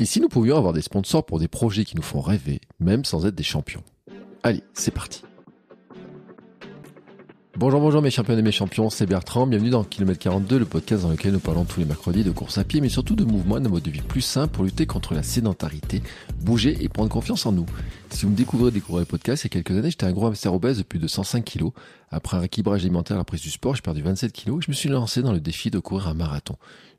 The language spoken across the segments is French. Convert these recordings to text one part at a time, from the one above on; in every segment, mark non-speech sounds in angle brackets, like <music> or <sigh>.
Et si nous pouvions avoir des sponsors pour des projets qui nous font rêver, même sans être des champions? Allez, c'est parti. Bonjour, bonjour mes champions et mes champions, c'est Bertrand, bienvenue dans Kilomètre 42, le podcast dans lequel nous parlons tous les mercredis de course à pied, mais surtout de mouvement et de mode de vie plus sain pour lutter contre la sédentarité, bouger et prendre confiance en nous. Si vous me découvrez découvrez le podcast, il y a quelques années, j'étais un gros hamster obèse de plus de 105 kilos. Après un rééquilibrage alimentaire la prise du sport, j'ai perdu 27 kilos et je me suis lancé dans le défi de courir un marathon.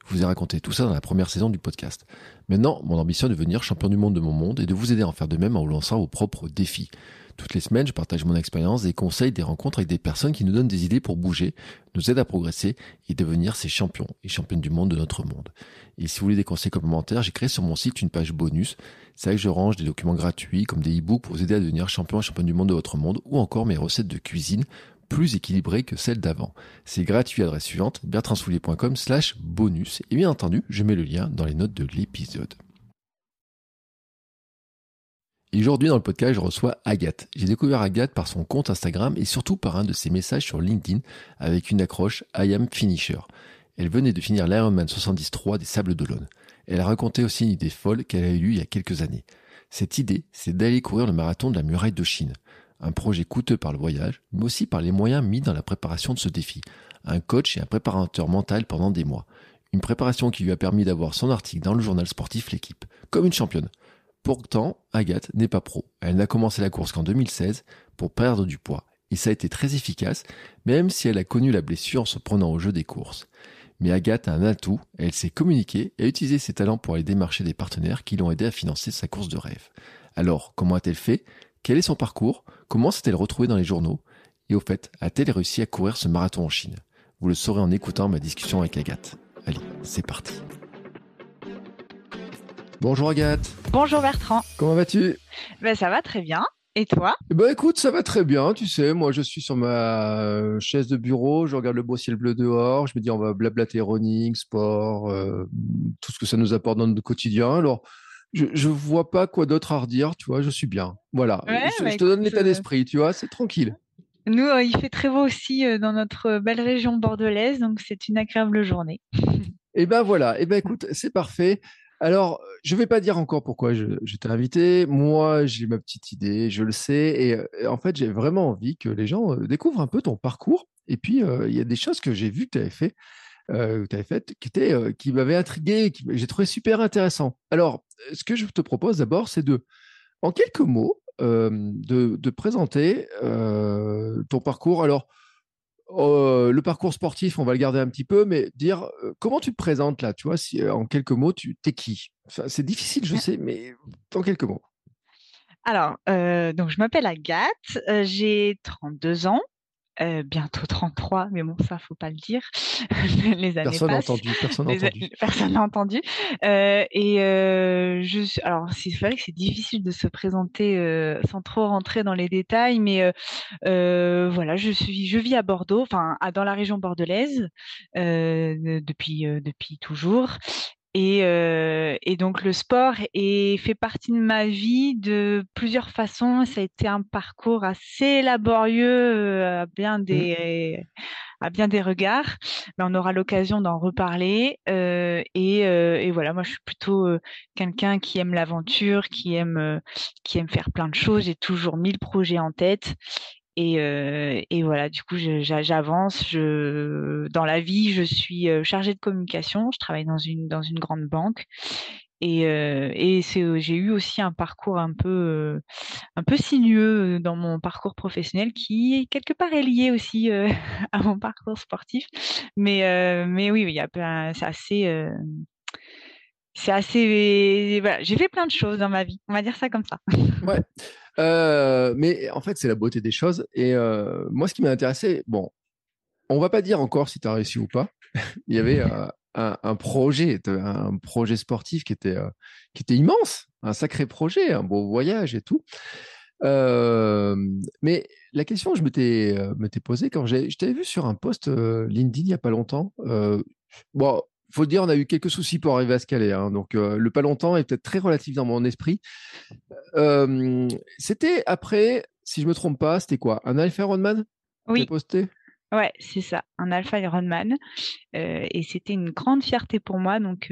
Je vous ai raconté tout ça dans la première saison du podcast. Maintenant, mon ambition est de devenir champion du monde de mon monde et de vous aider à en faire de même en vous lançant vos propres défis. Toutes les semaines, je partage mon expérience, des conseils, des rencontres avec des personnes qui nous donnent des idées pour bouger, nous aident à progresser et devenir ces champions et championnes du monde de notre monde. Et si vous voulez des conseils complémentaires, j'ai créé sur mon site une page bonus. C'est là que je range des documents gratuits comme des e-books pour vous aider à devenir champion et championne du monde de votre monde ou encore mes recettes de cuisine plus équilibrées que celles d'avant. C'est gratuit à l'adresse suivante, bertrandsoulier.com slash bonus. Et bien entendu, je mets le lien dans les notes de l'épisode. Et aujourd'hui, dans le podcast, je reçois Agathe. J'ai découvert Agathe par son compte Instagram et surtout par un de ses messages sur LinkedIn avec une accroche I am finisher. Elle venait de finir l'Ironman 73 des Sables d'Olonne. Elle a raconté aussi une idée folle qu'elle a eue il y a quelques années. Cette idée, c'est d'aller courir le marathon de la muraille de Chine. Un projet coûteux par le voyage, mais aussi par les moyens mis dans la préparation de ce défi. Un coach et un préparateur mental pendant des mois. Une préparation qui lui a permis d'avoir son article dans le journal sportif L'équipe. Comme une championne. Pourtant, Agathe n'est pas pro. Elle n'a commencé la course qu'en 2016 pour perdre du poids. Et ça a été très efficace, même si elle a connu la blessure en se prenant au jeu des courses. Mais Agathe a un atout, elle sait communiquer et a utilisé ses talents pour aller démarcher des partenaires qui l'ont aidé à financer sa course de rêve. Alors, comment a-t-elle fait? Quel est son parcours? Comment s'est-elle retrouvée dans les journaux? Et au fait, a-t-elle réussi à courir ce marathon en Chine? Vous le saurez en écoutant ma discussion avec Agathe. Allez, c'est parti. Bonjour Agathe. Bonjour Bertrand. Comment vas-tu? Ben ça va très bien. Et toi? Eh ben écoute, ça va très bien, tu sais, moi je suis sur ma euh, chaise de bureau, je regarde le beau ciel bleu dehors, je me dis on va blablater running, sport, euh, tout ce que ça nous apporte dans notre quotidien. Alors, je, je vois pas quoi d'autre à redire, tu vois, je suis bien. Voilà, Ouais, je, bah je te donne l'état euh, d'esprit, tu vois, c'est tranquille. Nous, euh, il fait très beau aussi euh, dans notre belle région bordelaise, donc c'est une agréable journée. <laughs> Eh ben voilà, eh ben écoute, c'est parfait. Alors, je vais pas dire encore pourquoi je, je t'ai invité. Moi, j'ai ma petite idée, je le sais. Et, en fait, j'ai vraiment envie que les gens découvrent un peu ton parcours. Et puis, euh, il y a des choses que j'ai vues que tu avais fait, euh, que tu avais faites, qui, euh, qui m'avaient intrigué, qui j'ai trouvé super intéressant. Alors, euh, ce que je te propose d'abord, c'est de, en quelques mots, de, de présenter ton parcours. Alors, euh, le parcours sportif, on va le garder un petit peu, mais dire euh, comment tu te présentes là, tu vois, si euh, en quelques mots, tu t'es qui? Enfin, C'est difficile, je sais, mais en quelques mots. Alors, donc je m'appelle Agathe, j'ai 32 ans, euh, bientôt 33, mais bon, ça, faut pas le dire. <laughs> Les années Personne n'a entendu, personne n'a entendu. <laughs> Personne n'a entendu. Euh, et euh, je suis- alors c'est vrai que c'est difficile de se présenter euh, sans trop rentrer dans les détails, mais euh, euh, voilà, je suis, je vis à Bordeaux, enfin dans la région bordelaise euh, de- depuis euh, depuis toujours. Et, euh, et donc le sport est, fait partie de ma vie de plusieurs façons. Ça a été un parcours assez laborieux euh, à bien des, à bien des regards. Mais on aura l'occasion d'en reparler. Euh, et, euh, et voilà, moi je suis plutôt euh, quelqu'un qui aime l'aventure, qui aime, euh, qui aime faire plein de choses. J'ai toujours mille projets en tête. Et, euh, et voilà, du coup, j'avance. Je, dans la vie, je suis euh, chargée de communication. Je travaille dans une, dans une grande banque. Et, euh, et j'ai eu aussi un parcours un peu, un peu sinueux dans mon parcours professionnel qui, quelque part, est lié aussi euh, <laughs> à mon parcours sportif. Mais, mais oui, oui, il y a plein, c'est assez, c'est assez, voilà, j'ai fait plein de choses dans ma vie. On va dire ça comme ça. Ouais. <laughs> Euh, mais en fait, c'est la beauté des choses. Et euh, moi, ce qui m'a intéressé, bon, on va pas dire encore si tu as réussi ou pas. <laughs> Il y avait un, projet, un projet sportif qui était, qui était immense, un sacré projet, un beau voyage et tout. mais la question que je m'étais posée quand je t'avais vu sur un post LinkedIn il n'y a pas longtemps. bon, faut dire, on a eu quelques soucis pour arriver à qu'elle est. Hein, donc, le pas longtemps est peut-être très relatif dans mon esprit. c'était après, si je me trompe pas, c'était quoi? Un Alpha Ironman Oui. posté? Ouais, c'est ça, un Alpha Ironman. et c'était une grande fierté pour moi. Donc,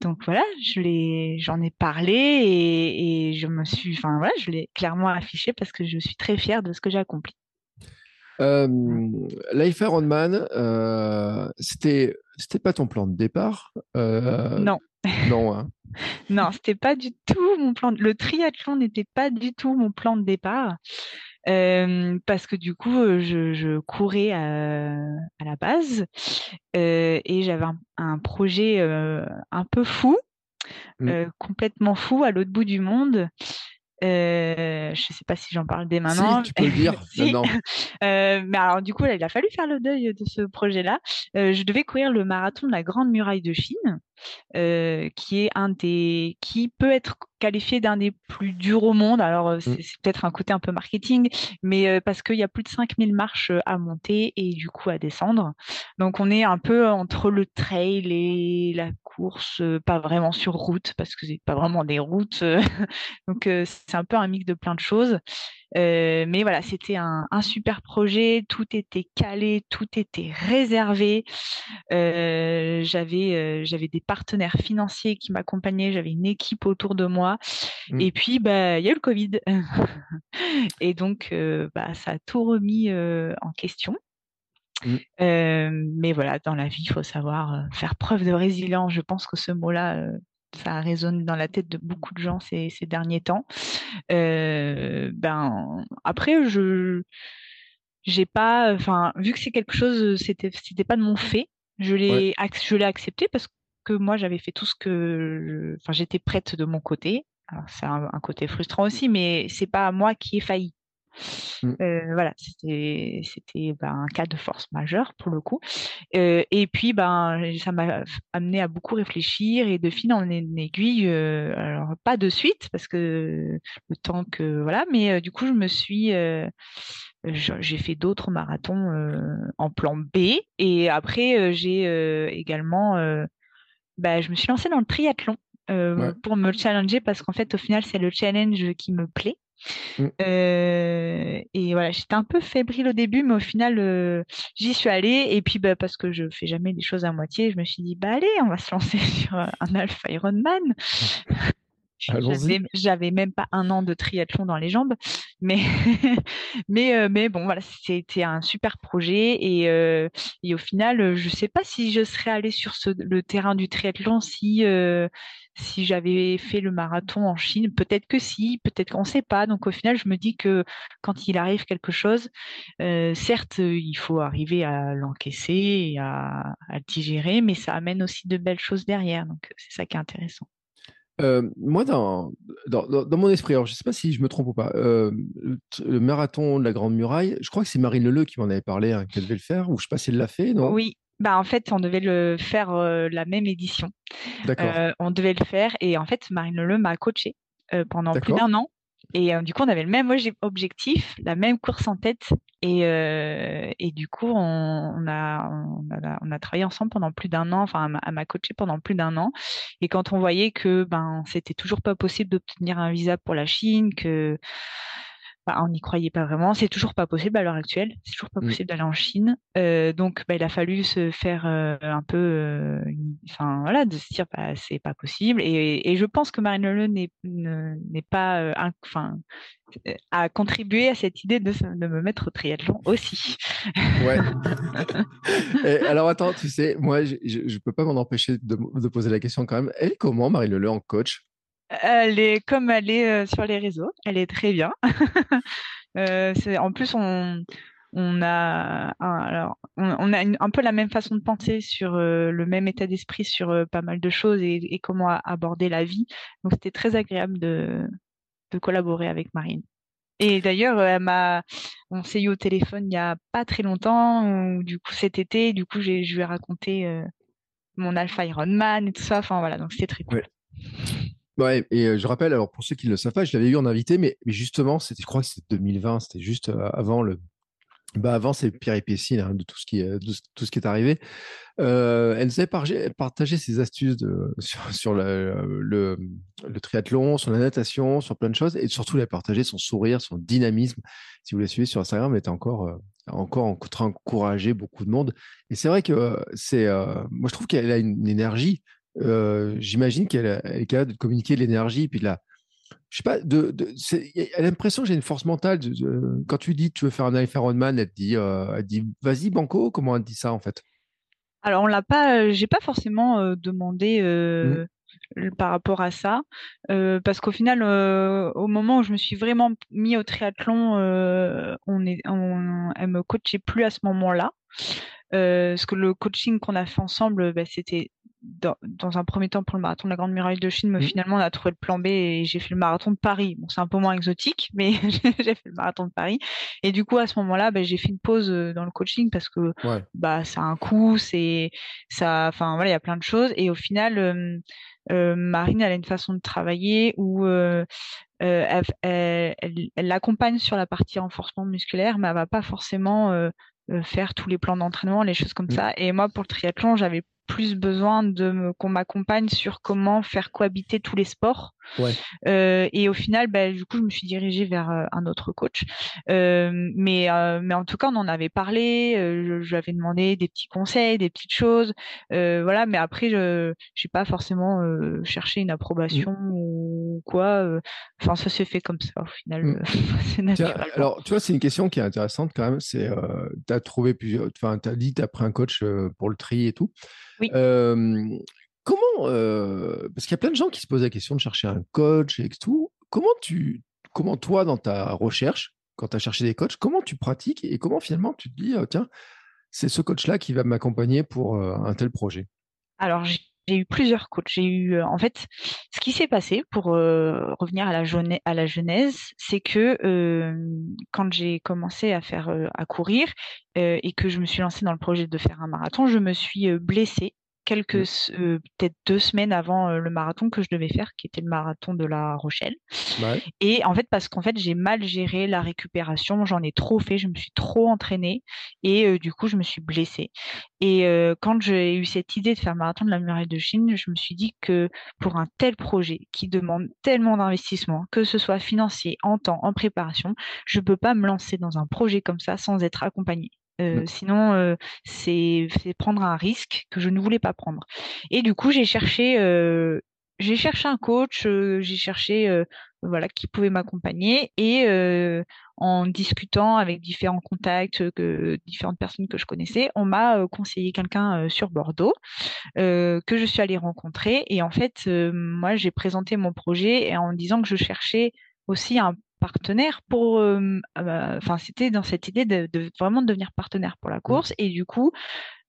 donc voilà, je l'ai, j'en ai parlé et, je me suis, enfin voilà, je l'ai clairement affiché parce que je suis très fière de ce que j'ai accompli. Euh, Life Ironman, euh, c'était, c'était pas ton plan de départ euh, Non. Non. Hein. <laughs> non, c'était pas du tout mon plan. Le triathlon n'était pas du tout mon plan de départ. Euh, parce que du coup, je, je courais à, à, la base euh, et j'avais un, un, projet euh, un peu fou, mmh. complètement fou à l'autre bout du monde. Euh, je ne sais pas si j'en parle dès maintenant. Si, tu peux le dire <laughs> euh, mais alors du coup, là, il a fallu faire le deuil de ce projet-là. Euh, je devais courir le marathon de la Grande Muraille de Chine, qui est un des, qui peut être qualifié d'un des plus durs au monde. Alors mmh. c'est peut-être un côté un peu marketing, mais parce qu'il y a plus de 5000 marches à monter et du coup à descendre. Donc on est un peu entre le trail et la course, pas vraiment sur route parce que c'est pas vraiment des routes. <laughs> Donc c'est un peu un mix de plein de choses. Euh, mais voilà, c'était un, super projet, tout était calé, tout était réservé. Euh, j'avais euh, j'avais des partenaires financiers qui m'accompagnaient, j'avais une équipe autour de moi. Mmh. Et puis bah il y a eu le Covid, <laughs> et donc bah ça a tout remis en question. Mmh. mais voilà, dans la vie, il faut savoir faire preuve de résilience. Je pense que ce mot-là ça résonne dans la tête de beaucoup de gens ces, ces derniers temps. Euh, ben après, je j'ai pas, enfin vu que c'est quelque chose, c'était c'était pas de mon fait. Je l'ai je l'ai accepté parce que moi j'avais fait tout ce que, enfin j'étais prête de mon côté. Alors c'est un, un, côté frustrant aussi, mais c'est pas moi qui ai failli. Mmh. Euh, voilà, c'était c'était ben, un cas de force majeure pour le coup. Euh, et puis ben ça m'a amené à beaucoup réfléchir et de fil en aiguille, euh, alors pas de suite parce que le temps que voilà, mais du coup je me suis j'ai fait d'autres marathons en plan B et après j'ai également ben, je me suis lancée dans le triathlon pour me challenger parce qu'en fait au final c'est le challenge qui me plaît. Mmh. Euh, et voilà, j'étais un peu fébrile au début, mais au final, euh, j'y suis allée. Et puis, bah, parce que je fais jamais des choses à moitié, je me suis dit, bah allez, on va se lancer <laughs> sur un Alpha Ironman. <laughs> J'avais même pas un an de triathlon dans les jambes, mais <laughs> mais euh, mais bon voilà, c'était un super projet et, et au final, je sais pas si je serais allée sur ce, le terrain du triathlon si si j'avais fait le marathon en Chine, peut-être que si, peut-être qu'on ne sait pas. Donc au final, je me dis que quand il arrive quelque chose, euh, certes, il faut arriver à l'encaisser et à, le digérer, mais ça amène aussi de belles choses derrière. Donc c'est ça qui est intéressant. Euh, moi, dans, dans, mon esprit, alors je ne sais pas si je me trompe ou pas, euh, le, marathon de la Grande Muraille, je crois que c'est Marine Leleu qui m'en avait parlé, hein, qu'elle devait le faire, ou je ne sais pas si elle l'a fait, non? Oui, bah, en fait, on devait le faire la même édition. Euh, on devait le faire et en fait, Marine Leleu m'a coaché pendant plus d'un an. Et du coup, on avait le même objectif, la même course en tête. Et, et du coup, on, a, travaillé ensemble pendant plus d'un an. Enfin, elle m'a coaché pendant plus d'un an. Et quand on voyait que ben, c'était toujours pas possible d'obtenir un visa pour la Chine, que bah, on n'y croyait pas vraiment. C'est toujours pas possible à l'heure actuelle. C'est toujours pas mmh. possible d'aller en Chine. Euh, donc, bah, il a fallu se faire euh, un peu, euh, enfin voilà, de se dire, bah, c'est pas possible. Et, je pense que Marine Le n'est pas, enfin, a contribué à cette idée de, me mettre au triathlon aussi. Ouais. <laughs> alors attends, tu sais, moi, je, ne peux pas m'en empêcher de, de, poser la question quand même. Elle comment, Marine Leleu, en coach? Elle est comme elle est euh, sur les réseaux. Elle est très bien. <laughs> euh, en plus, on, a, alors, on, a un peu la même façon de penser sur euh, le même état d'esprit sur pas mal de choses et, comment aborder la vie. Donc, c'était très agréable de, collaborer avec Marine. Et d'ailleurs, elle m'a, on s'est eu au téléphone il y a pas très longtemps, du coup cet été, du coup je lui ai raconté mon Alpha Ironman et tout ça. Enfin voilà, donc c'était très cool. Et je rappelle, alors pour ceux qui ne le savent pas, je l'avais eu en invité, mais, mais justement, je crois que c'était 2020, c'était juste avant le, bah avant ces péripéties là, de tout ce qui, de tout ce qui est arrivé. Euh, elle nous avait partagé ses astuces <laughs> sur, le, triathlon, sur la natation, sur plein de choses, et surtout elle a partagé son sourire, son dynamisme. Si vous la suivez sur Instagram, elle était encore, euh, encore en train d'encourager beaucoup de monde. Et c'est vrai que c'est, euh, moi je trouve qu'elle a une, énergie. Euh, J'imagine qu'elle est capable de communiquer l'énergie, puis de la, je sais pas, de, de elle a l'impression que j'ai une force mentale. De, quand tu dis tu veux faire un Ironman, elle te dit, euh, elle dit vas-y Banco, comment elle dit ça en fait? Alors on l'a pas, euh, j'ai pas forcément euh, demandé euh, mmh. par rapport à ça, parce qu'au final, au moment où je me suis vraiment mis au triathlon, on est, on, elle me coachait plus à ce moment-là. parce que le coaching qu'on a fait ensemble, bah, c'était dans, un premier temps pour le marathon de la Grande Muraille de Chine, mais mmh. finalement on a trouvé le plan B et j'ai fait le marathon de Paris. Bon, c'est un peu moins exotique, mais <laughs> j'ai fait le marathon de Paris. Et du coup, à ce moment-là, bah, j'ai fait une pause euh, dans le coaching parce que bah ça a un coût, c'est ça, enfin voilà, il y a plein de choses. Et au final, euh, euh, Marine, elle a une façon de travailler où elle, l'accompagne sur la partie renforcement musculaire, mais elle va pas forcément faire tous les plans d'entraînement, les choses comme mmh. ça. Et moi, pour le triathlon, j'avais plus besoin de qu'on m'accompagne sur comment faire cohabiter tous les sports. Euh, et au final, bah, du coup, je me suis dirigée vers euh, un autre coach. Euh, mais, mais en tout cas, on en avait parlé. je, lui avais demandé des petits conseils, des petites choses. voilà. Mais après, je n'ai pas forcément cherché une approbation mmh. ou quoi. Enfin, ça s'est fait comme ça au final. Mmh. <laughs> c'est naturel. alors, tu vois, c'est une question qui est intéressante quand même. C'est, tu as trouvé plusieurs. Enfin, tu as dit, tu as pris un coach pour le tri et tout comment, parce qu'il y a plein de gens qui se posent la question de chercher un coach et tout. Comment tu, comment toi, dans ta recherche, quand tu as cherché des coachs, comment tu pratiques et comment finalement tu te dis, tiens, c'est ce coach-là qui va m'accompagner pour un tel projet? Alors, j'ai eu plusieurs coachs. J'ai eu, en fait, ce qui s'est passé pour revenir à la, à la genèse, c'est que quand j'ai commencé à faire, à courir et que je me suis lancée dans le projet de faire un marathon, je me suis blessée quelques mmh. peut-être deux semaines avant le marathon que je devais faire, qui était le marathon de La Rochelle. Et en fait, parce qu'en fait, j'ai mal géré la récupération, j'en ai trop fait, je me suis trop entraînée et du coup, je me suis blessée. Et quand j'ai eu cette idée de faire le marathon de la muraille de Chine, je me suis dit que pour un tel projet qui demande tellement d'investissement, que ce soit financier, en temps, en préparation, je ne peux pas me lancer dans un projet comme ça sans être accompagnée. Euh, sinon, c'est prendre un risque que je ne voulais pas prendre. Et du coup, j'ai cherché, un coach, j'ai cherché voilà qui pouvait m'accompagner et en discutant avec différents contacts, différentes personnes que je connaissais, on m'a conseillé quelqu'un sur Bordeaux que je suis allée rencontrer. Et en fait, moi, j'ai présenté mon projet en disant que je cherchais aussi un partenaire pour ah bah, enfin c'était dans cette idée de, de, vraiment devenir partenaire pour la mmh. course et du coup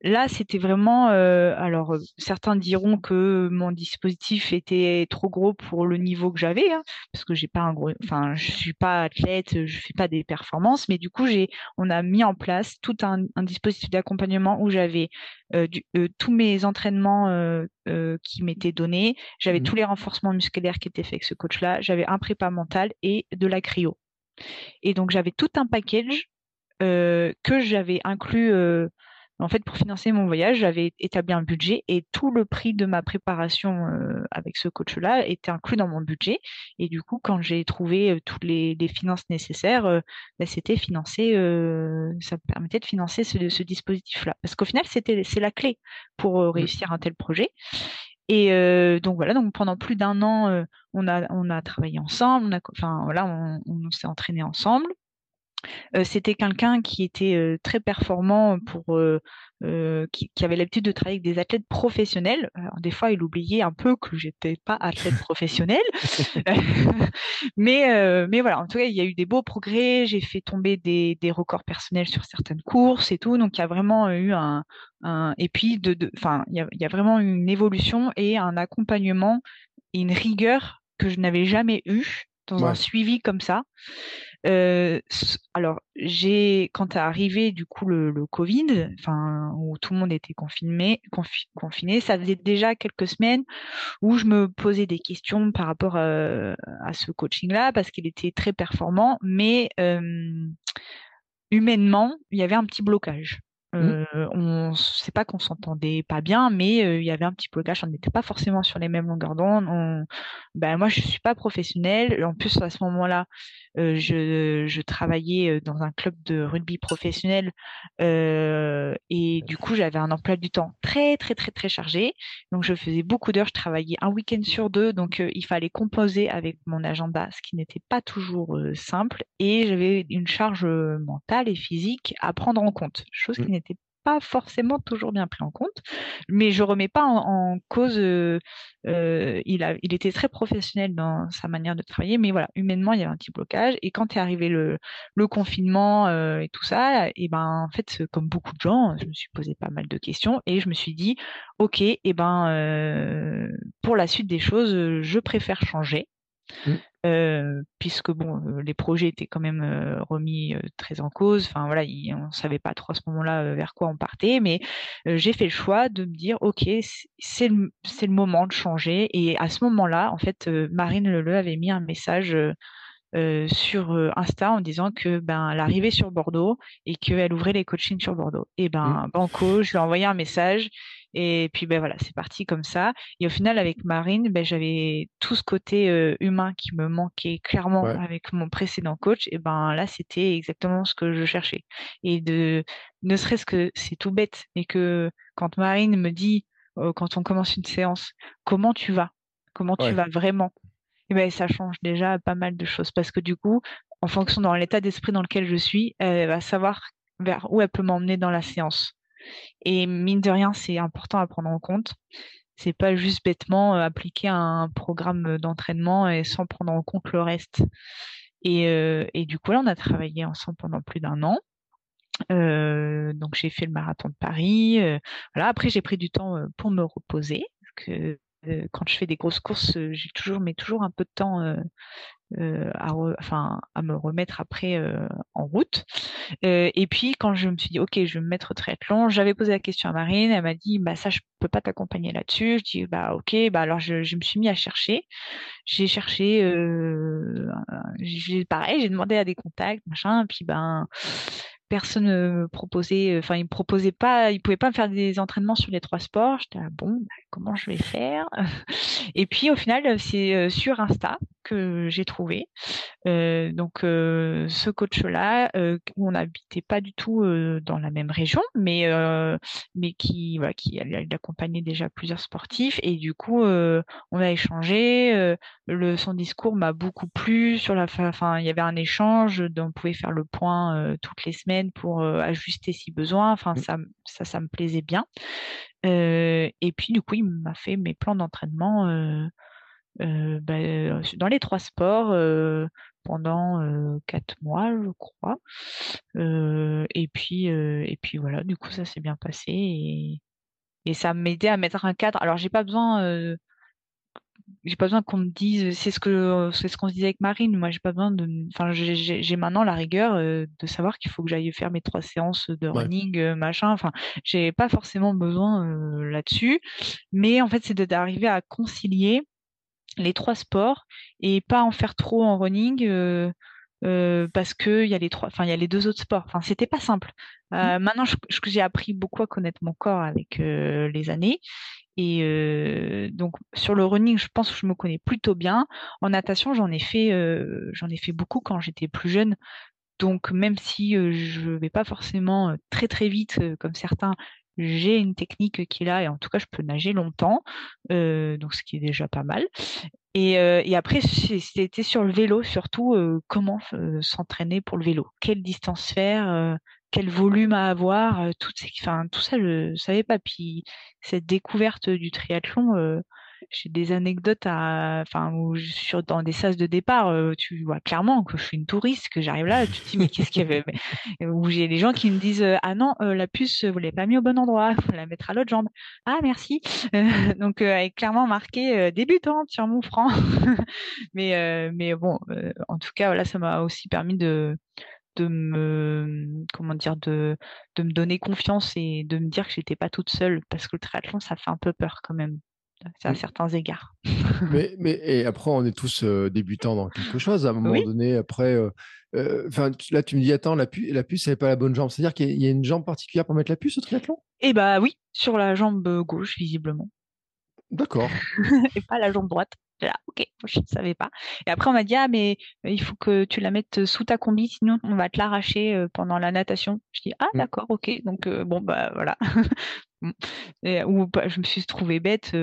Là, c'était vraiment. Euh, alors, certains diront que mon dispositif était trop gros pour le niveau que j'avais, hein, parce que j'ai pas un gros. Enfin, je suis pas athlète, je fais pas des performances, mais du coup, j'ai, on a mis en place tout un, dispositif d'accompagnement où j'avais euh, euh, tous mes entraînements qui m'étaient donnés, j'avais mmh tous les renforcements musculaires qui étaient faits avec ce coach-là, j'avais un prépa mental et de la cryo. Et donc, j'avais tout un package que j'avais inclus en fait, pour financer mon voyage, j'avais établi un budget et tout le prix de ma préparation euh, avec ce coach-là était inclus dans mon budget. Et du coup, quand j'ai trouvé euh, toutes les, finances nécessaires, euh, bah, c'était financé, ça me permettait de financer ce, dispositif-là. Parce qu'au final, c'était c'est la clé pour mmh. réussir un tel projet. Et donc voilà, donc pendant plus d'un an, on a on a travaillé ensemble, on a, enfin voilà, on s'est entraîné ensemble c'était quelqu'un qui était très performant pour qui, avait l'habitude de travailler avec des athlètes professionnels. Alors, des fois, il oubliait un peu que j'étais pas athlète professionnel, <laughs> <laughs> mais mais voilà. En tout cas, il y a eu des beaux progrès. J'ai fait tomber des, des, records personnels sur certaines courses et tout. Donc, il y a vraiment eu un, un et puis de, enfin, il, il y a vraiment une évolution et un accompagnement et une rigueur que je n'avais jamais eu dans un suivi comme ça. Alors, j'ai quand est arrivé du coup le, Covid, où tout le monde était confiné, confiné, ça faisait déjà quelques semaines où je me posais des questions par rapport à, ce coaching-là parce qu'il était très performant, mais humainement, il y avait un petit blocage. Mmh. Euh, on sait pas qu'on s'entendait pas bien, mais euh, il y avait un petit blocage. On n'était pas forcément sur les mêmes longueurs d'onde. On... Ben, moi, je suis pas professionnelle. En plus, à ce moment-là, euh, je, je, travaillais dans un club de rugby professionnel et du coup, j'avais un emploi du temps très, très, très, très chargé. Donc, je faisais beaucoup d'heures. Je travaillais un week-end sur deux. Donc, il fallait composer avec mon agenda, ce qui n'était pas toujours simple. Et j'avais une charge mentale et physique à prendre en compte, chose qui mmh. N'était pas forcément toujours bien pris en compte, mais je remets pas en, cause. Euh, euh, il, a, il était très professionnel dans sa manière de travailler, mais voilà, humainement, il y avait un petit blocage. Et quand est arrivé le, confinement euh, et tout ça, et ben en fait, comme beaucoup de gens, je me suis posé pas mal de questions et je me suis dit, ok, et ben pour la suite des choses, je préfère changer. Mmh. Euh, puisque bon, les projets étaient quand même euh, remis très en cause. Enfin voilà, on ne savait pas trop à ce moment-là vers quoi on partait, mais j'ai fait le choix de me dire ok, c'est le, le, moment de changer. Et à ce moment-là, en fait, Marine Leleu avait mis un message. sur Insta en disant que ben elle arrivait sur Bordeaux et qu'elle ouvrait les coachings sur Bordeaux. Et ben mmh. banco, je lui ai envoyé un message et puis ben voilà, c'est parti comme ça. Et au final, avec Marine, ben, j'avais tout ce côté euh, humain qui me manquait clairement avec mon précédent coach. Et ben là, c'était exactement ce que je cherchais. Et de, ne serait-ce que c'est tout bête, mais que quand Marine me dit, euh, quand on commence une séance, comment tu vas, comment tu vas vraiment, et ben ça change déjà pas mal de choses parce que du coup, en fonction dans l'état d'esprit dans lequel je suis, elle va savoir vers où elle peut m'emmener dans la séance. Et mine de rien, c'est important à prendre en compte. C'est pas juste bêtement euh, appliquer un programme d'entraînement et sans prendre en compte le reste. Et, euh, et du coup, là, on a travaillé ensemble pendant plus d'un an. Euh, donc j'ai fait le marathon de Paris. voilà. Après j'ai pris du temps pour me reposer. Quand je fais des grosses courses, j'ai toujours mais toujours un peu de temps euh, à, enfin, à me remettre après euh, en route. Euh, et puis quand je me suis dit ok, je vais me mettre au triathlon, j'avais posé la question à Marine, elle m'a dit bah ça je peux pas t'accompagner là-dessus. Je dis bah ok, bah alors je me suis mis à chercher. J'ai cherché, j'ai pareil, j'ai demandé à des contacts machin, puis ben personne me proposait, enfin, il me proposait pas, il pouvait pas me faire des entraînements sur les trois sports. J'étais bon, bah, comment je vais faire? <laughs> Et puis au final, c'est sur Insta que j'ai trouvé. Euh, donc euh, ce coach-là, euh, on n'habitait pas du tout dans la même région, mais mais qui voilà, qui déjà plusieurs sportifs et du coup on a échangé. le son discours m'a beaucoup plu sur la enfin il y avait un échange, on pouvait faire le point toutes les semaines pour ajuster si besoin. Enfin mmh. ça ça ça me plaisait bien. et puis du coup il m'a fait mes plans d'entraînement bah, dans les trois sports euh, pendant quatre mois, je crois. et puis et puis voilà, du coup ça s'est bien passé et, et ça m'aidait à mettre un cadre. Alors j'ai pas besoin j'ai pas besoin qu'on me dise c'est ce que c'est ce qu'on se disait avec Marine moi j'ai pas besoin de enfin j'ai maintenant la rigueur de savoir qu'il faut que j'aille faire mes trois séances de running machin enfin j'ai pas forcément besoin là-dessus mais en fait c'est d'arriver à concilier les trois sports et pas en faire trop en running euh, euh, parce que il y a les trois, enfin il y a les deux autres sports. Enfin c'était pas simple. Euh, mmh. Maintenant, j'ai appris beaucoup à connaître mon corps avec les années. Et donc sur le running, je pense que je me connais plutôt bien. En natation, j'en ai fait, j'en ai fait beaucoup quand j'étais plus jeune. Donc même si je vais pas forcément très très vite comme certains, j'ai une technique qui est là et en tout cas je peux nager longtemps, euh, donc ce qui est déjà pas mal. Et, euh, et après c'était sur le vélo surtout euh, comment s'entraîner pour le vélo, quelle distance faire, quel volume à avoir, tout, enfin, tout ça je savais pas. Puis cette découverte du triathlon j'ai des anecdotes à, enfin, où je suis dans des sas de départ, tu vois clairement que je suis une touriste, que j'arrive là, tu te dis mais qu'est-ce qu'il y avait, où j'ai des gens qui me disent ah non, la puce vous l'avez pas mis au bon endroit, <laughs> faut la mettre à l'autre jambe. Ah merci. <laughs> donc avec clairement marqué débutante sur mon franc. <laughs> mais mais bon, en tout cas voilà, ça m'a aussi permis de de me comment dire de, de me donner confiance et de me dire que j'étais pas toute seule parce que le triathlon ça fait un peu peur quand même à mmh. certains égards. <laughs> mais, mais et après on est tous débutants dans quelque chose à un moment donné après enfin là tu me dis attends la, puce la puce elle pas la bonne jambe c'est-à-dire qu'il y, a une jambe particulière pour mettre la puce au triathlon? Eh bah oui sur la jambe gauche visiblement. D'accord. <laughs> et pas la jambe droite là, ok, <laughs> je ne savais pas. Et après, on m'a dit, ah, mais euh, il faut que tu la mettes sous ta combi, sinon on va te l'arracher euh, pendant la natation. Je dis, ah, mmh. d'accord, ok. Donc, euh, bon, bah voilà. <laughs> ou je me suis trouvée bête.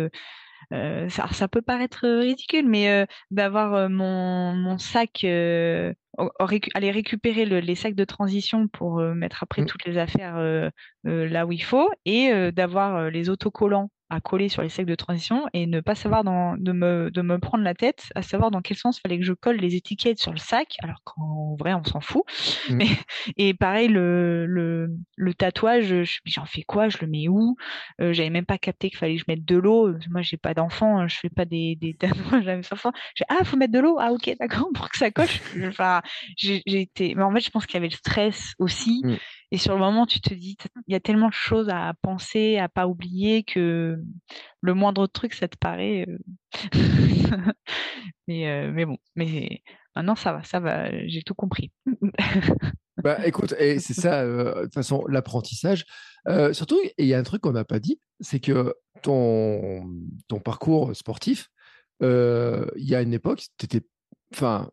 ça, ça, peut paraître ridicule, mais d'avoir mon, mon, sac, aller récupérer les sacs de transition pour mettre après mmh. toutes les affaires là où il faut, et d'avoir les autocollants à coller sur les sacs de transition et ne pas savoir dans, de, me, de me prendre la tête à savoir dans quel sens fallait que je colle les étiquettes sur le sac, alors qu'en vrai on s'en fout. Mmh. Mais, et pareil, le, le, le tatouage, j'en fais quoi? Je le mets où? Euh, J'avais même pas capté qu'il fallait que je mette de l'eau. Moi j'ai pas d'enfant, je fais pas des, des <laughs> tatouages à mes enfants. Ah, faut mettre de l'eau? Ah ok, d'accord, <laughs> pour que ça coche. enfin, j'ai été... Mais en fait je pense qu'il y avait le stress aussi. Mmh. Et sur le moment, tu te dis, il y a tellement de choses à penser, à pas oublier que le moindre truc, ça te paraît. Euh, <laughs> mais, euh, mais bon, mais maintenant ça va, ça va, j'ai tout compris. <laughs> bah écoute, c'est ça, euh, de toute façon, l'apprentissage. surtout, il y a un truc qu'on n'a pas dit, c'est que ton, ton parcours sportif, il y a une époque, tu étais. Enfin,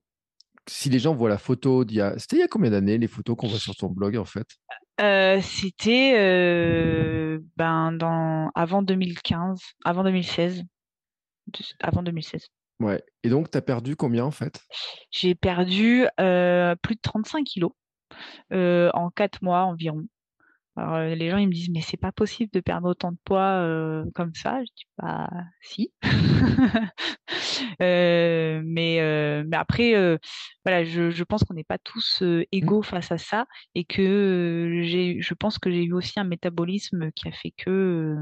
si les gens voient la photo d'il y a. C'était il y a combien d'années les photos qu'on voit sur ton blog en fait? Euh, C'était euh, ben, dans... avant 2015, avant 2016. Avant 2016. Ouais. Et donc, tu as perdu combien en fait? J'ai perdu euh, plus de 35 kilos en 4 mois environ. Alors, les gens ils me disent mais c'est pas possible de perdre autant de poids comme ça. Je dis bah si. <laughs> mais mais après voilà je, je pense qu'on n'est pas tous mmh. égaux face à ça et que j'ai je pense que j'ai eu aussi un métabolisme qui a fait que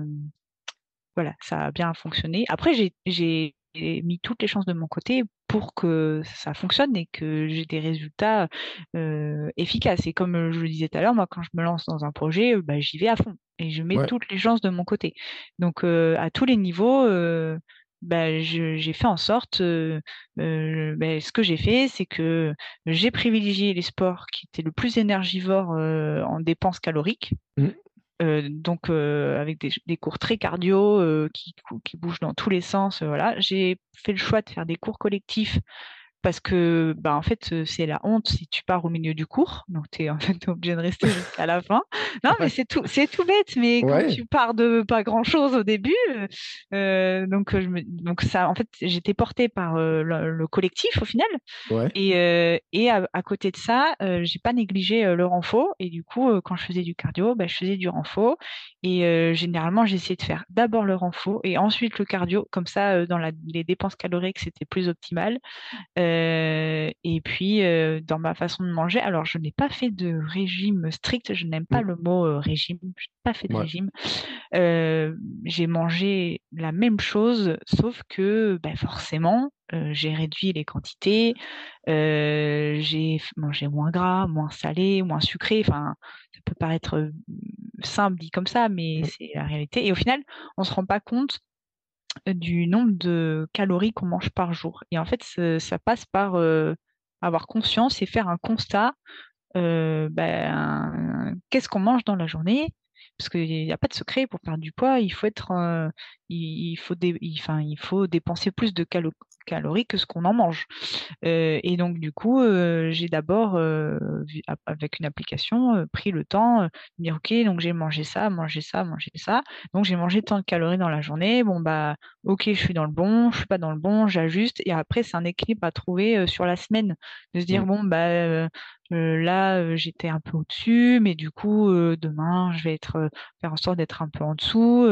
voilà ça a bien fonctionné. Après j'ai j'ai mis toutes les chances de mon côté pour que ça fonctionne et que j'ai des résultats euh, efficaces. Et comme je le disais tout à l'heure, moi, quand je me lance dans un projet, bah, j'y vais à fond et je mets toutes les chances de mon côté. Donc, euh, à tous les niveaux, euh, bah, j'ai fait en sorte, bah, ce que j'ai fait, c'est que j'ai privilégié les sports qui étaient le plus énergivores en dépenses caloriques. Mmh. Euh, donc euh, avec des, cours très cardio euh, qui, qui, bougent dans tous les sens. voilà, j'ai fait le choix de faire des cours collectifs parce que bah en fait c'est la honte si tu pars au milieu du cours. Donc tu es en fait obligé de rester <laughs> jusqu'à la fin. Non mais c'est tout c'est tout bête mais quand tu pars de pas grand chose au début euh, donc je me, donc ça en fait j'étais portée par le, collectif au final. Et et à, côté de ça j'ai pas négligé le renfort et du coup quand je faisais du cardio bah, je faisais du renfort et généralement j'essayais de faire d'abord le renfort et ensuite le cardio. Comme ça dans la, les dépenses caloriques c'était plus optimal. Euh, et puis, euh, dans ma façon de manger, alors je n'ai pas fait de régime strict, je n'aime pas le mot euh, régime, je n'ai pas fait de régime. j'ai mangé la même chose, sauf que bah, forcément, j'ai réduit les quantités, j'ai mangé moins gras, moins salé, moins sucré. Enfin, ça peut paraître simple dit comme ça, mais c'est la réalité. Et au final, on ne se rend pas compte du nombre de calories qu'on mange par jour. Et en fait, ça passe par avoir conscience et faire un constat. Ben, qu'est-ce qu'on mange dans la journée? Parce qu'il n'y a pas de secret pour perdre du poids. Il faut être, enfin, il faut dépenser plus de calories calories que ce qu'on en mange. Euh, et donc, du coup, euh, j'ai d'abord, euh, avec une application, pris le temps de dire, OK, donc j'ai mangé ça, mangé ça, mangé ça. Donc, j'ai mangé tant de calories dans la journée. Bon, bah, OK, je suis dans le bon, je suis pas dans le bon, j'ajuste. Et après, c'est un équilibre à trouver sur la semaine. De se dire, mmh. bon, bah, là, j'étais un peu au-dessus, mais du coup, demain, je vais être faire en sorte d'être un peu en dessous.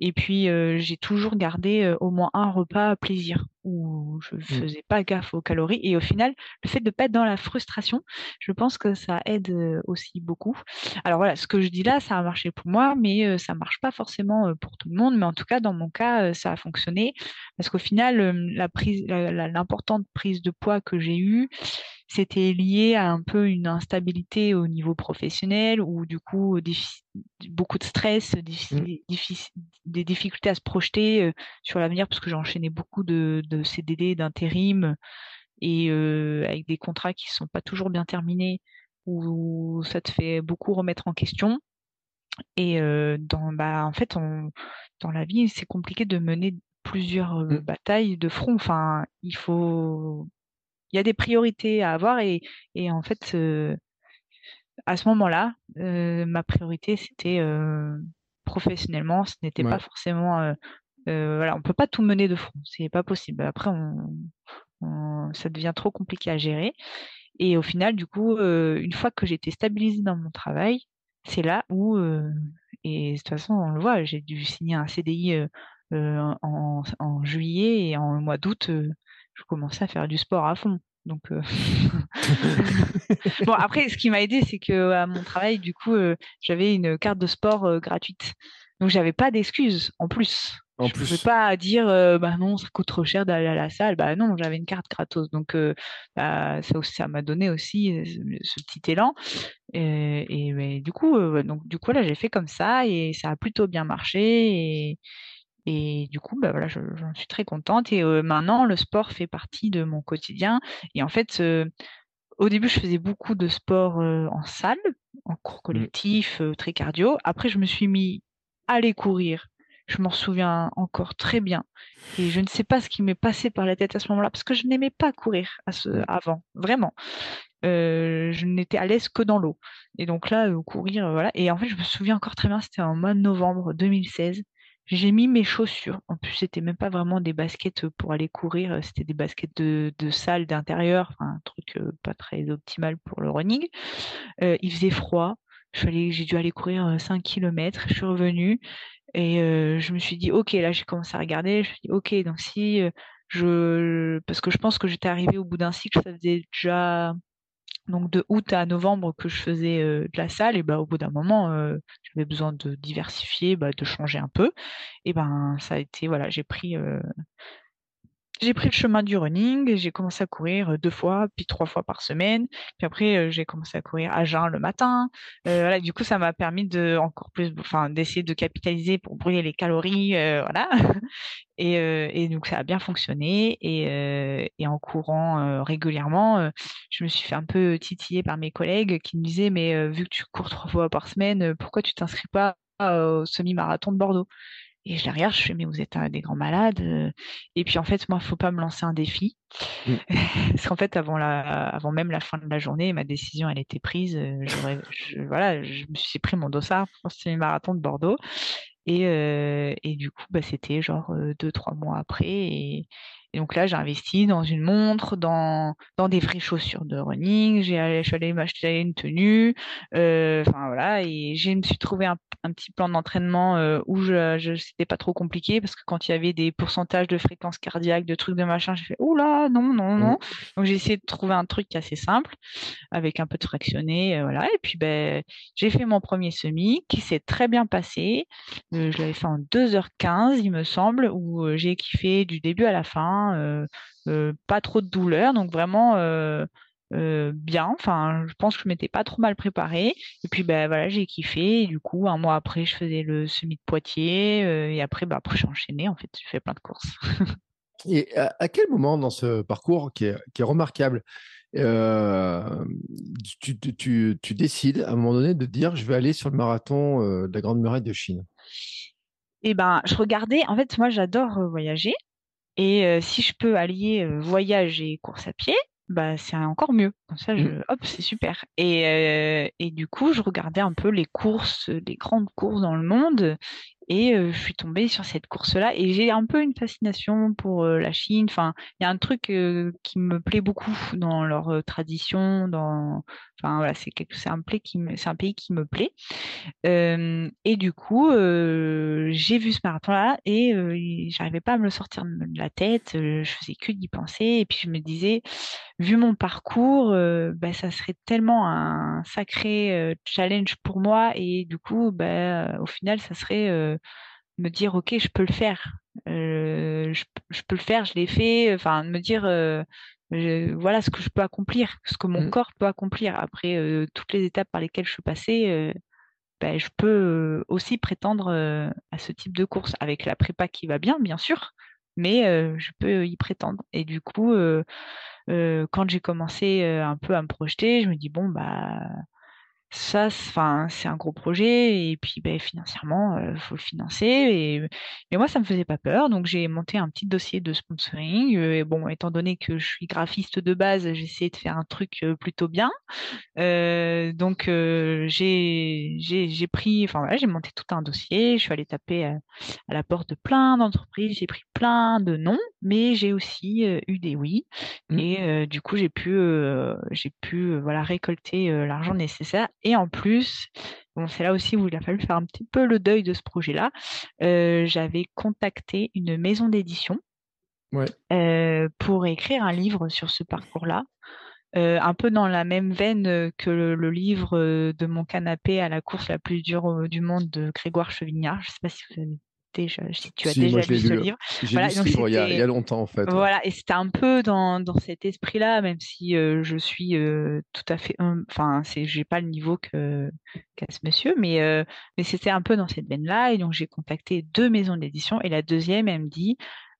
et puis, j'ai toujours gardé au moins un repas à plaisir où je mmh. faisais pas gaffe aux calories. Et au final, le fait de pas être dans la frustration, je pense que ça aide aussi beaucoup. Alors voilà, ce que je dis là, ça a marché pour moi, mais ça marche pas forcément pour tout le monde. Mais en tout cas, dans mon cas, ça a fonctionné parce qu'au final, la prise, l'importante prise de poids que j'ai eue, c'était lié à un peu une instabilité au niveau professionnel ou du coup beaucoup de stress, mmh. des difficultés à se projeter sur l'avenir parce que j'ai enchaîné beaucoup de, de CDD, d'intérim et avec des contrats qui ne sont pas toujours bien terminés où ça te fait beaucoup remettre en question. Et dans, bah, en fait, dans la vie, c'est compliqué de mener plusieurs mmh. batailles de front. Enfin, il faut y a des priorités à avoir et, et en fait, euh, à ce moment-là, euh, ma priorité, c'était euh, professionnellement, ce n'était pas forcément. voilà, on peut pas tout mener de front, c'est pas possible. Après, on, ça devient trop compliqué à gérer. Et au final, du coup, une fois que j'étais stabilisée dans mon travail, c'est là où, et de toute façon, on le voit, j'ai dû signer un CDI en, en, juillet et en mois d'août, je commençais à faire du sport à fond. Donc euh, <laughs> <laughs> bon après ce qui m'a aidé c'est que à mon travail du coup euh, j'avais une carte de sport euh, gratuite. Donc j'avais pas d'excuses en plus. En je ne pouvais pas dire bah non ça coûte trop cher d'aller à la salle. Bah non j'avais une carte gratos. Donc bah, ça m'a donné aussi ce petit élan. Et, et du coup donc du coup là j'ai fait comme ça et ça a plutôt bien marché et et du coup, bah voilà, j'en suis très contente. Et maintenant, le sport fait partie de mon quotidien. Et en fait, au début, je faisais beaucoup de sport en salle, en cours mmh. collectif, très cardio. Après, je me suis mis à aller courir. Je m'en souviens encore très bien. Et je ne sais pas ce qui m'est passé par la tête à ce moment-là, parce que je n'aimais pas courir à ce, mmh. avant, vraiment. je n'étais à l'aise que dans l'eau. Et donc là, courir, voilà. Et en fait, je me souviens encore très bien, c'était en mois de novembre 2016. J'ai mis mes chaussures. En plus, c'était même pas vraiment des baskets pour aller courir, c'était des baskets de, de salle d'intérieur, un truc pas très optimal pour le running. il faisait froid. J'ai dû aller courir 5 km. Je suis revenue et je me suis dit, ok, là j'ai commencé à regarder. Je me suis dit, ok, donc si je, parce que je pense que j'étais arrivée au bout d'un cycle, ça faisait déjà donc de août à novembre que je faisais de la salle et bah au bout d'un moment j'avais besoin de diversifier bah, de changer un peu. Et ben ça a été voilà j'ai pris j'ai pris le chemin du running, j'ai commencé à courir deux fois, puis trois fois par semaine. Puis après, j'ai commencé à courir à jeun le matin. voilà, du coup, ça m'a permis de encore plus, enfin, d'essayer de capitaliser pour brûler les calories, voilà. <laughs> Et, et, donc ça a bien fonctionné. Et, et en courant régulièrement, je me suis fait un peu titiller par mes collègues qui me disaient mais vu que tu cours trois fois par semaine, pourquoi tu t'inscris pas au semi-marathon de Bordeaux? Et je les regarde, je fais, mais vous êtes des grands malades. Euh. Et puis, en fait, moi, il ne faut pas me lancer un défi. Mmh. <laughs> Parce qu'en fait, avant, la, avant même la fin de la journée, ma décision, elle était prise. Euh, je, voilà, je me suis pris mon dossard pour ce marathon de Bordeaux. Et, euh, et du coup, bah, c'était genre deux, trois mois après. Et, et donc là, j'ai investi dans une montre, dans, dans des vraies chaussures de running. J'ai, je suis allée m'acheter une tenue. Euh, enfin voilà, et je me suis trouvé un, un petit plan d'entraînement euh, où je, je c'était pas trop compliqué parce que quand il y avait des pourcentages de fréquence cardiaque, de trucs de machin, j'ai fait oh là non non non. Mmh. Donc j'ai essayé de trouver un truc assez simple avec un peu de fractionné, euh, voilà. Et puis ben j'ai fait mon premier semi qui s'est très bien passé. je l'avais fait en 2h15 il me semble où j'ai kiffé du début à la fin. Euh, euh, pas trop de douleur, donc vraiment euh, bien. Enfin, je pense que je m'étais pas trop mal préparée. Et puis, ben voilà, j'ai kiffé. Et du coup, un mois après, je faisais le semi de Poitiers. et après, bah, après, j'ai enchaîné. En fait, j'ai fait plein de courses. et à, quel moment dans ce parcours qui est, qui est remarquable, tu, tu, tu, décides à un moment donné de dire je vais aller sur le marathon de la Grande Muraille de Chine? Eh ben, je regardais. En fait, moi, j'adore voyager. Et si je peux allier voyage et course à pied, bah c'est encore mieux. Comme ça, je, mmh. hop, c'est super. Et, et du coup, je regardais un peu les courses, les grandes courses dans le monde, et je suis tombée sur cette course-là. Et j'ai un peu une fascination pour la Chine. Enfin, il y a un truc qui me plaît beaucoup dans leur tradition, dans, Enfin voilà, c'est un pays qui me plaît. et du coup, j'ai vu ce marathon-là et j'arrivais pas à me le sortir de la tête. je faisais que d'y penser et puis je me disais, vu mon parcours, bah, ça serait tellement un sacré challenge pour moi et du coup, bah, au final, ça serait me dire ok je peux le faire je, peux le faire je l'ai fait enfin me dire voilà ce que je peux accomplir, ce que mon mmh. corps peut accomplir. Après euh, toutes les étapes par lesquelles je suis passée, euh, ben, je peux euh, aussi prétendre à ce type de course avec la prépa qui va bien, bien sûr, mais je peux y prétendre. Et du coup, quand j'ai commencé un peu à me projeter, je me dis bon bah ça, c'est un gros projet et puis ben, financièrement, il faut le financer. Et, mais moi, ça me faisait pas peur, donc j'ai monté un petit dossier de sponsoring. Et bon, étant donné que je suis graphiste de base, j'ai essayé de faire un truc plutôt bien. donc j'ai j'ai pris, enfin voilà, j'ai monté tout un dossier. Je suis allée taper à, la porte de plein d'entreprises, j'ai pris plein de noms, mais j'ai aussi eu des oui. Mmh. Et du coup, j'ai pu j'ai pu voilà récolter l'argent nécessaire et en plus, bon, c'est là aussi où il a fallu faire un petit peu le deuil de ce projet-là. Euh, j'avais contacté une maison d'édition euh, pour écrire un livre sur ce parcours-là. Euh, un peu dans la même veine que le, livre de mon canapé à la course la plus dure du monde de Grégoire Chevignard. Je ne sais pas si vous avez si tu as déjà lu ce livre. J'ai lu ce livre il y, a, longtemps en fait. Voilà, et c'était un peu dans, dans cet esprit-là, même si euh, je suis euh, tout à fait, enfin, c'est, j'ai pas le niveau que qu'a ce monsieur, mais euh, mais c'était un peu dans cette veine-là, et donc j'ai contacté deux maisons d'édition, et la deuxième, elle me dit,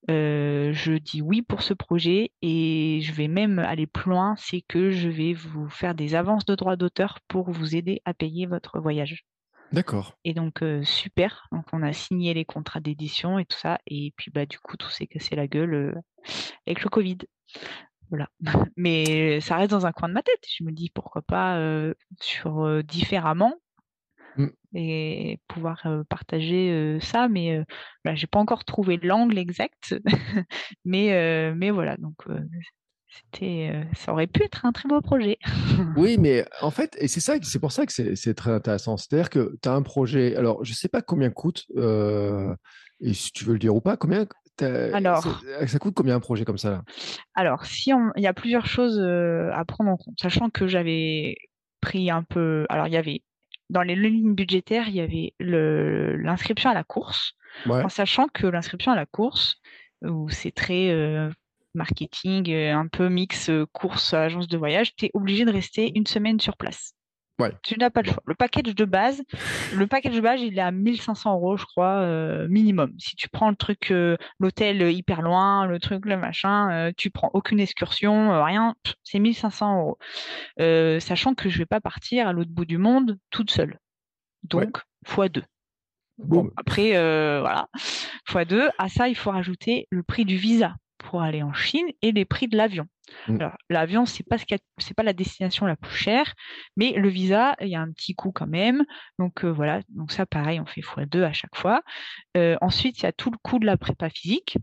je dis oui pour ce projet, et je vais même aller plus loin, c'est que je vais vous faire des avances de droits d'auteur pour vous aider à payer votre voyage. D'accord. Et donc, super. Donc, on a signé les contrats d'édition et tout ça. Et puis, bah, du coup, tout s'est cassé la gueule avec le Covid. Voilà. <laughs> Mais ça reste dans un coin de ma tête. Je me dis pourquoi pas sur différemment mmh. et pouvoir partager ça. Mais voilà, j'ai pas encore trouvé l'angle exact. <laughs> mais, mais voilà. Donc, c'était, euh, ça aurait pu être un très beau projet. <laughs> oui, mais en fait, et c'est ça, c'est pour ça que c'est très intéressant. C'est-à-dire que tu as un projet. Alors, je ne sais pas combien coûte, euh, et si tu veux le dire ou pas, combien. Alors, ça coûte combien un projet comme ça là? Alors, si il y a plusieurs choses euh, à prendre en compte, sachant que j'avais pris un peu. Alors, il y avait dans les lignes budgétaires, il y avait l'inscription à la course, en sachant que l'inscription à la course, où c'est très marketing, euh, un peu mix euh, course agence de voyage, tu es obligé de rester une semaine sur place. Ouais. Tu n'as pas le choix. Le package de base, le package de base, il est à 1500 euros, je crois, euh, minimum. Si tu prends le truc, l'hôtel hyper loin, le truc, le machin, tu prends aucune excursion, rien, c'est 1500 euros. sachant que je vais pas partir à l'autre bout du monde toute seule. Donc, fois deux. Bon, après, voilà, fois deux. À ça, il faut rajouter le prix du visa pour aller en Chine et les prix de l'avion. Mm. Alors, l'avion, c'est pas ce c'est pas la destination la plus chère, mais le visa, il y a un petit coût quand même. Donc euh, voilà, donc ça pareil, on fait x2 à chaque fois. Euh, ensuite, il y a tout le coût de la prépa physique,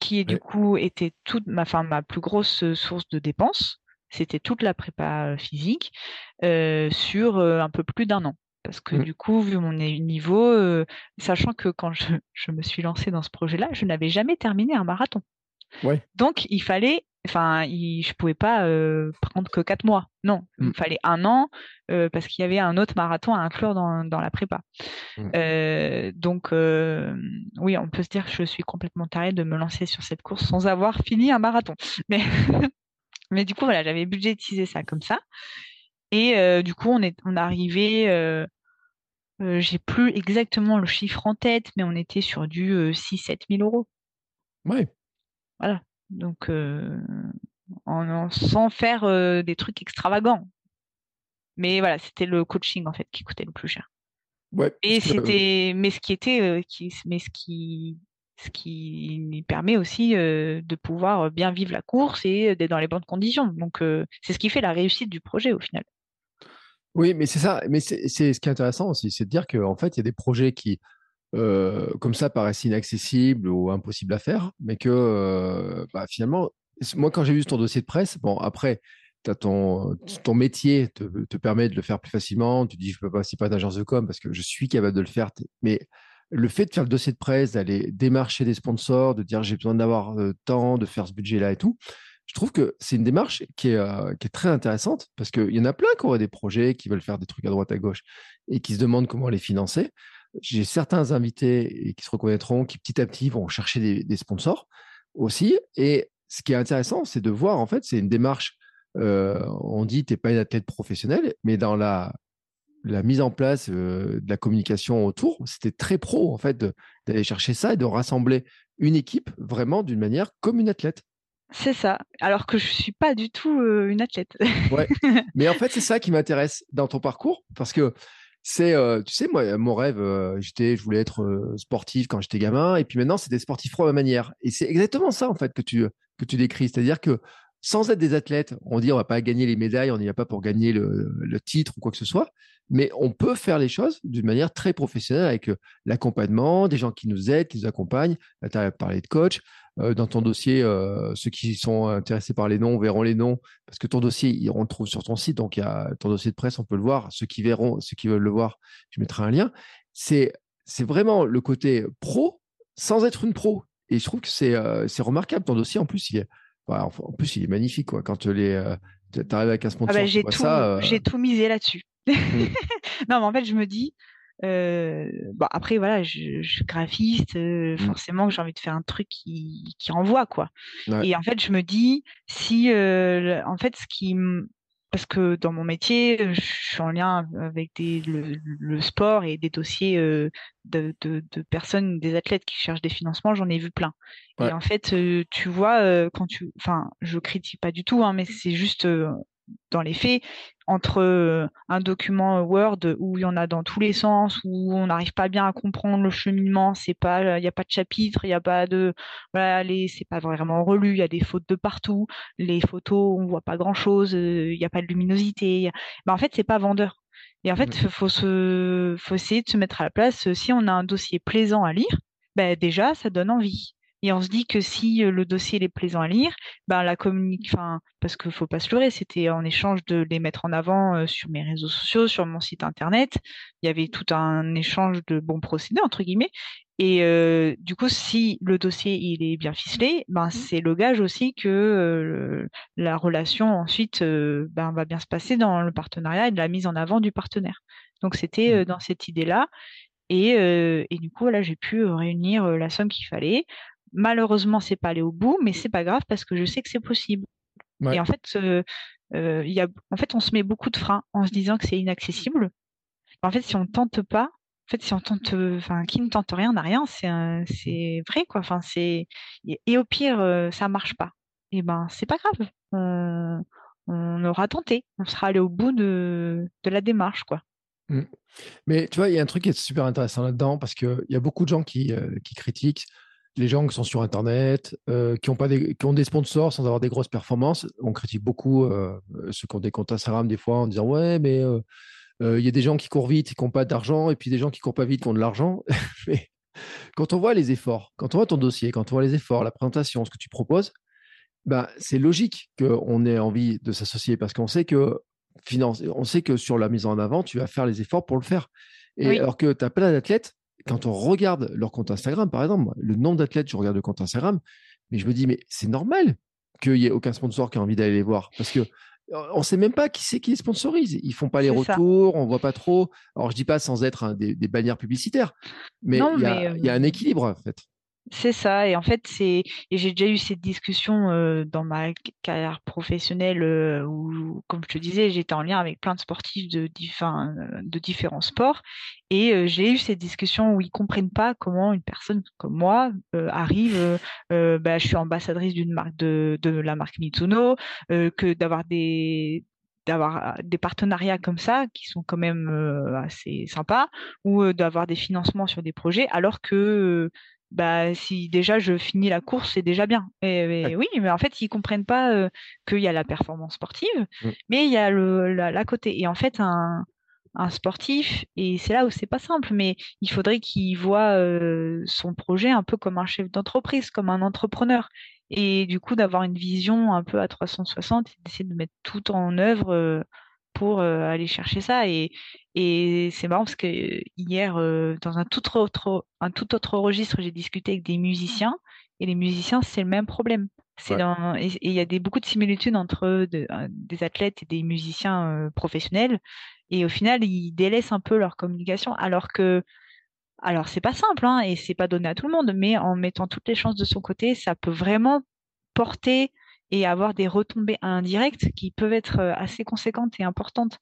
qui du coup était toute ma, enfin, ma plus grosse euh, source de dépenses. C'était toute la prépa physique sur un peu plus d'un an parce que mm. du coup, vu mon niveau, sachant que quand je, je, me suis lancée dans ce projet-là, je n'avais jamais terminé un marathon. Donc, il fallait, enfin, je pouvais pas euh, prendre que quatre mois. Non, il mm. fallait un an euh, parce qu'il y avait un autre marathon à inclure dans, la prépa. Mm. Euh, donc, oui, on peut se dire que je suis complètement tarée de me lancer sur cette course sans avoir fini un marathon. <laughs> Mais, mais du coup, voilà, j'avais budgétisé ça comme ça. Et du coup, on est, on arrivé. j'ai plus exactement le chiffre en tête, mais on était sur du 6-7 000 euros. Ouais. Voilà. Donc, euh, en, sans faire euh, des trucs extravagants. Mais voilà, c'était le coaching en fait qui coûtait le plus cher. Ouais, et c'était, mais ce qui était, euh, qui, mais ce qui, ce qui permet aussi de pouvoir bien vivre la course et d'être dans les bonnes conditions. Donc, c'est ce qui fait la réussite du projet au final. Oui, mais c'est ça. Mais c'est ce qui est intéressant aussi, c'est de dire qu'en fait, il y a des projets qui euh, comme ça paraissent inaccessibles ou impossibles à faire, mais que euh, bah, finalement, moi quand j'ai vu ton dossier de presse, bon après, ton, ton métier te, permet de le faire plus facilement. Tu dis, je peux pas passer pas d'agence de com parce que je suis capable de le faire. Mais le fait de faire le dossier de presse, d'aller démarcher des sponsors, de dire j'ai besoin d'avoir euh, temps, de faire ce budget-là et tout, je trouve que c'est une démarche qui est, euh, qui est très intéressante parce qu'il y en a plein qui auraient des projets, qui veulent faire des trucs à droite, à gauche et qui se demandent comment les financer. J'ai certains invités qui se reconnaîtront qui petit à petit vont chercher des, des sponsors aussi. Et ce qui est intéressant, c'est de voir, en fait, c'est une démarche, euh, on dit, tu n'es pas une athlète professionnelle, mais dans la, la mise en place euh, de la communication autour, c'était très pro, en fait, d'aller chercher ça et de rassembler une équipe vraiment d'une manière comme une athlète. C'est ça, alors que je ne suis pas du tout euh, une athlète. ouais. <laughs> Mais en fait, c'est ça qui m'intéresse dans ton parcours, parce que c'est, euh, tu sais, moi, mon rêve, euh, j'étais, je voulais être euh, sportif quand j'étais gamin, et puis maintenant, c'est des sportifs pro à ma manière. Et c'est exactement ça, en fait, que tu, que tu décris. C'est-à-dire que sans être des athlètes, on dit on va pas gagner les médailles, on n'y va pas pour gagner le, titre ou quoi que ce soit, mais on peut faire les choses d'une manière très professionnelle avec l'accompagnement, des gens qui nous aident, qui nous accompagnent. tu as parlé de coach, euh, dans ton dossier, euh, ceux qui sont intéressés par les noms verront les noms, parce que ton dossier, on le trouve sur ton site, donc il y a ton dossier de presse, on peut le voir. Ceux qui verront, ceux qui veulent le voir, je mettrai un lien. C'est vraiment le côté pro sans être une pro. Et je trouve que c'est euh, c'est remarquable. Ton dossier, en plus, il est, en plus, il est magnifique. Quoi. Quand les, tu arrives avec un sponsor, ah bah, j'ai tout, j'ai tout misé là-dessus. Mmh. <laughs> non, mais en fait, je me dis, euh, bon, après, voilà, je, je suis graphiste, euh, mmh. forcément que j'ai envie de faire un truc qui, qui envoie, quoi. Et en fait, je me dis, si, euh, en fait, ce qui parce que dans mon métier, je suis en lien avec des, le, le sport et des dossiers euh, de, de, de, personnes, des athlètes qui cherchent des financements, j'en ai vu plein. Et en fait, euh, tu vois, euh, quand tu, enfin, je critique pas du tout, hein, mais c'est juste dans les faits, entre euh, un document Word où il y en a dans tous les sens, où on n'arrive pas bien à comprendre le cheminement, c'est pas, il n'y a pas de chapitre, il n'y a pas de, voilà, les, c'est pas vraiment relu, il y a des fautes de partout, les photos, on voit pas grand chose, euh, il n'y a pas de luminosité, ben, en fait, c'est pas vendeur. Et en fait, il faut se, faut essayer de se mettre à la place. Si on a un dossier plaisant à lire, ben déjà, ça donne envie. Et on se dit que si le dossier est plaisant à lire, ben la communique, enfin, parce qu'il faut pas se leurrer, c'était en échange de les mettre en avant sur mes réseaux sociaux, sur mon site internet. Il y avait tout un échange de bons procédés entre guillemets. Et euh, du coup, si le dossier il est bien ficelé, ben mmh. c'est le gage aussi que euh, la relation ensuite euh, ben, va bien se passer dans le partenariat et de la mise en avant du partenaire. Donc c'était mmh. dans cette idée-là. Et, et, du coup, là, j'ai pu réunir la somme qu'il fallait. Malheureusement, c'est pas allé au bout, mais c'est pas grave parce que je sais que c'est possible. Et en fait, euh, euh, y a, en fait, on se met beaucoup de freins en se disant que c'est inaccessible. En fait, si on tente pas, en fait, si on tente, enfin, qui ne tente rien n'a rien, c'est c'est vrai quoi. Enfin, c'est et au pire, euh, ça marche pas. Et ben, c'est pas grave. On, on aura tenté. On sera allé au bout de, de la démarche quoi. Mmh. Mais tu vois, il y a un truc qui est super intéressant là-dedans parce qu'il y a beaucoup de gens qui, qui critiquent les gens qui sont sur Internet, euh, qui, ont pas des, qui ont des sponsors sans avoir des grosses performances. On critique beaucoup euh, ceux qui ont des comptes Instagram des fois en disant Ouais, mais euh, il y a des gens qui courent vite et qui n'ont pas d'argent, et puis des gens qui courent pas vite qui ont de l'argent. <laughs> mais quand on voit les efforts, quand on voit ton dossier, quand on voit les efforts, la présentation, ce que tu proposes, bah, c'est logique qu'on ait envie de s'associer parce qu'on sait que finance, on sait que sur la mise en avant, tu vas faire les efforts pour le faire. Et alors que tu as plein d'athlètes quand on regarde leur compte Instagram, par exemple, le nombre d'athlètes, je regarde le compte Instagram, mais je me dis, mais c'est normal qu'il n'y ait aucun sponsor qui a envie d'aller les voir. Parce que on ne sait même pas qui c'est qui les sponsorise. Ils font pas les retours, on ne voit pas trop. Alors, je dis pas sans être des, bannières publicitaires, mais il y, a un équilibre, en fait. C'est ça, et en fait, c'est et j'ai déjà eu cette discussion dans ma carrière professionnelle où, comme je te disais, j'étais en lien avec plein de sportifs de, de différents sports, et j'ai eu cette discussion où ils comprennent pas comment une personne comme moi arrive. Bah, je suis ambassadrice d'une marque de, de la marque Mitsuno, que d'avoir des d'avoir des partenariats comme ça qui sont quand même assez sympas ou d'avoir des financements sur des projets alors que bah si déjà je finis la course, c'est déjà bien. Et, oui, mais en fait, ils comprennent pas euh, qu'il y a la performance sportive, mmh. mais il y a le la, côté. Et en fait, un, un sportif, et c'est là où c'est pas simple, mais il faudrait qu'il voit euh, son projet un peu comme un chef d'entreprise, comme un entrepreneur. et du coup d'avoir une vision un peu à 360 et d'essayer de mettre tout en œuvre pour aller chercher ça. Et, et c'est marrant parce que hier, dans un tout autre, un tout autre registre, j'ai discuté avec des musiciens et les musiciens, c'est le même problème. C'est dans, et il y a des, beaucoup de similitudes entre des athlètes et des musiciens professionnels. Et au final, ils délaissent un peu leur communication, alors que, alors c'est pas simple, hein, et c'est pas donné à tout le monde, mais en mettant toutes les chances de son côté, ça peut vraiment porter et avoir des retombées indirectes qui peuvent être assez conséquentes et importantes.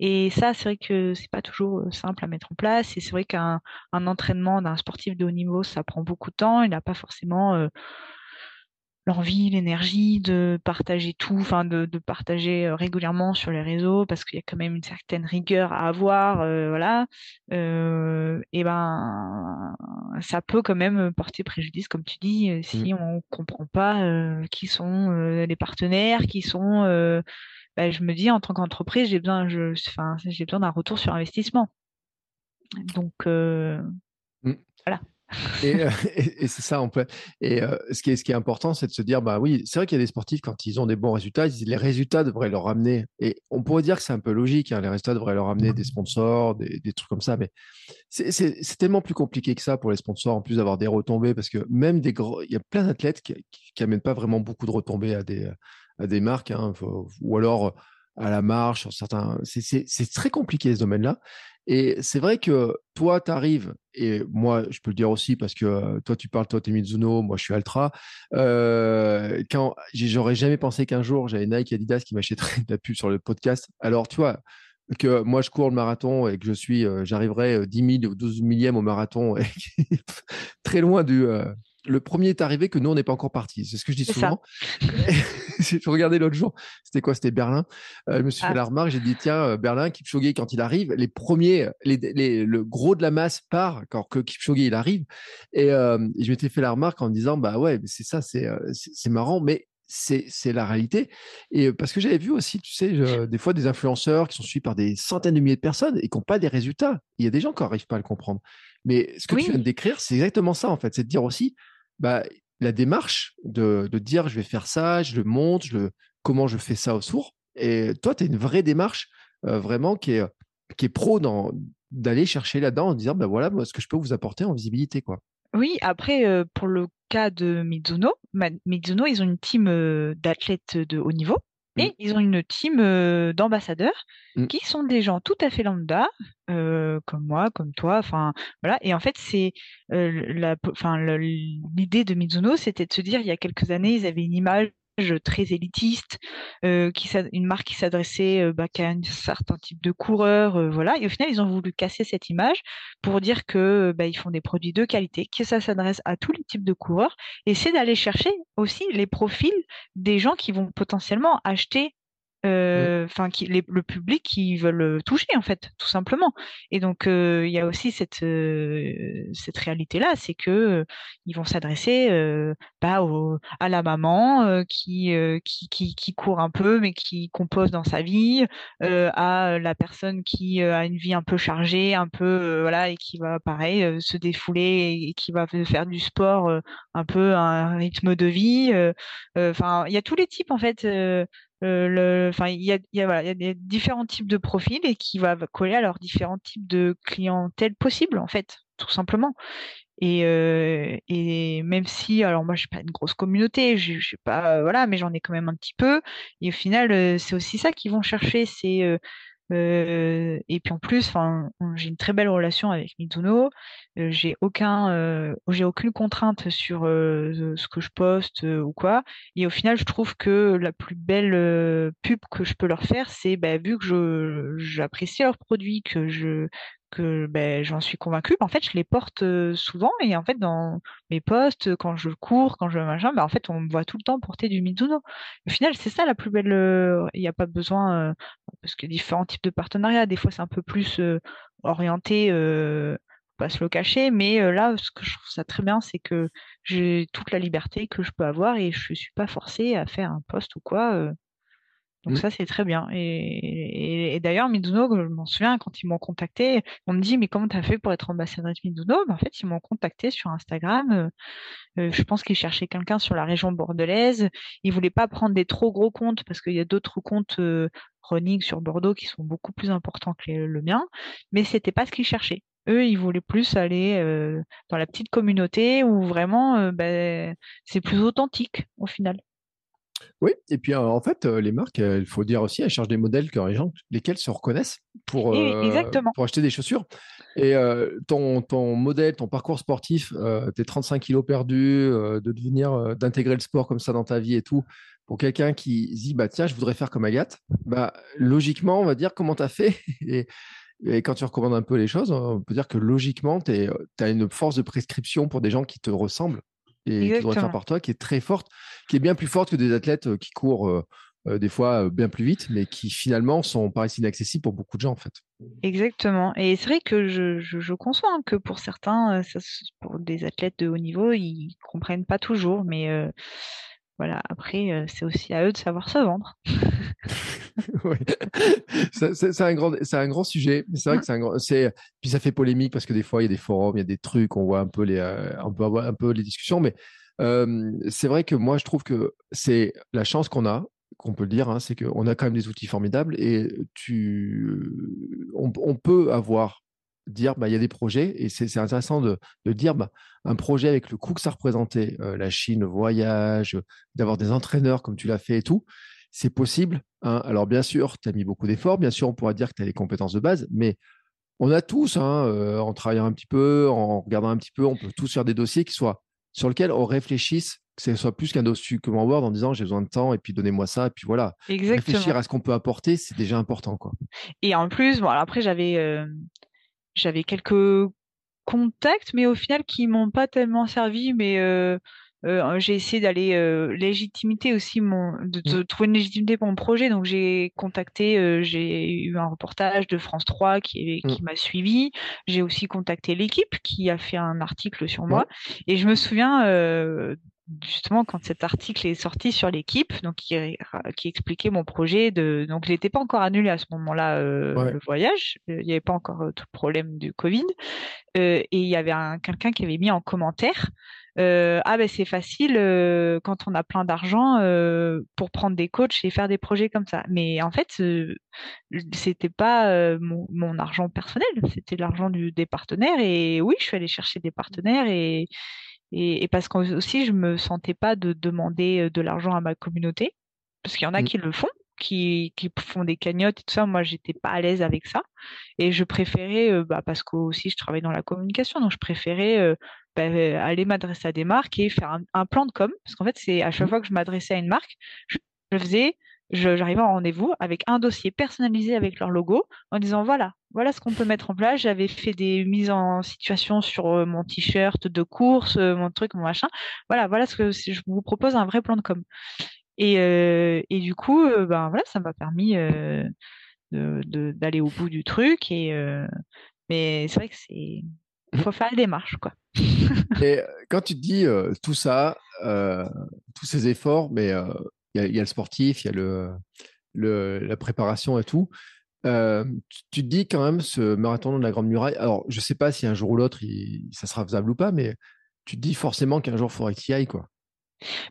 Et ça, c'est vrai que c'est pas toujours simple à mettre en place. Et c'est vrai qu'un entraînement d'un sportif de haut niveau, ça prend beaucoup de temps. Il n'a pas forcément l'envie, l'énergie de partager tout, enfin de, de, partager régulièrement sur les réseaux parce qu'il y a quand même une certaine rigueur à avoir, voilà. et ben, ça peut quand même porter préjudice, comme tu dis, si mmh. on comprend pas qui sont les partenaires, qui sont. Ben, je me dis en tant qu'entreprise, j'ai besoin, je, enfin, j'ai besoin d'un retour sur investissement. Donc mmh. voilà. Euh, <laughs> et, c'est ça, on peut. Et euh, ce, qui est, important, c'est de se dire, bah oui, c'est vrai qu'il y a des sportifs, quand ils ont des bons résultats, les résultats devraient leur amener. Et on pourrait dire que c'est un peu logique, hein, les résultats devraient leur amener des sponsors, des, des trucs comme ça. Mais c'est tellement plus compliqué que ça pour les sponsors, en plus d'avoir des retombées, parce que même des gros. Il y a plein d'athlètes qui n'amènent pas vraiment beaucoup de retombées à des, à des marques, hein, ou alors à la marche, sur certains. C'est très compliqué ce domaine-là. Et c'est vrai que toi, tu arrives, et moi, je peux le dire aussi parce que euh, toi, tu parles, toi, tu es Mizuno, moi, je suis Altra. Euh, quand j'aurais jamais pensé qu'un jour, j'avais Nike Adidas qui m'achèteraient de la pub sur le podcast. Alors, tu vois, que moi, je cours le marathon et que je suis, euh, j'arriverai 10 000 ou 12 millième au marathon, et <laughs> très loin du, le premier est arrivé que nous, on n'est pas encore parti. C'est ce que je dis souvent. <laughs> J'ai regardé l'autre jour. C'était quoi C'était Berlin. Euh, je me suis fait ah. la remarque. J'ai dit, tiens, euh, Berlin, Kipchoge, quand il arrive, les premiers, le gros de la masse part quand que Kipchoge, il arrive. Et euh, je m'étais fait la remarque en me disant, bah ouais, c'est ça, c'est marrant, mais c'est la réalité. Et parce que j'avais vu aussi, tu sais, des fois des influenceurs qui sont suivis par des centaines de milliers de personnes et qui n'ont pas des résultats. Il y a des gens qui n'arrivent pas à le comprendre. Mais ce que tu viens de décrire, c'est exactement ça, en fait. C'est de dire aussi, bah, la démarche de, dire je vais faire ça, je le monte, le, comment je fais ça au sourd. Et toi, tu as une vraie démarche euh, vraiment qui est, qui est pro d'aller chercher là-dedans en disant bah voilà ce que je peux vous apporter en visibilité. quoi. Oui, après, euh, pour le cas de Mizuno, Mizuno, ils ont une team euh, d'athlètes de haut niveau. Et mmh. ils ont une team d'ambassadeurs mmh. qui sont des gens tout à fait lambda, comme moi, comme toi, enfin voilà. Et en fait, c'est la, enfin l'idée de Mizuno, c'était de se dire il y a quelques années, ils avaient une image très élitiste, euh, qui une marque qui s'adressait euh, bah, qu'à un certain type de coureur, euh, voilà. Et au final, ils ont voulu casser cette image pour dire que bah, font des produits de qualité, que ça s'adresse à tous les types de coureurs, et c'est d'aller chercher aussi les profils des gens qui vont potentiellement acheter Mmh. enfin le public qui veulent toucher en fait tout simplement et donc il y a aussi cette cette réalité là c'est que ils vont s'adresser bah, à la maman qui, qui, qui qui court un peu mais qui compose dans sa vie à la personne qui a une vie un peu chargée un peu voilà et qui va pareil se défouler et, qui va faire du sport un peu un rythme de vie enfin il y a tous les types en fait euh, enfin, il y a, y, a, y a différents types de profils et qui va coller à leurs différents types de clientèle possibles, en fait, tout simplement. Et, euh, et même si, alors moi, je pas une grosse communauté, je, pas, euh, voilà, mais j'en ai quand même un petit peu. Et au final, c'est aussi ça qu'ils vont chercher, c'est euh, et puis en plus, j'ai une très belle relation avec Mizuno. Euh, j'ai aucun, euh, j'ai aucune contrainte sur ce que je poste ou quoi. Et au final, je trouve que la plus belle pub que je peux leur faire, c'est bah, vu que j'apprécie leurs produits, que je que ben, j'en suis convaincue. En fait, je les porte souvent et en fait, dans mes posts, quand je cours, quand je machin, ben, en fait, on me voit tout le temps porter du Mizuno. Au final, c'est ça la plus belle. Il n'y a pas besoin parce que différents types de partenariats. Des fois, c'est un peu plus orienté. pas se le cacher, mais là, ce que je trouve ça très bien, c'est que j'ai toute la liberté que je peux avoir et je ne suis pas forcée à faire un post ou quoi. Donc Mm. ça, c'est très bien. Et, et- et d'ailleurs, Mizuno, je m'en souviens, quand ils m'ont contacté, on me dit, mais comment tu as fait pour être ambassadrice Mizuno? Ben, en fait, ils m'ont contacté sur Instagram. euh, euh, je pense qu'ils cherchaient quelqu'un sur la région bordelaise. Ils voulaient pas prendre des trop gros comptes parce qu'il y a d'autres comptes euh, running sur Bordeaux qui sont beaucoup plus importants que les- le mien, mais c'était pas ce qu'ils cherchaient. Eux, ils voulaient plus aller euh, dans la petite communauté où vraiment ben, c'est plus authentique au final. Oui, et puis en fait, les marques, il faut dire aussi, elles cherchent des modèles que les gens, lesquels se reconnaissent pour, euh, acheter des chaussures. Et euh, ton, ton modèle, ton parcours sportif, euh, tes 35 kilos perdus, de devenir, d'intégrer le sport comme ça dans ta vie et tout, pour quelqu'un qui dit, bah tiens, je voudrais faire comme Agathe, bah logiquement, on va dire comment tu as fait? <laughs> Et, et quand tu recommandes un peu les choses, on peut dire que logiquement, tu as une force de prescription pour des gens qui te ressemblent et qui devraient faire par toi, qui est très forte, qui est bien plus forte que des athlètes euh, qui courent euh, euh, des fois euh, bien plus vite, mais qui finalement sont paraissent inaccessibles pour beaucoup de gens en fait. Exactement. Et c'est vrai que je, je, je conçois hein, que pour certains, euh, ça, pour des athlètes de haut niveau, ils comprennent pas toujours. Mais voilà, après, euh, c'est aussi à eux de savoir se vendre. <laughs> Ça- C'est un grand, c'est un grand sujet. C'est vrai que c'est un grand, puis ça fait polémique parce que des fois il y a des forums, il y a des trucs, on voit un peu les, euh, on peut avoir un peu les discussions, mais euh, c'est vrai que moi je trouve que c'est la chance qu'on a, qu'on peut le dire, hein, c'est qu'on a quand même des outils formidables et tu, on, on peut avoir dire bah il y a des projets et c'est intéressant de, de dire bah un projet avec le coût que ça représentait, euh, la Chine, le voyage, d'avoir des entraîneurs comme tu l'as fait et tout, c'est possible. hein. Alors, bien sûr, tu as mis beaucoup d'efforts. Bien sûr, on pourra dire que tu as les compétences de base, mais on a tous, hein, euh, en travaillant un petit peu, en regardant un petit peu, on peut tous faire des dossiers qui soient sur lesquels on réfléchisse, que ce soit plus qu'un en Word en disant j'ai besoin de temps et puis donnez-moi ça. Et puis voilà, réfléchir à ce qu'on peut apporter, c'est déjà important. Quoi. Et en plus, bon, alors après, j'avais euh, j'avais quelques contacts, mais au final, qui m'ont pas tellement servi. Mais euh, euh, j'ai essayé d'aller euh, légitimité aussi mon de, de trouver une légitimité pour mon projet. Donc j'ai contacté, euh, j'ai eu un reportage de France 3 qui, est- qui m'a suivi. J'ai aussi contacté l'équipe qui a fait un article sur moi. Et je me souviens justement quand cet article est sorti sur l'équipe, donc qui, qui expliquait mon projet de donc il n'était pas encore annulé à ce moment-là euh, Ouais. le voyage, Euh, il n'y avait pas encore euh, tout le problème du Covid, Euh, et il y avait un quelqu'un qui avait mis en commentaire euh, ah ben c'est facile quand on a plein d'argent pour prendre des coachs et faire des projets comme ça. Mais en fait, c'était pas mon, mon argent personnel, c'était l'argent des partenaires. Et oui, je suis allée chercher des partenaires et, et, et parce que aussi je me sentais pas de demander euh, de l'argent à ma communauté, parce qu'il y en a Mm. qui le font, qui, qui font des cagnottes et tout ça. Moi, j'étais pas à l'aise avec ça. Et je préférais, euh, bah, parce que aussi je travaille dans la communication, donc je préférais euh, bah, aller m'adresser à des marques et faire un, un plan de com. Parce qu'en fait, c'est à chaque fois que je m'adressais à une marque, je, je faisais, j'arrivais en rendez-vous avec un dossier personnalisé avec leur logo en disant voilà, voilà ce qu'on peut mettre en place. J'avais fait des mises en situation sur euh, mon t-shirt de course, euh, mon truc, mon machin. Voilà, voilà ce que je vous propose un vrai plan de com. Et, euh, et du coup, euh, ben voilà, ça m'a permis euh, d'aller au bout du truc. Et mais c'est vrai que c'est faut faire la démarche, quoi. Et quand tu te dis tout ça, tous ces efforts, mais il y, a- le sportif, il y a le, la préparation et tout. euh, tu, te dis quand même ce marathon de la Grande Muraille. Alors, je sais pas si un jour ou l'autre, ça sera faisable ou pas, mais tu te dis forcément qu'un jour, il faudrait tu y ailles, quoi.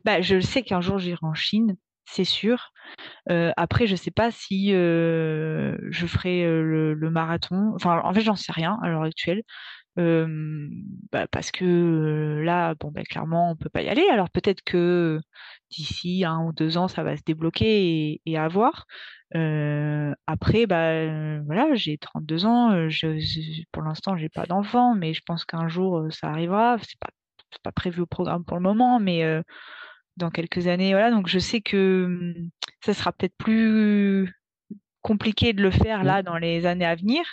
Bah, je sais qu'un jour j'irai en Chine, c'est sûr. Euh, après, je sais pas si euh, je ferai le, le marathon. Enfin, en fait, j'en sais rien à l'heure actuelle. Euh, bah, parce que là, bon, bah, clairement, on peut pas y aller. Alors peut-être que d'ici un ou deux ans, ça va se débloquer et, et à voir. Euh, après, bah, voilà, j'ai 32 ans. Je, je- pour l'instant, j'ai pas d'enfant, mais je pense qu'un jour, ça arrivera. C'est pas, pas prévu au programme pour le moment, mais euh, dans quelques années, voilà. Donc je sais que hum, ça sera peut-être plus compliqué de le faire là dans les années à venir.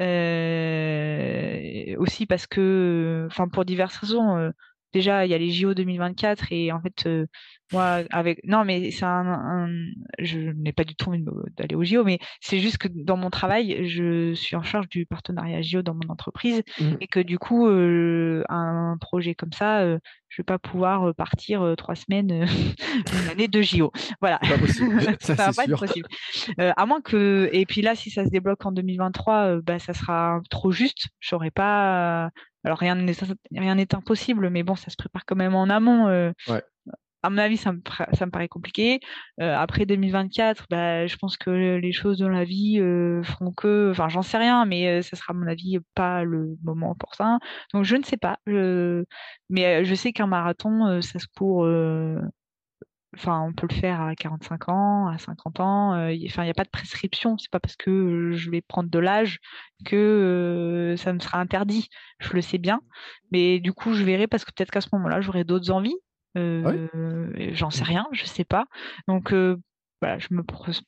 Euh, aussi parce que, enfin pour diverses raisons, euh, déjà, il y a les JO 2024 et en fait, euh, moi, avec. Non, mais c'est un, Je n'ai pas du tout envie d'aller au JO, mais c'est juste que dans mon travail, je suis en charge du partenariat JO dans mon entreprise mmh. et que du coup, euh, un projet comme ça, euh, je ne vais pas pouvoir partir trois semaines <laughs> une année de JO. Voilà. Pas possible. <laughs> ça, va pas être possible. à moins que. Et puis là, si ça se débloque en 2023, bah, ça sera trop juste. Je n'aurai pas alors rien n'est impossible, mais bon, ça se prépare quand même en amont. Euh, à mon avis, ça me, ça me paraît compliqué. Euh, après 2024, bah, je pense que les choses dans la vie euh, feront que, enfin, j'en sais rien, mais ça sera à mon avis pas le moment opportun. Donc je ne sais pas. Mais je sais qu'un marathon, ça se court Enfin, on peut le faire à 45 ans, à 50 ans. Euh, enfin, il n'y a pas de prescription. C'est pas parce que je vais prendre de l'âge que euh, ça me sera interdit. Je le sais bien, mais du coup, je verrai parce que peut-être qu'à ce moment-là, j'aurai d'autres envies. Euh, J'en sais rien, je sais pas. Donc, euh, voilà, je me pose,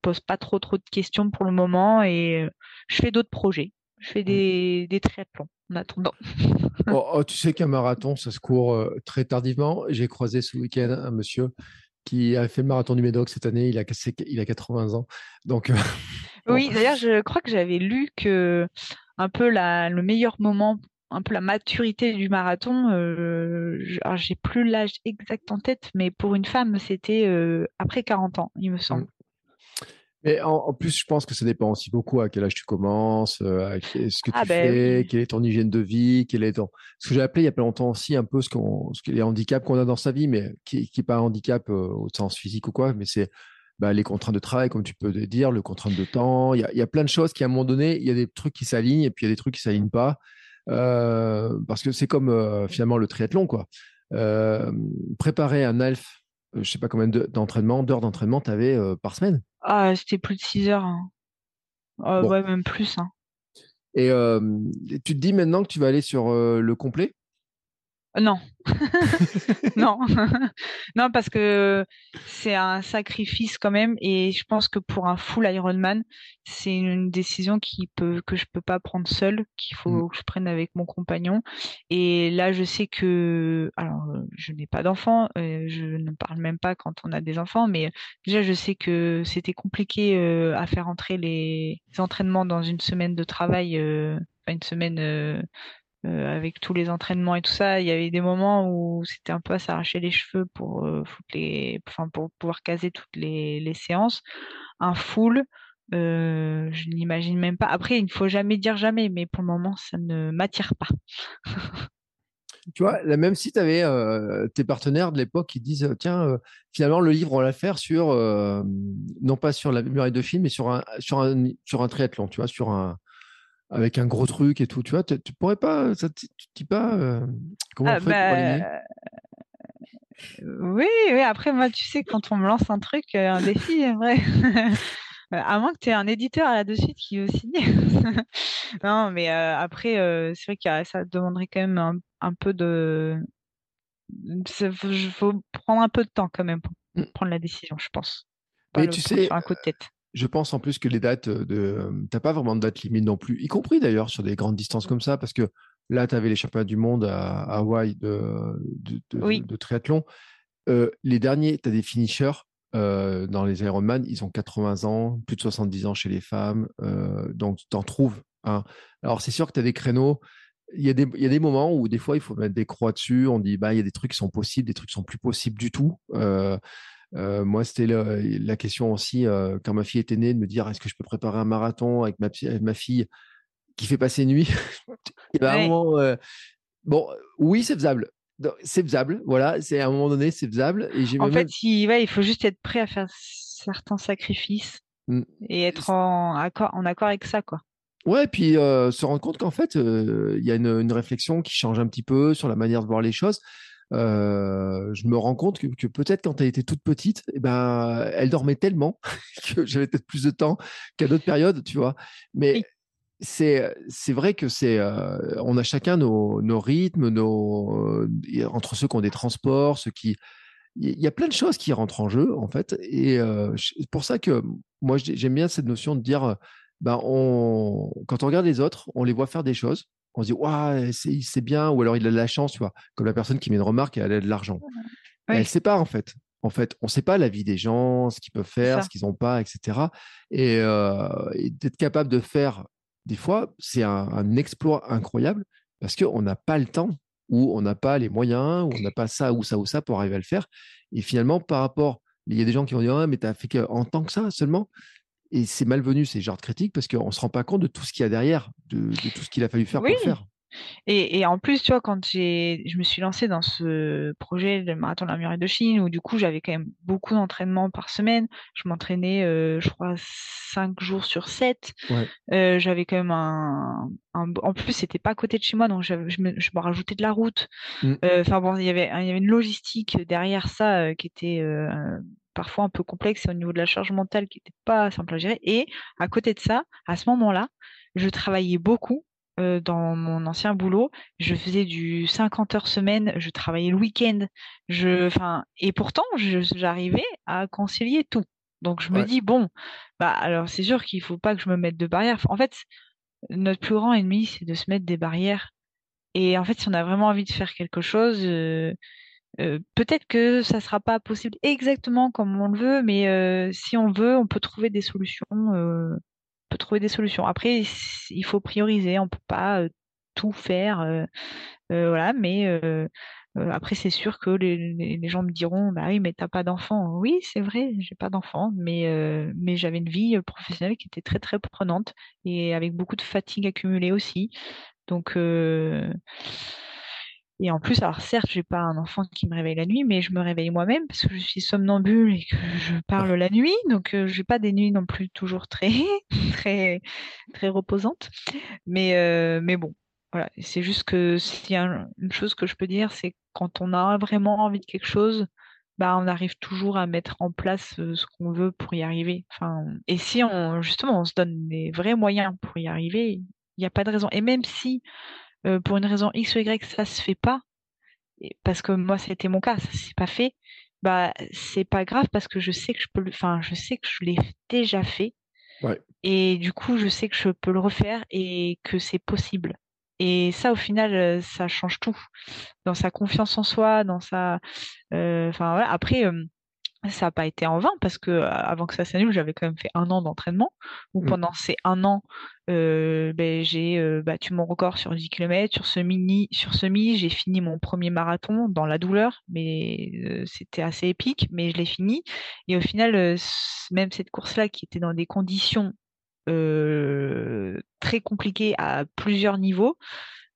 pose pas trop trop de questions pour le moment et je fais d'autres projets. Je fais mmh. des, des triathlons en attendant. Oh, oh, tu sais qu'un marathon, ça se court euh, très tardivement. J'ai croisé ce week-end un monsieur qui a fait le marathon du Médoc cette année. Il a, il a 80 ans. Donc, euh, <laughs> oui, d'ailleurs, je crois que j'avais lu que un peu la, le meilleur moment, un peu la maturité du marathon, euh, j'ai plus l'âge exact en tête, mais pour une femme, c'était euh, après 40 ans, il me semble. Mais en, plus, je pense que ça dépend aussi beaucoup à quel âge tu commences, euh, ce que ah tu ben fais, quelle est ton hygiène de vie, quel est ton. Ce que j'ai appelé il y a pas longtemps aussi un peu ce qu'on, ce les handicaps qu'on a dans sa vie, mais qui n'est pas un handicap euh, au sens physique ou quoi, mais c'est bah, les contraintes de travail, comme tu peux le dire, le contrainte de temps. Il y, a, il y a plein de choses qui, à un moment donné, il y a des trucs qui s'alignent et puis il y a des trucs qui s'alignent pas. Euh, parce que c'est comme euh, finalement le triathlon, quoi. préparer un elf je sais pas combien d'entraînement, d'heures d'entraînement tu avais par semaine? Ah, c'était plus de 6 heures. Hein. Ah, ouais, même plus. Hein. Et tu te dis maintenant que tu vas aller sur le complet? Non, <laughs> non, <laughs> non, parce que c'est un sacrifice quand même, et je pense que pour un full Ironman, c'est une décision qui peut que je peux pas prendre seule, qu'il faut mmh. que je prenne avec mon compagnon. Et là, je sais que, alors, je n'ai pas d'enfants, euh, je ne parle même pas quand on a des enfants, mais déjà, je sais que c'était compliqué euh, à faire entrer les entraînements dans une semaine de travail, euh, une semaine euh, avec tous les entraînements et tout ça, il y avait des moments où c'était un peu à s'arracher les cheveux pour, euh, les, enfin, pour pouvoir caser toutes les, séances. Un full, euh, je n'imagine même pas. Après, il ne faut jamais dire jamais, mais pour le moment, ça ne m'attire pas. tu vois, même si tu avais tes partenaires de l'époque qui disent tiens, finalement, le livre, on va faire sur, non pas sur la muraille de film, mais sur un, sur un, sur un triathlon, tu vois, sur un, avec un gros truc et tout, tu vois, tu, pourrais pas, ça tu dis pas euh, comment ah, on fait pour bah, oui, oui, après, moi, tu sais, quand on me lance un truc, euh, un défi, vrai. <laughs> à moins que tu aies un éditeur suite qui veut signer. <laughs> non, mais euh, après, c'est vrai que ça demanderait quand même un, peu de. Il faut prendre un peu de temps quand même pour mmh. prendre la décision, je pense. mais tu sais, un coup de tête je pense en plus que les dates de. T'as pas vraiment de date limite non plus, y compris d'ailleurs sur des grandes distances comme ça, parce que là, tu avais les championnats du monde à, Hawaï de, de, triathlon. Euh, les derniers, tu as des finishers euh, dans les Ironman, ils ont 80 ans, plus de 70 ans chez les femmes, euh, donc tu en trouves. Hein. Alors, c'est sûr que tu as des créneaux. Il y, a des, il y, a des, moments où des fois il faut mettre des croix dessus. On dit bah il y a des trucs qui sont possibles, des trucs qui sont plus possibles du tout. Euh, moi, c'était la, question aussi, euh, quand ma fille était née, de me dire est-ce que je peux préparer un marathon avec ma, ma fille qui fait passer nuit? <laughs> Euh, Bon, oui, c'est faisable. C'est faisable, voilà. C'est à un moment donné, c'est faisable. Et en fait, il, il faut juste être prêt à faire certains sacrifices mmh. et être en accord, en accord avec ça, quoi. Ouais, puis se rendre compte qu'en fait, il y a une, une, réflexion qui change un petit peu sur la manière de voir les choses. Euh, je me rends compte que, peut-être quand elle était toute petite, eh ben, elle dormait tellement <laughs> que j'avais peut-être plus de temps qu'à d'autres périodes, tu vois. Mais c'est c'est vrai que c'est euh, on a chacun nos, nos rythmes, nos entre ceux qui ont des transports, ceux qui il y a plein de choses qui rentrent en jeu en fait. Et euh, c'est pour ça que moi j'aime bien cette notion de dire ben on quand on regarde les autres, on les voit faire des choses On se dit, ouais, c'est bien, ou alors il a de la chance, tu vois, comme la personne qui met une remarque, elle a de l'argent. Elle ne sait pas, en fait. En fait, on ne sait pas la vie des gens, ce qu'ils peuvent faire, ce qu'ils n'ont pas, etc. Et, d'être capable de faire, des fois, c'est un, exploit incroyable parce qu'on n'a pas le temps ou on n'a pas les moyens, ou on n'a pas ça ou ça ou ça pour arriver à le faire. Et finalement, par rapport, il y a des gens qui vont dire, ah, mais tu as fait en tant que ça seulement? Et c'est malvenu ces genres de critiques parce qu'on ne se rend pas compte de tout ce qu'il y a derrière, de, tout ce qu'il a fallu faire pour faire. Et, et, en plus, tu vois, quand je me suis lancée dans ce projet de marathon de la muraille de Chine, où du coup, j'avais quand même beaucoup d'entraînement par semaine. Je m'entraînais, euh, je crois, cinq jours sur sept. Euh, j'avais quand même un, en plus, c'était pas à côté de chez moi, donc je me, je me rajoutais de la route. Mm. Euh, enfin bon, il y avait, il y avait une logistique derrière ça qui était parfois un peu complexe au niveau de la charge mentale qui n'était pas simple à gérer. Et à côté de ça, à ce moment-là, je travaillais beaucoup euh, dans mon ancien boulot, je faisais du 50 heures semaine, je travaillais le week-end, je, enfin, et pourtant, j'arrivais à concilier tout. Donc je me dis bon, bah alors c'est sûr qu'il faut pas que je me mette de barrières. En fait, notre plus grand ennemi, c'est de se mettre des barrières. Et en fait, si on a vraiment envie de faire quelque chose, euh, euh, peut-être que ça sera pas possible exactement comme on le veut, mais si on veut, on peut trouver des solutions trouver des solutions. Après, il faut prioriser, on peut pas tout faire, voilà, mais après, c'est sûr que les, gens me diront, bah oui, mais t'as pas d'enfant. Oui, c'est vrai, j'ai pas d'enfant, mais, mais j'avais une vie professionnelle qui était très très prenante et avec beaucoup de fatigue accumulée aussi. Donc, et en plus, alors certes, j'ai pas un enfant qui me réveille la nuit, mais je me réveille moi-même parce que je suis somnambule et que je parle la nuit, donc euh, j'ai pas des nuits non plus toujours très <laughs> très très reposantes. Mais euh, mais bon, voilà, c'est juste que s'il y a une chose que je peux dire, c'est quand on a vraiment envie de quelque chose, bah on arrive toujours à mettre en place euh, ce qu'on veut pour y arriver. Enfin, et si on justement on se donne des vrais moyens pour y arriver, il n'y a pas de raison. Et même si euh, pour une raison X ou Y, ça se fait pas, parce que moi, c'était mon cas, ça s'est pas fait, bah, c'est pas grave parce que je sais que je peux le, enfin, je sais que je l'ai déjà fait. Et du coup, je sais que je peux le refaire et que c'est possible. Et ça, au final, euh, ça change tout. Dans sa confiance en soi, dans sa, euh, voilà. Après, ça n'a pas été en vain parce que avant que ça s'annule, j'avais quand même fait un an d'entraînement. Où mmh. pendant ces un an, ben, j'ai battu mon record sur 10 km. Sur ce mini, sur semi, j'ai fini mon premier marathon dans la douleur, mais c'était assez épique, mais je l'ai fini. Et au final, même cette course-là, qui était dans des conditions très compliquées à plusieurs niveaux,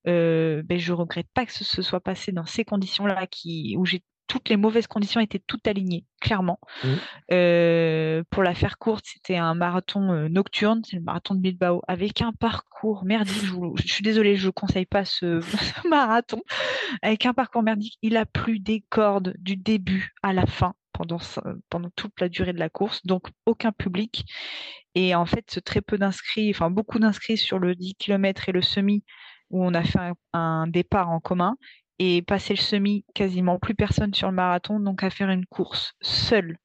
euh, ben, je regrette pas que ce se soit passé dans ces conditions-là qui où j'ai toutes les mauvaises conditions étaient toutes alignées, clairement. Mmh. Euh, pour la faire courte, c'était un marathon euh, nocturne, c'est le marathon de Bilbao, avec un parcours merdique. Je, suis désolée, je ne conseille pas <laughs> ce, marathon. Avec un parcours merdique, il a plu des cordes du début à la fin pendant, pendant toute la durée de la course, donc aucun public. Et en fait, très peu d'inscrits, enfin beaucoup d'inscrits sur le 10 km et le semi, où on a fait un départ en commun et passer le semi, quasiment plus personne sur le marathon, donc à faire une course seule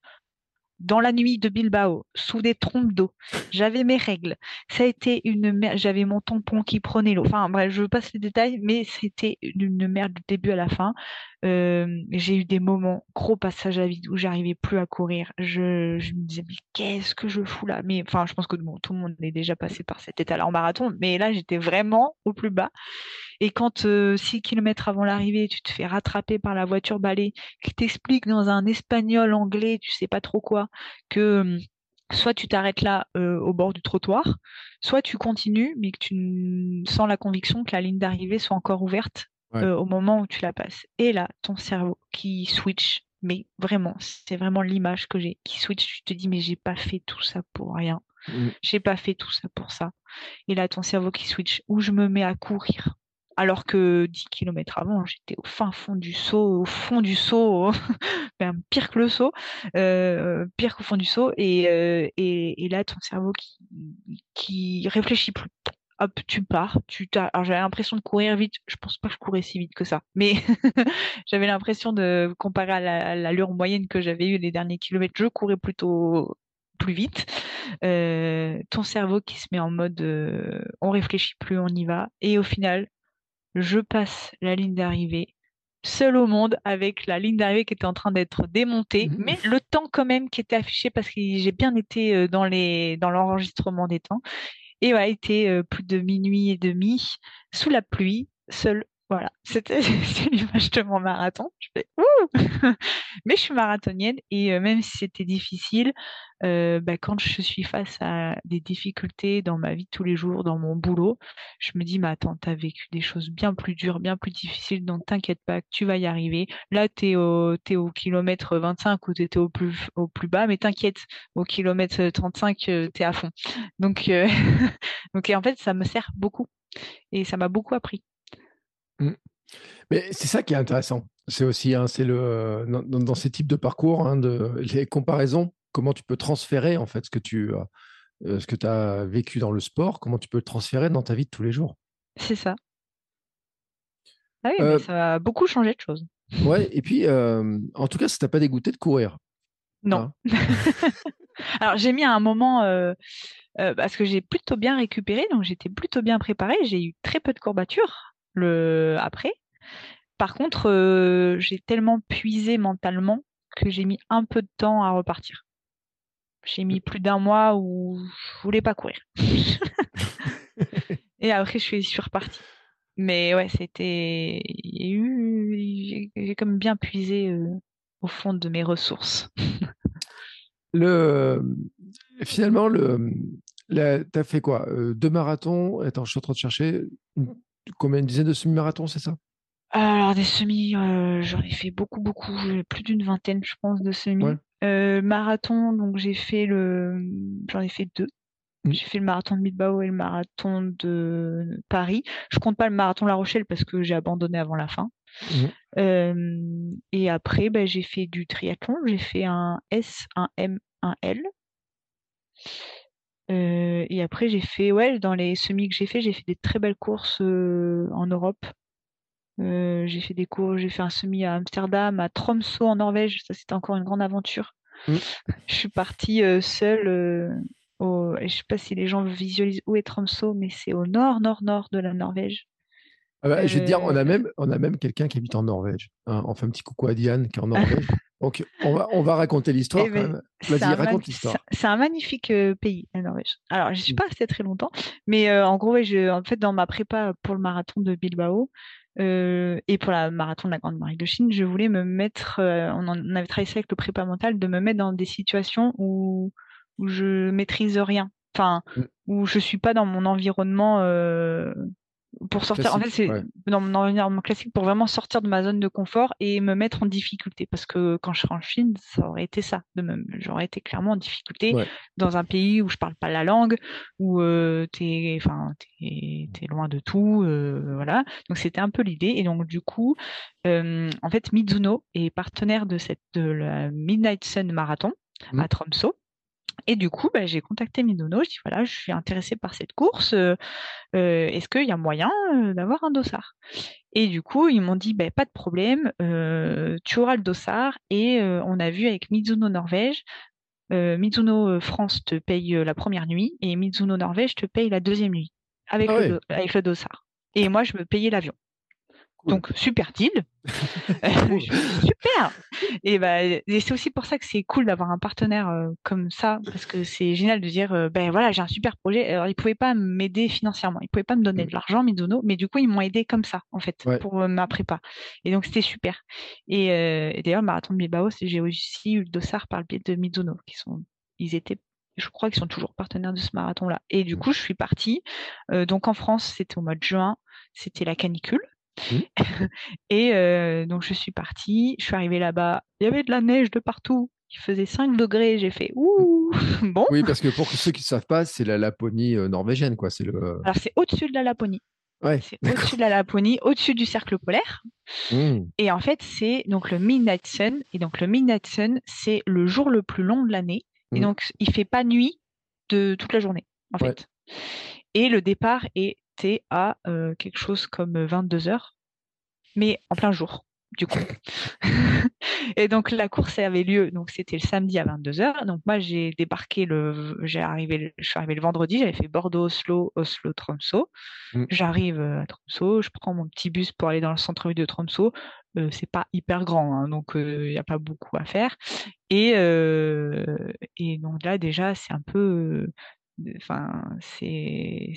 dans la nuit de Bilbao, sous des trompes d'eau. J'avais mes règles. Ça a été une merde. J'avais mon tampon qui prenait l'eau. Enfin, bref, je passe les détails, mais c'était une merde du début à la fin. J'ai eu des moments, gros passage à vide, où j'arrivais plus à courir. Je, me disais, mais qu'est-ce que je fous là? Mais enfin, je pense que tout le monde est déjà passé par cet état-là en marathon, mais là, j'étais vraiment au plus bas. Et quand 6 euh, km avant l'arrivée, tu te fais rattraper par la voiture balai qui t'explique dans un espagnol anglais, tu sais pas trop quoi, que soit tu t'arrêtes là au bord du trottoir, soit tu continues, mais que tu sens la conviction que la ligne d'arrivée soit encore ouverte euh, au moment où tu la passes. Et là, ton cerveau qui switch, mais vraiment, c'est vraiment l'image que j'ai, qui switch, tu te dis, mais j'ai pas fait tout ça pour rien. Mmh. J'ai pas fait tout ça pour ça. Et là, ton cerveau qui switch, où je me mets à courir alors que 10 km avant, j'étais au fin fond du saut, au fond du saut, même <laughs> pire que le saut, euh, pire qu'au fond du saut. Euh, et, et, là, ton cerveau qui, qui réfléchit plus. Hop, tu pars. Tu Alors j'avais l'impression de courir vite. Je pense pas que je courais si vite que ça, mais <laughs> j'avais l'impression de comparer à l'allure moyenne que j'avais eu les derniers kilomètres, je courais plutôt plus vite. Euh, ton cerveau qui se met en mode on réfléchit plus, on y va. Et au final, je passe la ligne d'arrivée seul au monde avec la ligne d'arrivée qui était en train d'être démontée, Mhm. mais le temps quand même qui était affiché parce que j'ai bien été euh, dans les dans l'enregistrement des temps. Et il était euh, plus de minuit et demi, sous la pluie, seul. Voilà, c'était l'image de mon marathon. Je fais ouh <laughs> Mais je suis marathonienne et euh, même si c'était difficile, euh, bah, quand je suis face à des difficultés dans ma vie de tous les jours, dans mon boulot, je me dis, mais attends, t'as vécu des choses bien plus dures, bien plus difficiles, donc t'inquiète pas, tu vas y arriver. Là, t'es au, t'es au kilomètre 25 ou t'étais au plus, au plus bas, mais t'inquiète, au kilomètre 35, euh, t'es à fond. Donc, <laughs> en fait, ça me sert beaucoup et ça m'a beaucoup appris. Mais c'est ça qui est intéressant. C'est aussi, hein, c'est le dans, dans- ces types de parcours, hein, de, les comparaisons, comment tu peux transférer en fait ce que tu as, euh, ce que as vécu dans le sport, comment tu peux le transférer dans ta vie de tous les jours. C'est ça. Ah oui, Euh, mais ça a beaucoup changé de choses. Ouais, et puis euh, en tout cas, ça t'a pas dégoûté de courir. Non. hein? <laughs> Alors, j'ai mis un moment euh, euh, parce que j'ai plutôt bien récupéré, donc j'étais plutôt bien préparée. J'ai eu très peu de courbatures le après. Par contre, euh, j'ai tellement puisé mentalement que j'ai mis un peu de temps à repartir. J'ai mis plus d'un mois où je voulais pas courir. <laughs> Et après, je suis, suis repartie. Mais ouais, c'était. J'ai comme bien puisé euh, au fond de mes ressources. <laughs> Le, finalement, le, la- t'as fait quoi Euh, Deux marathons. Attends, je suis en train de chercher. Combien une dizaine de semi-marathons, c'est ça? Alors, des semis, euh, j'en ai fait beaucoup, beaucoup. Plus d'une vingtaine, je pense, de semis. Ouais. Euh, marathon, donc j'ai fait le. J'en ai fait deux. Mm. J'ai fait le marathon de Bilbao et le marathon de Paris. Je compte pas le marathon de La Rochelle parce que j'ai abandonné avant la fin. Mhm. Euh, et après, ben, j'ai fait du triathlon. J'ai fait un S, un M, un L. Et après, j'ai fait, ouais, dans les semis que j'ai fait, j'ai fait des très belles courses en Europe. Euh, j'ai fait des cours, j'ai fait un semi à Amsterdam, à Tromsø en Norvège. Ça, c'était encore une grande aventure. Mm. Je suis partie euh, seule. euh, au... Je sais pas si les gens visualisent où est Tromsø, mais c'est au nord, nord, nord de la Norvège. Ah bah, Je vais te dire, on a même, on a même quelqu'un qui habite en Norvège. hein. On fait un petit coucou à Diane qui est en Norvège. <laughs> Donc, on va, on va raconter l'histoire Eh ben, Vas-y, raconte l'histoire. c'est- un magnifique euh, pays, la Norvège. Alors, je suis Mm. pas restée très longtemps, mais euh, en gros, je, en fait, dans ma prépa pour le marathon de Bilbao euh, et pour la marathon de la Grande Muraille de Chine, je voulais me mettre, euh, on, en- on avait travaillé ça avec le prépa mental, de me mettre dans des situations où, où je maîtrise rien, enfin, Mm. où je suis pas dans mon environnement euh, pour sortir. En fait, c'est ouais. dans mon environnement classique pour vraiment sortir de ma zone de confort et me mettre en difficulté. Parce que quand je serai en Chine, ça aurait été ça. J'aurais été clairement en difficulté Ouais. dans un pays où je parle pas la langue, où euh, t'es, enfin, t'es, t'es loin de tout, euh, voilà. Donc c'était un peu l'idée. Et donc du coup, euh, en fait, Mizuno est partenaire de cette de la Midnight Sun Marathon Mhm. à Tromsø. Et du coup, bah, j'ai contacté Mizuno. Je dis voilà, je suis intéressée par cette course. euh, euh, Est-ce qu'il y a moyen euh, d'avoir un dossard? Et du coup, ils m'ont dit bah, pas de problème, euh, tu auras le dossard. Et on a vu avec Mizuno Norvège, Mizuno France te paye la première nuit et Mizuno Norvège te paye la deuxième nuit avec, Ah le, do- avec le dossard. Et moi, je me payais l'avion. Cool. Donc, super deal. <laughs> Je- super. Et, bah, et c'est aussi pour ça que c'est cool d'avoir un partenaire euh, comme ça, parce que c'est génial de dire, euh, ben voilà, j'ai un super projet. Alors, ils pouvaient pas m'aider financièrement, ils pouvaient pas me donner Mm. de l'argent, Mizuno, mais du coup, ils m'ont aidé comme ça, en fait, Ouais. pour euh, ma prépa. Et donc, c'était super. Et, euh, et d'ailleurs, le marathon de Bilbao, j'ai aussi eu le dossard par le biais de Mizuno, qui sont, ils étaient je crois qu'ils sont toujours partenaires de ce marathon-là. Et du Mm. coup, je suis partie. Euh, donc en France, c'était au mois de juin, c'était la canicule. <laughs> Et euh, donc je suis partie, je suis arrivée là-bas, il y avait de la neige de partout, il faisait 5 degrés, j'ai fait ouh, <laughs> bon. Oui, parce que pour ceux qui ne savent pas, c'est la Laponie norvégienne, quoi. C'est le. Alors c'est au-dessus de la Laponie, Ouais. c'est au-dessus de la Laponie, au-dessus du cercle polaire. Mmh. Et en fait, c'est donc le Midnight Sun. Et donc le Midnight Sun, c'est le jour le plus long de l'année. Et Mhm. donc il fait pas nuit de toute la journée, en Ouais. fait. Et le départ à euh, quelque chose comme 22 heures, mais en plein jour. du coup. <laughs> et donc la course avait lieu, donc c'était le samedi à 22h. Donc moi j'ai débarqué le, j'ai arrivé, je suis arrivé le vendredi, j'avais fait Bordeaux, Oslo, Oslo, Tromsø. Mm. J'arrive euh, à Tromsø, je prends mon petit bus pour aller dans le centre-ville de Tromsø. Euh, c'est pas hyper grand, hein, donc euh, il n'y a pas beaucoup à faire. Et, et donc là déjà c'est un peu, enfin c'est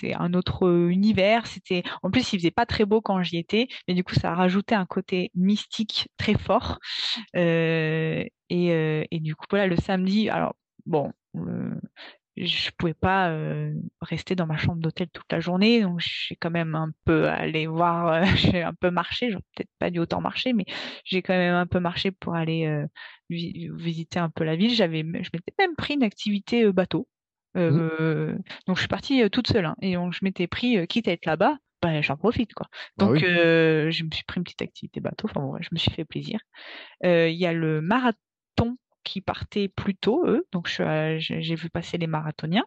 c'est un autre univers. C'était, en plus, il faisait pas très beau quand j'y étais, mais du coup, ça a rajouté un côté mystique très fort. Euh, et, et, du coup, voilà, le samedi, alors bon, euh, je pouvais pas euh, rester dans ma chambre d'hôtel toute la journée, donc j'ai quand même un peu allé voir, <laughs> j'ai un peu marché, j'aurais peut-être pas dû autant marcher, mais j'ai quand même un peu marché pour aller visiter un peu la ville. J'avais, je m'étais même pris une activité bateau. Mmh. Donc je suis partie toute seule hein, et je m'étais pris, quitte à être là-bas, bah, j'en profite quoi. Bah donc je me suis pris une petite activité bateau, enfin bon, je me suis fait plaisir. Il y a le marathon qui partait plus tôt, eux, donc j'ai vu passer les marathoniens.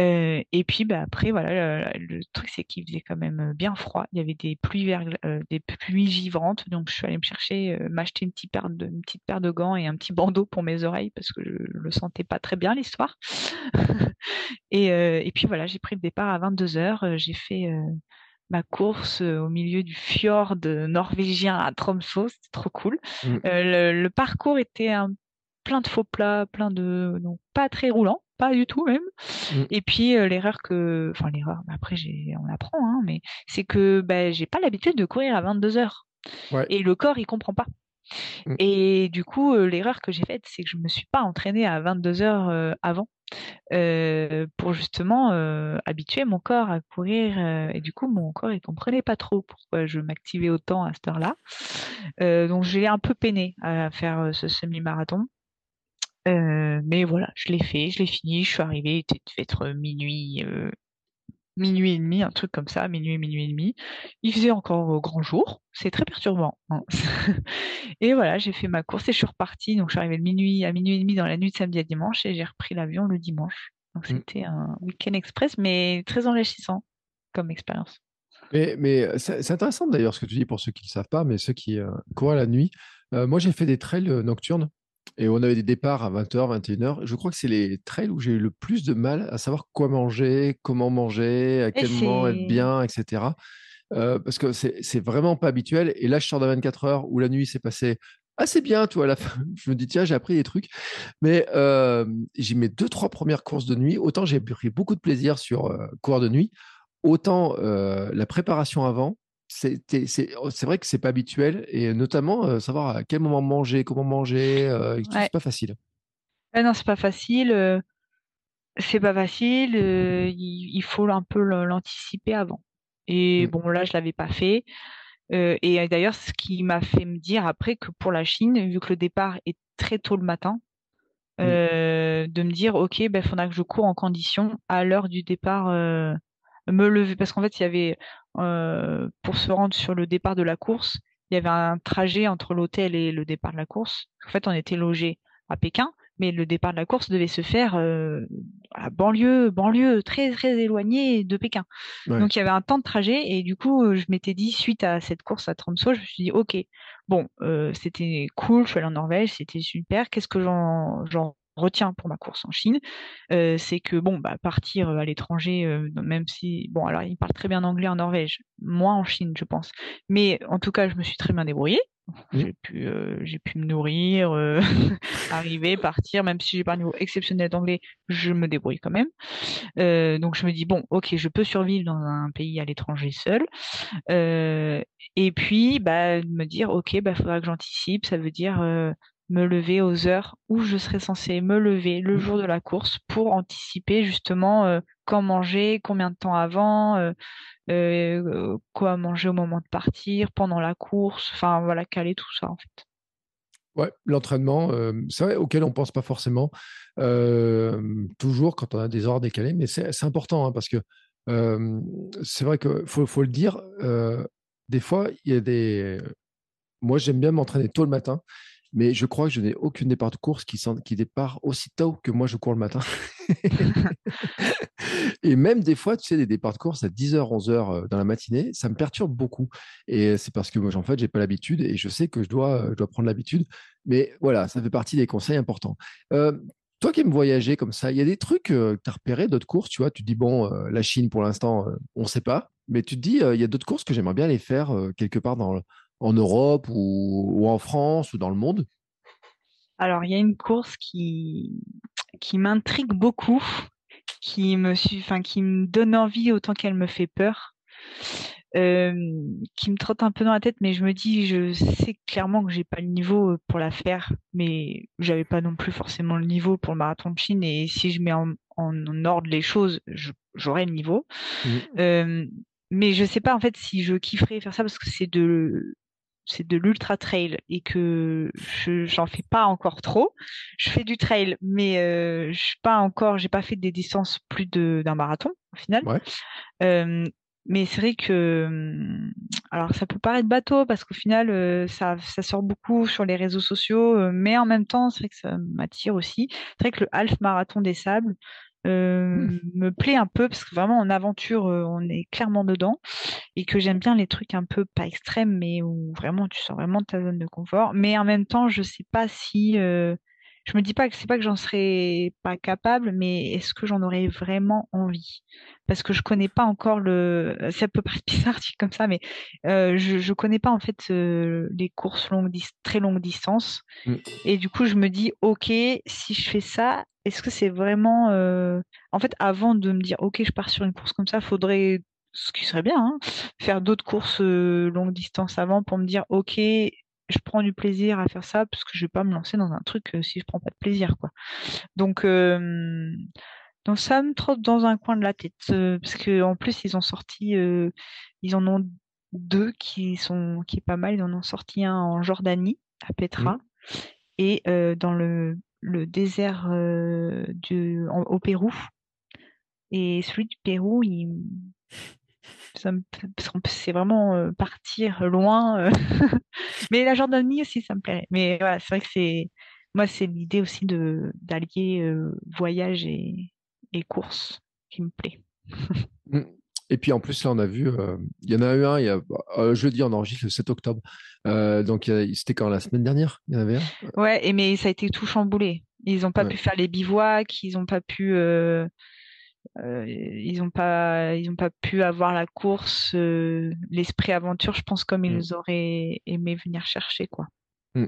Euh, et puis bah, après, voilà, le, truc c'est qu'il faisait quand même bien froid. Il y avait des pluies, euh, des pluies givrantes, donc je suis allée me chercher, euh, m'acheter une petite paire de, une petite paire de gants et un petit bandeau pour mes oreilles parce que je le sentais pas très bien l'histoire. <laughs> et, et puis voilà, j'ai pris le départ à 22 h J'ai fait ma course au milieu du fjord norvégien à Tromsø, c'était trop cool. Mmh. Le, parcours était un, plein de faux plats, plein de donc pas très roulant pas du tout même. Mmh. Et puis euh, l'erreur que, enfin l'erreur, après j'ai, on apprend, hein, mais c'est que bah, j'ai pas l'habitude de courir à 22 heures. Et le corps il comprend pas. Mmh. Et du coup euh, l'erreur que j'ai faite, c'est que je me suis pas entraînée à 22 heures euh, avant. pour justement habituer mon corps à courir et du coup mon corps il comprenait pas trop pourquoi je m'activais autant à cette heure-là donc j'ai un peu peiné à faire ce semi-marathon euh, mais voilà, je l'ai fait, je l'ai fini, je suis arrivée, il devait être minuit, euh, minuit et demi, un truc comme ça, minuit, minuit et demi. Il faisait encore grand jour, c'est très perturbant. Hein. <laughs> et voilà, j'ai fait ma course et je suis repartie. Donc je suis arrivée minuit à minuit et demi dans la nuit de samedi à dimanche et j'ai repris l'avion le dimanche. Donc mmh. c'était un week-end express, mais très enrichissant comme expérience. Mais, mais c'est intéressant d'ailleurs ce que tu dis pour ceux qui ne le savent pas, mais ceux qui euh, courent la nuit. moi, j'ai fait des trails nocturnes et on avait des départs à 20h, 21h. Je crois que c'est les trails où j'ai eu le plus de mal à savoir quoi manger, comment manger, à quel moment être bien, etc. Euh, parce que c'est vraiment pas habituel. Et là, je sors de 24 heures où la nuit s'est passée assez bien, toi, à la <laughs> fin. Je me dis, tiens, j'ai appris des trucs. Mais euh, j'ai mes deux, trois premières courses de nuit. Autant j'ai pris beaucoup de plaisir sur euh, cours de nuit, autant euh, la préparation avant, c'est vrai que c'est pas habituel et notamment euh, savoir à quel moment manger, comment manger, euh, c'est pas facile. non, c'est pas facile. Euh, c'est pas facile. il, faut un peu l'anticiper avant. Et mmh. bon, là, je l'avais pas fait. et d'ailleurs, ce qui m'a fait me dire après que pour la Chine, vu que le départ est très tôt le matin, mmh. de me dire, ok, il ben, faudra que je cours en condition à l'heure du départ me lever parce qu'en fait il y avait euh, pour se rendre sur le départ de la course il y avait un trajet entre l'hôtel et le départ de la course. En fait on était logé à Pékin mais le départ de la course devait se faire euh, à banlieue banlieue très très éloignée de Pékin. Donc il y avait un temps de trajet et du coup je m'étais dit suite à cette course à Tromsø je me suis dit ok bon euh, c'était cool je suis allée en Norvège c'était super qu'est-ce que j'en retiens pour ma course en Chine, euh, c'est que bon, bah, partir à l'étranger, euh, même si bon, alors ils parlent très bien anglais en Norvège, moins en Chine, je pense. Mais en tout cas, je me suis très bien débrouillée. J'ai pu, j'ai pu me nourrir, <laughs> arriver, partir, même si j'ai pas un niveau exceptionnel d'anglais, je me débrouille quand même. donc je me dis bon, ok, je peux survivre dans un pays à l'étranger seul. et puis, bah, me dire ok, bah, faudra que j'anticipe. Ça veut dire me lever aux heures où je serais censé me lever le mmh. jour de la course pour anticiper justement euh, quand manger, combien de temps avant, euh, euh, quoi manger au moment de partir, pendant la course, enfin voilà, caler tout ça en fait. Ouais, l'entraînement, c'est vrai, auquel on ne pense pas forcément toujours quand on a des horaires décalés, mais c'est important hein, parce que c'est vrai qu'il faut, faut, le dire, des fois, il y a des. Moi, j'aime bien m'entraîner tôt le matin mais je crois que je n'ai aucune départ de course qui, qui départ aussi tôt que moi je cours le matin. <laughs> et même des fois, tu sais, des départs de course à 10h, 11h dans la matinée, ça me perturbe beaucoup. Et c'est parce que moi, en fait, j'ai pas l'habitude et je sais que je dois, je dois prendre l'habitude. Mais voilà, ça fait partie des conseils importants. Euh, toi qui aimes voyager comme ça, il y a des trucs que tu as repérés, d'autres courses, tu vois, tu te dis, bon, euh, la Chine pour l'instant, on ne sait pas, mais tu te dis, il y a d'autres courses que j'aimerais bien les faire quelque part dans, en Europe ou, en France ou dans le monde Alors, il y a une course qui, qui m'intrigue beaucoup, qui me, enfin, qui me donne envie autant qu'elle me fait peur. Euh, qui me trotte un peu dans la tête, mais je me dis, je sais clairement que j'ai pas le niveau pour la faire, mais j'avais pas non plus forcément le niveau pour le marathon de Chine, et si je mets en, ordre les choses, j'aurai le niveau. Mmh. Euh, mais je sais pas en fait si je kifferais faire ça parce que c'est de c'est de l'ultra trail et que je j'en fais pas encore trop. Je fais du trail, mais euh, je suis pas encore, j'ai pas fait des distances plus de d'un marathon au final. Euh, mais c'est vrai que, hum, alors ça peut paraître bateau parce qu'au final, euh, ça, ça sort beaucoup sur les réseaux sociaux, mais en même temps, c'est vrai que ça m'attire aussi. C'est vrai que le half marathon des sables, mmh. me plaît un peu parce que vraiment en aventure euh, on est clairement dedans et que j'aime bien les trucs un peu pas extrêmes mais où vraiment tu sors vraiment de ta zone de confort mais en même temps je sais pas si euh, je me dis pas que c'est pas que j'en serais pas capable mais est-ce que j'en aurais vraiment envie? Parce que je connais pas encore le ça peut paraître <laughs> bizarre comme ça mais je je connais pas en fait les courses longues très longues distances mmh. et du coup je me dis ok si je fais ça est-ce que c'est vraiment. Euh, en fait, avant de me dire, OK, je pars sur une course comme ça, faudrait, ce qui serait bien, hein, faire d'autres courses euh, longue distance avant pour me dire, OK, je prends du plaisir à faire ça parce que je vais pas me lancer dans un truc euh, si je prends pas de plaisir, quoi. Donc, donc ça me trotte dans un coin de la tête parce que en plus ils ont sorti, ils en ont deux qui sont qui est pas mal. Ils en ont sorti un en Jordanie à Petra mmh. et dans le le désert euh, du, au Pérou. Et celui du Pérou, il, <laughs> c'est vraiment euh, partir loin. Euh. <laughs> mais la Jordanie aussi, ça me plairait. Mais voilà, c'est vrai que c'est moi, c'est l'idée aussi de d'allier voyage et, et course qui me plaît. Et puis en plus, là, on a vu, euh, il y en a eu un, il y a, euh, jeudi, on enregistre le 7 octobre. Euh, donc c'était quand la semaine dernière? Il y en avait un? Ouais, et mais ça a été tout chamboulé. Ils n'ont pas pu faire les bivouacs, ils n'ont pas pu. ils n'ont pas, ils ont pas pu avoir la course, l'esprit aventure, je pense, comme ils mmh. auraient aimé venir chercher, quoi. Mmh.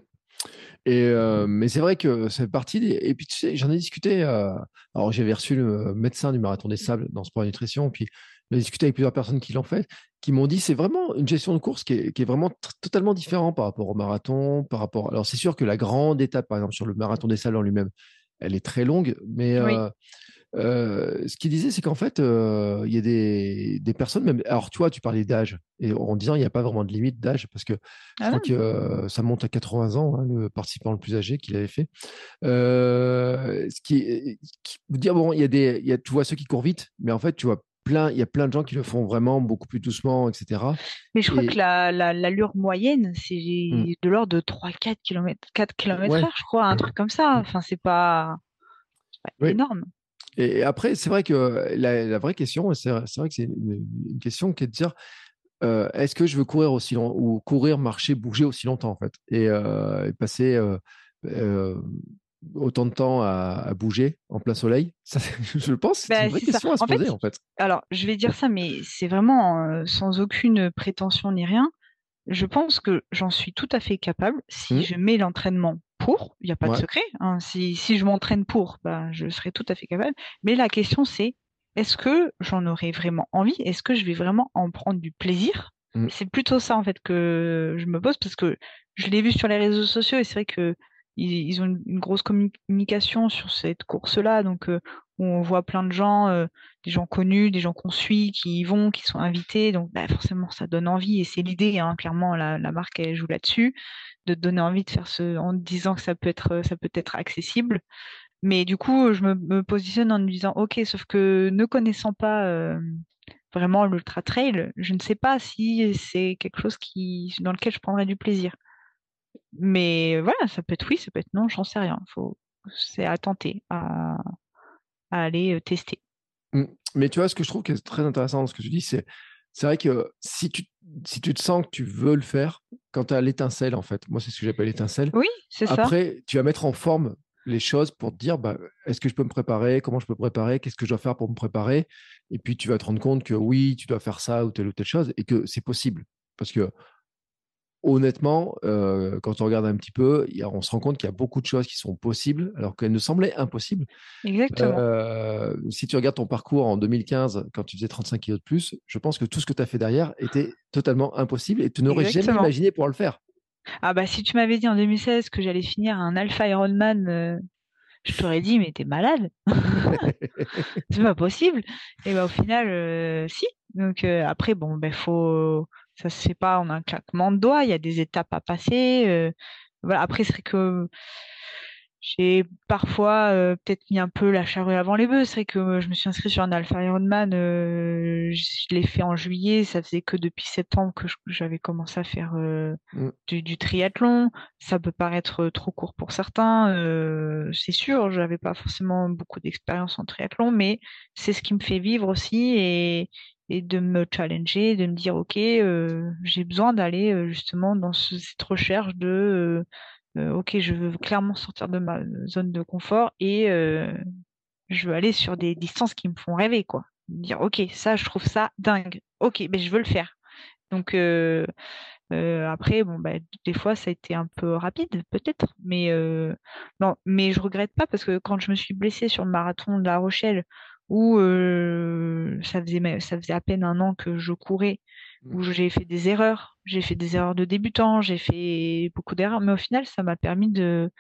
Et mais c'est vrai que ça fait partie des... Et puis tu sais, j'en ai discuté. Alors j'avais reçu le médecin du marathon des sables dans Sport Nutrition, puis j'ai discuté avec plusieurs personnes qui l'ont fait, qui m'ont dit c'est vraiment une gestion de course qui est, vraiment totalement différente par rapport au marathon, par rapport. Alors c'est sûr que la grande étape, par exemple sur le marathon des salles en lui-même, elle est très longue, mais euh, euh, ce qu'il disait, c'est qu'en fait, euh, il y a des, personnes, même. Alors, tu vois, tu parlais d'âge, et en disant il n'y a pas vraiment de limite d'âge, parce que je crois ah ça monte à 80 ans, hein, le participant le plus âgé qu'il avait fait. ce qui, veut dire, bon, il y a des. Y a, tu vois ceux qui courent vite, mais en fait, tu vois plein, il y a plein de gens qui le font vraiment beaucoup plus doucement, etc. Mais je crois que l'allure la, moyenne, c'est mmh. de l'ordre de 3-4 km, 4 km heure, je crois, un truc comme ça. Mmh. Enfin, c'est pas, énorme. Et après, c'est vrai que la, vraie question, c'est vrai que c'est une, question qui est de dire euh, est-ce que je veux courir aussi longtemps ou courir, marcher, bouger aussi longtemps en fait et, euh, passer euh, autant de temps à, bouger en plein soleil? <laughs> Je pense c'est une bah, vraie question à se poser en fait. Alors, je vais dire ça, mais c'est vraiment euh, sans aucune prétention ni rien. Je pense que j'en suis tout à fait capable si mmh. je mets l'entraînement pour, il n'y a pas de secret. Hein. si, si, je m'entraîne pour, bah, je serai tout à fait capable. Mais la question c'est, est-ce que j'en aurai vraiment envie? Est-ce que je vais vraiment en prendre du plaisir? Mmh. C'est plutôt ça en fait que je me pose parce que je l'ai vu sur les réseaux sociaux et c'est vrai que ils, ont une, grosse communication sur cette course-là, donc euh, on voit plein de gens, euh, des gens connus, des gens qu'on suit, qui y vont, qui sont invités, donc bah, forcément ça donne envie et c'est l'idée, hein, clairement la, marque joue là-dessus, de donner envie de faire ce, en disant que ça peut être, ça peut être accessible. Mais du coup, je me, positionne en disant, ok, sauf que ne connaissant pas euh, vraiment l'ultra trail, je ne sais pas si c'est quelque chose qui, dans lequel je prendrais du plaisir. Mais voilà, ça peut être oui, ça peut être non, j'en sais rien. Faut, c'est à tenter, à, à aller tester. Mmh. Mais tu vois, ce que je trouve qui est très intéressant dans ce que tu dis, c'est c'est vrai que si tu, si tu te sens que tu veux le faire, quand tu as l'étincelle, en fait, moi c'est ce que j'appelle l'étincelle. Oui, c'est ça. Après, tu vas mettre en forme les choses pour te dire bah, est-ce que je peux me préparer, comment je peux me préparer, qu'est-ce que je dois faire pour me préparer? Et puis tu vas te rendre compte que oui, tu dois faire ça ou telle ou telle chose et que c'est possible. Parce que honnêtement, euh, quand on regarde un petit peu, on se rend compte qu'il y a beaucoup de choses qui sont possibles alors qu'elles nous semblaient impossibles. Exactement. Euh, si tu regardes ton parcours en 2015, quand tu faisais 35 kg de plus, je pense que tout ce que tu as fait derrière était totalement impossible et tu n'aurais jamais imaginé pouvoir le faire. Ah bah si tu m'avais dit en 2016 que j'allais finir un Alpha Ironman, euh, je t'aurais dit mais t'es malade, <laughs> c'est pas possible. Et bah au final, si. Donc après bon ben faut ça se fait pas en un claquement de doigts. Il y a des étapes à passer. Euh, voilà. Après, c'est que j'ai parfois euh, peut-être mis un peu la charrue avant les bœufs. C'est que je me suis inscrite sur un Alpha Ironman. Euh, je l'ai fait en juillet. Ça faisait que depuis septembre que j'avais commencé à faire mmh. du, triathlon. Ça peut paraître trop court pour certains. c'est sûr, j'avais pas forcément beaucoup d'expérience en triathlon, mais c'est ce qui me fait vivre aussi. Et, et de me challenger, de me dire ok, euh, j'ai besoin d'aller euh, justement dans cette recherche de euh, ok, je veux clairement sortir de ma zone de confort et je veux aller sur des distances qui me font rêver quoi. Dire ok, ça je trouve ça dingue. Ok, mais je veux le faire. Donc après, bon, bah, des fois, ça a été un peu rapide, peut-être, mais non, mais je regrette pas parce que quand je me suis blessée sur le marathon de La Rochelle, où ça, faisait, ça faisait à peine un an que je courais, où mmh. j'ai fait des erreurs, j'ai fait des erreurs de débutant, j'ai fait beaucoup d'erreurs, mais au final, ça m'a permis de,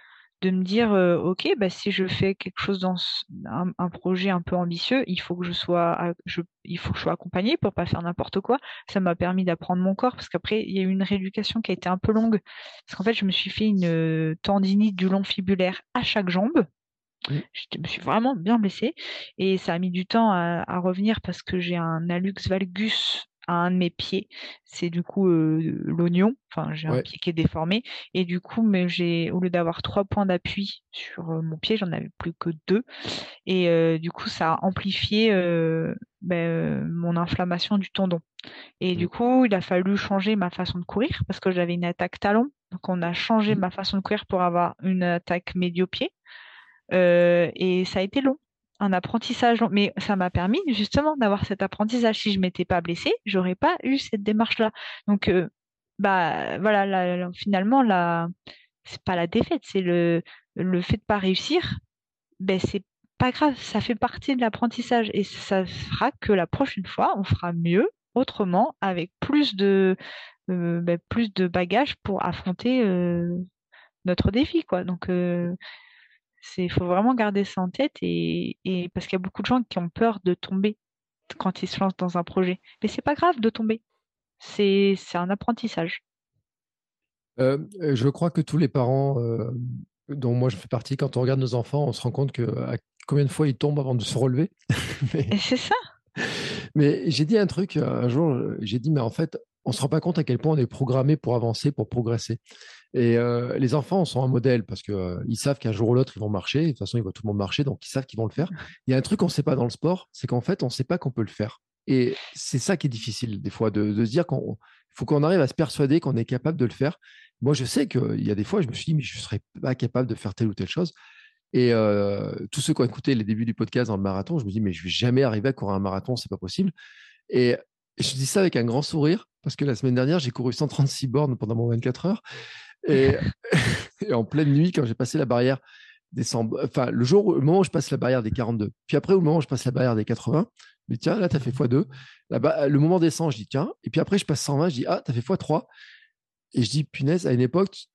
de me dire, ok, bah, si je fais quelque chose dans un, projet un peu ambitieux, il faut que je sois, je, il faut que je sois accompagnée pour pas faire n'importe quoi. Ça m'a permis d'apprendre mon corps parce qu'après, il y a eu une rééducation qui a été un peu longue parce qu'en fait, je me suis fait une tendinite du long fibulaire à chaque jambe. Je me suis vraiment bien blessée et ça a mis du temps à, revenir parce que j'ai un hallux valgus à un de mes pieds. C'est du coup l'oignon. Enfin, j'ai un pied qui est déformé et du coup, mais j'ai au lieu d'avoir trois points d'appui sur mon pied, j'en avais plus que deux et du coup, ça a amplifié ben, mon inflammation du tendon. Et du mmh. coup, il a fallu changer ma façon de courir parce que j'avais une attaque talon. Donc, on a changé mmh. ma façon de courir pour avoir une attaque médio-pied. Euh, et ça a été long, un apprentissage long. Mais ça m'a permis justement d'avoir cet apprentissage. Si je m'étais pas blessée, j'aurais pas eu cette démarche-là. Donc, euh, bah voilà, finalement, la, c'est pas la défaite, c'est le, le fait de pas réussir. Ben c'est pas grave, ça fait partie de l'apprentissage et ça fera que la prochaine fois, on fera mieux, autrement, avec plus de euh, ben, plus de bagages pour affronter notre défi, quoi. Donc il faut vraiment garder ça en tête et, parce qu'il y a beaucoup de gens qui ont peur de tomber quand ils se lancent dans un projet. Mais c'est pas grave de tomber. C'est un apprentissage. Euh, je crois que tous les parents, euh, dont moi je fais partie, quand on regarde nos enfants, on se rend compte que à combien de fois ils tombent avant de se relever. <laughs> mais... C'est ça. <laughs> Mais j'ai dit un truc un jour, j'ai dit, mais en fait, on se rend pas compte à quel point on est programmé pour avancer, pour progresser. Et euh, les enfants sont un modèle parce qu'ils euh, savent qu'un jour ou l'autre, ils vont marcher. De toute façon, ils voient tout le monde marcher, donc ils savent qu'ils vont le faire. Il y a un truc qu'on ne sait pas dans le sport, c'est qu'en fait, on ne sait pas qu'on peut le faire. Et c'est ça qui est difficile, des fois, de, se dire qu'il faut qu'on arrive à se persuader qu'on est capable de le faire. Moi, je sais qu'il y a des fois, je me suis dit, mais je ne serais pas capable de faire telle ou telle chose. Et euh, tous ceux qui ont écouté les débuts du podcast dans le marathon, je me dis, mais je ne vais jamais arriver à courir un marathon, c'est pas possible. Et je dis ça avec un grand sourire, parce que la semaine dernière, j'ai couru 136 bornes pendant mon 24 heures. <laughs> Et, en pleine nuit, quand j'ai passé la barrière des 100, enfin, le jour, le moment où je passe la barrière des 42, puis après, au moment où je passe la barrière des 80, mais tiens, là, tu as fait x2. Là-bas, le moment descend, je dis tiens, et puis après, je passe 120, je dis ah, tu as fait x3. Et je dis punaise, à une époque,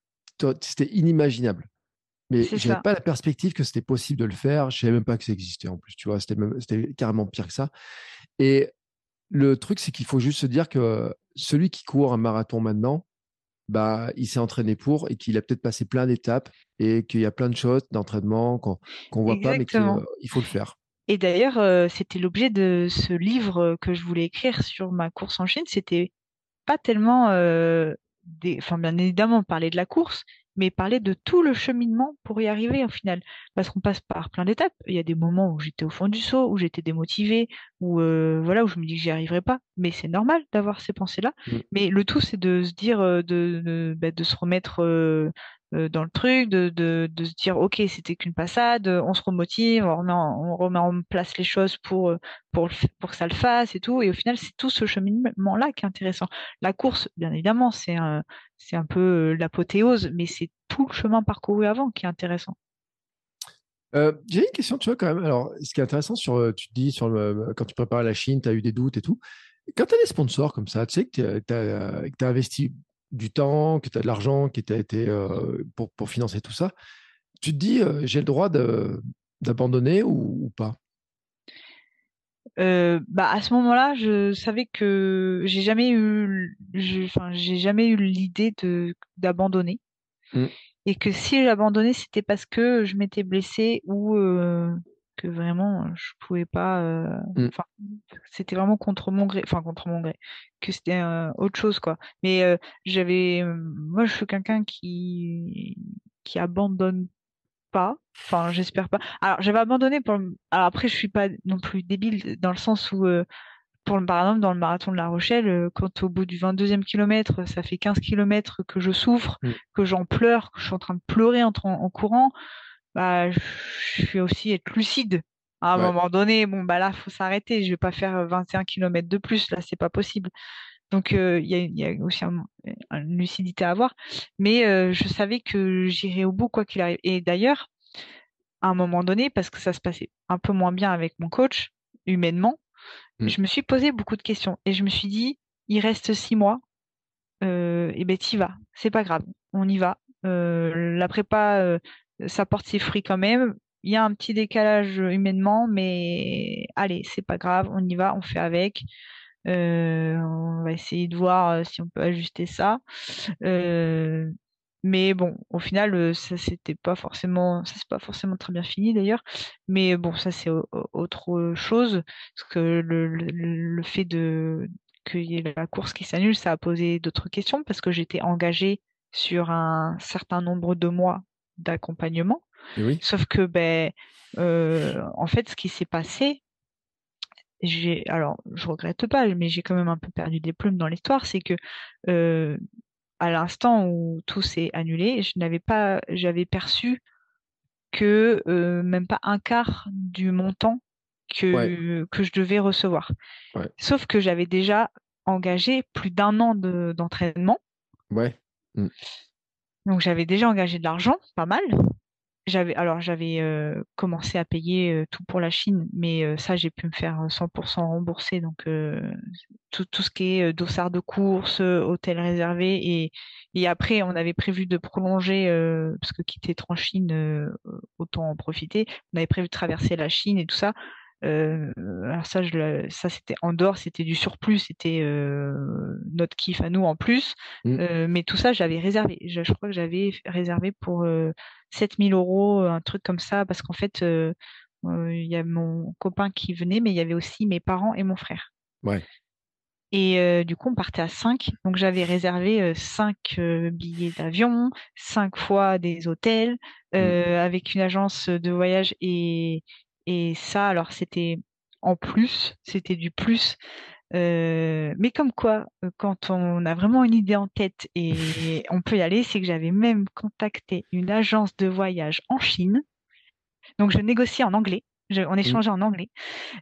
c'était inimaginable. Mais je n'avais pas la perspective que c'était possible de le faire. Je ne savais même pas que ça existait en plus. Tu vois, c'était carrément pire que ça. Et le truc, c'est qu'il faut juste se dire que celui qui court un marathon maintenant, bah, il s'est entraîné pour et qu'il a peut-être passé plein d'étapes et qu'il y a plein de choses d'entraînement qu'on ne voit pas, mais qu'il euh, faut le faire. Et d'ailleurs, euh, c'était l'objet de ce livre que je voulais écrire sur ma course en Chine. C'était pas tellement, euh, des... enfin, bien évidemment, parler de la course, mais parler de tout le cheminement pour y arriver au final. Parce qu'on passe par plein d'étapes. Il y a des moments où j'étais au fond du saut, où j'étais démotivée, où euh, voilà, où je me dis que j'y arriverai pas. Mais c'est normal d'avoir ces pensées-là. Mm. Mais le tout, c'est de se dire, euh, de, de, bah, de se remettre euh, dans le truc, de, de, de se dire ok c'était qu'une passade, on se remotive, on remet, en, on remet en place les choses pour euh, pour pour que ça le fasse et tout. Et au final c'est tout ce cheminement là qui est intéressant. La course bien évidemment c'est un c'est un peu euh, l'apothéose, mais c'est tout le chemin parcouru avant qui est intéressant. Euh, J'ai une question, tu vois, quand même. Alors, ce qui est intéressant, sur, tu te dis, sur quand tu prépares la Chine, tu as eu des doutes et tout. Quand tu as des sponsors comme ça, tu sais que tu as, investi du temps, que tu as de l'argent qui t'a été euh, pour, pour, financer tout ça, tu te dis, euh, j'ai le droit d'abandonner ou, ou, pas? Euh, bah à ce moment-là, je savais que j'ai jamais eu, enfin j'ai jamais eu l'idée de d'abandonner, mmh. et que si j'abandonnais, c'était parce que je m'étais blessée ou que vraiment je pouvais pas. Euh. Enfin, c'était vraiment contre mon gré, enfin contre mon gré, que c'était euh, autre chose quoi. Mais euh, j'avais, moi je suis quelqu'un qui qui abandonne pas. Enfin, j'espère pas. Alors, j'avais abandonné pour. Alors après, je suis pas non plus débile dans le sens où, euh, pour le, par exemple, dans le marathon de La Rochelle, euh, quand au bout du 22e kilomètre, ça fait 15 kilomètres que je souffre, mm. que j'en pleure, que je suis en train de pleurer en, en courant, bah, je vais aussi être lucide. À un ouais. moment donné, bon, bah là, faut s'arrêter. Je vais pas faire 21 kilomètres de plus. Là, c'est pas possible. Donc, euh, il y, y, a aussi un, une lucidité à avoir. Mais euh, je savais que j'irais au bout, quoi qu'il arrive. Et d'ailleurs, à un moment donné, parce que ça se passait un peu moins bien avec mon coach, humainement, mmh. je me suis posé beaucoup de questions. Et je me suis dit, il reste six mois, euh, et ben t'y vas. C'est pas grave, on y va. Euh, la prépa, euh, ça porte ses fruits quand même. Il y a un petit décalage humainement, mais allez, c'est pas grave, on y va, on fait avec. Euh, on va essayer de voir euh, si on peut ajuster ça. Euh, mais bon, au final, ça c'était pas forcément, ça c'est pas forcément très bien fini d'ailleurs. Mais bon, ça c'est autre chose, parce que le, fait de qu'il y ait la course qui s'annule, ça a posé d'autres questions parce que j'étais engagée sur un certain nombre de mois d'accompagnement. Oui. Sauf que ben, euh, en fait, ce qui s'est passé, j'ai alors je regrette pas, mais j'ai quand même un peu perdu des plumes dans l'histoire, c'est que euh, à l'instant où tout s'est annulé, je n'avais pas, j'avais perçu que euh, même pas un quart du montant que ouais. que je devais recevoir. Ouais. Sauf que j'avais déjà engagé plus d'un an d'entraînement. De, ouais. Mmh. Donc j'avais déjà engagé de l'argent, pas mal j'avais alors j'avais euh, commencé à payer euh, tout pour la Chine, mais euh, ça j'ai pu me faire 100% rembourser donc tout, tout ce qui est dossard de course, hôtel réservé et et après on avait prévu de prolonger parce que quitter Tranchine autant en profiter. On avait prévu de traverser la Chine et tout ça. Euh, alors ça, je, ça c'était en dehors, c'était du surplus, c'était euh, notre kiff à nous en plus. Mmh. Euh, mais tout ça, j'avais réservé. Je, je, crois que j'avais réservé pour 7000 euros, un truc comme ça, parce qu'en fait, il y a mon copain qui venait, mais il y avait aussi mes parents et mon frère. Ouais. Et euh, du coup, on partait à 5. Donc, j'avais réservé 5 euh, billets d'avion, 5 fois des hôtels, euh, mmh. avec une agence de voyage et, et ça, alors c'était en plus, c'était du plus. Euh, mais comme quoi, quand on a vraiment une idée en tête et on peut y aller, c'est que j'avais même contacté une agence de voyage en Chine. Donc je négociais en anglais, je, on échangeait mmh. en anglais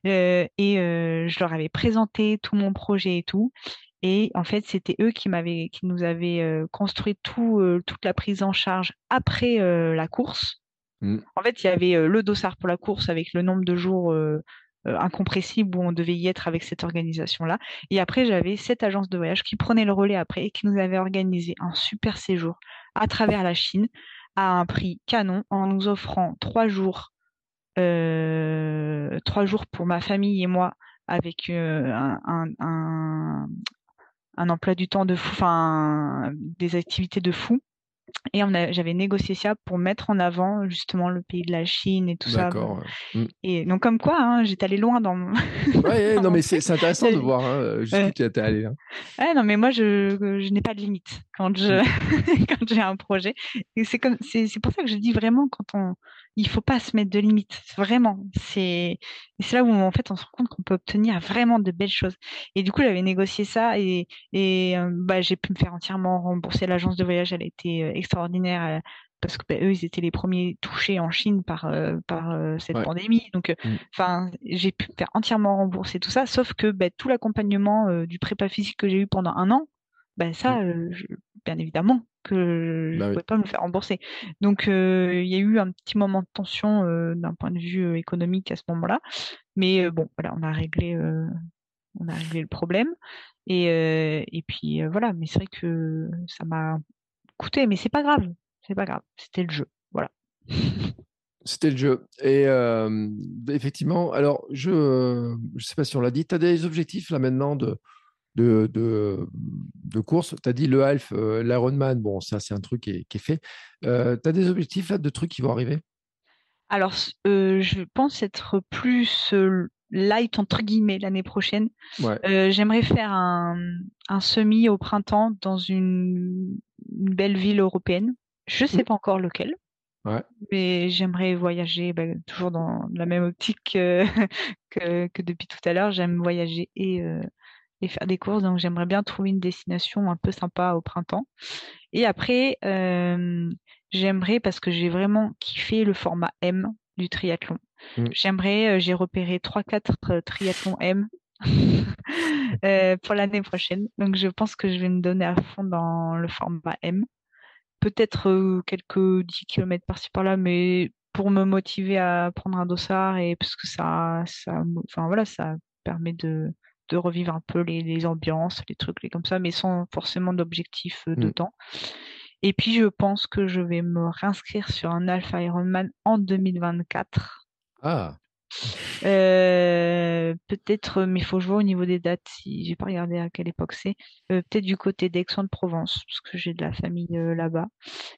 euh, et euh, je leur avais présenté tout mon projet et tout. Et en fait, c'était eux qui m'avaient, qui nous avaient euh, construit tout, toute la prise en charge après la course. Mmh. En fait, il y avait le dossard pour la course avec le nombre de jours incompressibles où on devait y être avec cette organisation-là. Et après, j'avais cette agence de voyage qui prenait le relais après et qui nous avait organisé un super séjour à travers la Chine à un prix canon en nous offrant trois jours, euh, pour ma famille et moi avec euh, un, emploi du temps de fou, enfin des activités de fou Et j'avais négocié ça pour mettre en avant justement le pays de la Chine et tout ça. D'accord. Mm. Et donc comme quoi, hein, j'étais allée loin dans mon. ouais, <laughs> non mais c'est intéressant <laughs> de voir hein, jusqu'où tu étais allé. Hein. Ouais, non mais moi je, je n'ai pas de limite quand je mm. <laughs> quand j'ai un projet. Et c'est comme c'est pour ça que je dis vraiment quand on il faut pas se mettre de limites, vraiment. C'est c'est là où en fait on se rend compte qu'on peut obtenir vraiment de belles choses. Et du coup, j'avais négocié ça et, et euh, bah, j'ai pu me faire entièrement rembourser. L'agence de voyage, elle a été euh, extraordinaire euh, parce que bah, eux, ils étaient les premiers touchés en Chine par par cette pandémie. Donc, mmh. enfin, j'ai pu me faire entièrement rembourser tout ça, sauf que bah, tout l'accompagnement du prépa physique que j'ai eu pendant un an, bah, ça, bien évidemment, que je ne pouvais pas me faire rembourser. Donc il y a eu un petit moment de tension d'un point de vue économique à ce moment-là, mais bon, voilà, on a réglé, on a réglé le problème. Et, et puis voilà, mais c'est vrai que ça m'a coûté, mais c'est pas grave, c'est pas grave, c'était le jeu, voilà. C'était le jeu. Et effectivement, alors je ne sais pas si on l'a dit, tu as des objectifs là maintenant de, de, de, course. Tu as dit le half, euh, l'Ironman, bon, ça, c'est un truc qui est, fait. Euh, tu as des objectifs là, de trucs qui vont arriver? Alors, euh, je pense être plus light, entre guillemets, l'année prochaine. J'aimerais faire un, un, semi au printemps dans une, belle ville européenne. Je ne sais mmh. pas encore lequel. Mais j'aimerais voyager bah, toujours dans la même optique <laughs> que, que, depuis tout à l'heure. J'aime voyager et, et faire des courses. Donc j'aimerais bien trouver une destination un peu sympa au printemps. Et après, euh, j'aimerais, parce que j'ai vraiment kiffé le format M du triathlon, mmh. j'aimerais, euh, j'ai repéré 3-4 euh, triathlons M <laughs> pour l'année prochaine. Donc je pense que je vais me donner à fond dans le format M. Peut-être quelques 10 km par-ci par-là, mais pour me motiver à prendre un dossard et parce que ça, ça, enfin voilà, ça permet de, de revivre un peu les, ambiances, les trucs les comme ça, mais sans forcément d'objectif euh, de mmh. temps. Et puis je pense que je vais me réinscrire sur un Alpha Ironman en 2024. Ah. Euh, peut-être, mais il faut jouer au niveau des dates. Si j'ai pas regardé à quelle époque c'est, euh, peut-être du côté d'Aix-en-Provence, parce que j'ai de la famille là-bas.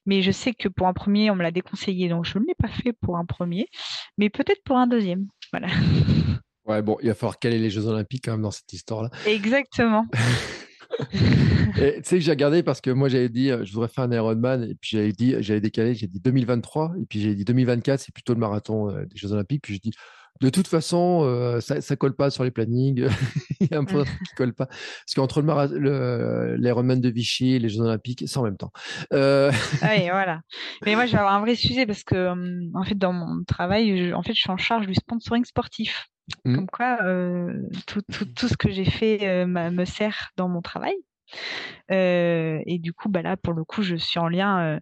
Mais je sais que pour un premier, on me l'a déconseillé, donc je ne l'ai pas fait pour un premier, mais peut-être pour un deuxième. Voilà. <laughs> Ouais, bon, il va falloir caler les Jeux Olympiques quand même dans cette histoire-là. Exactement. <laughs> tu sais que j'ai regardé parce que moi j'avais dit je voudrais faire un Ironman et puis j'avais dit j'avais décalé j'ai dit 2023 et puis j'ai dit 2024 c'est plutôt le marathon euh, des Jeux Olympiques puis je dis de toute façon euh, ça ça colle pas sur les plannings. <laughs> Il y a un peu qui colle pas. Parce qu'entre le l'Ironman de Vichy et les Jeux Olympiques c'est en même temps. Euh... ah oui <laughs> voilà. Mais moi je vais avoir un vrai sujet parce que hum, en fait dans mon travail en fait je suis en charge du sponsoring sportif Mmh. Comme quoi, euh, tout, tout, tout, ce que j'ai fait euh, me sert dans mon travail. Euh, et du coup, bah là, pour le coup, je suis en lien.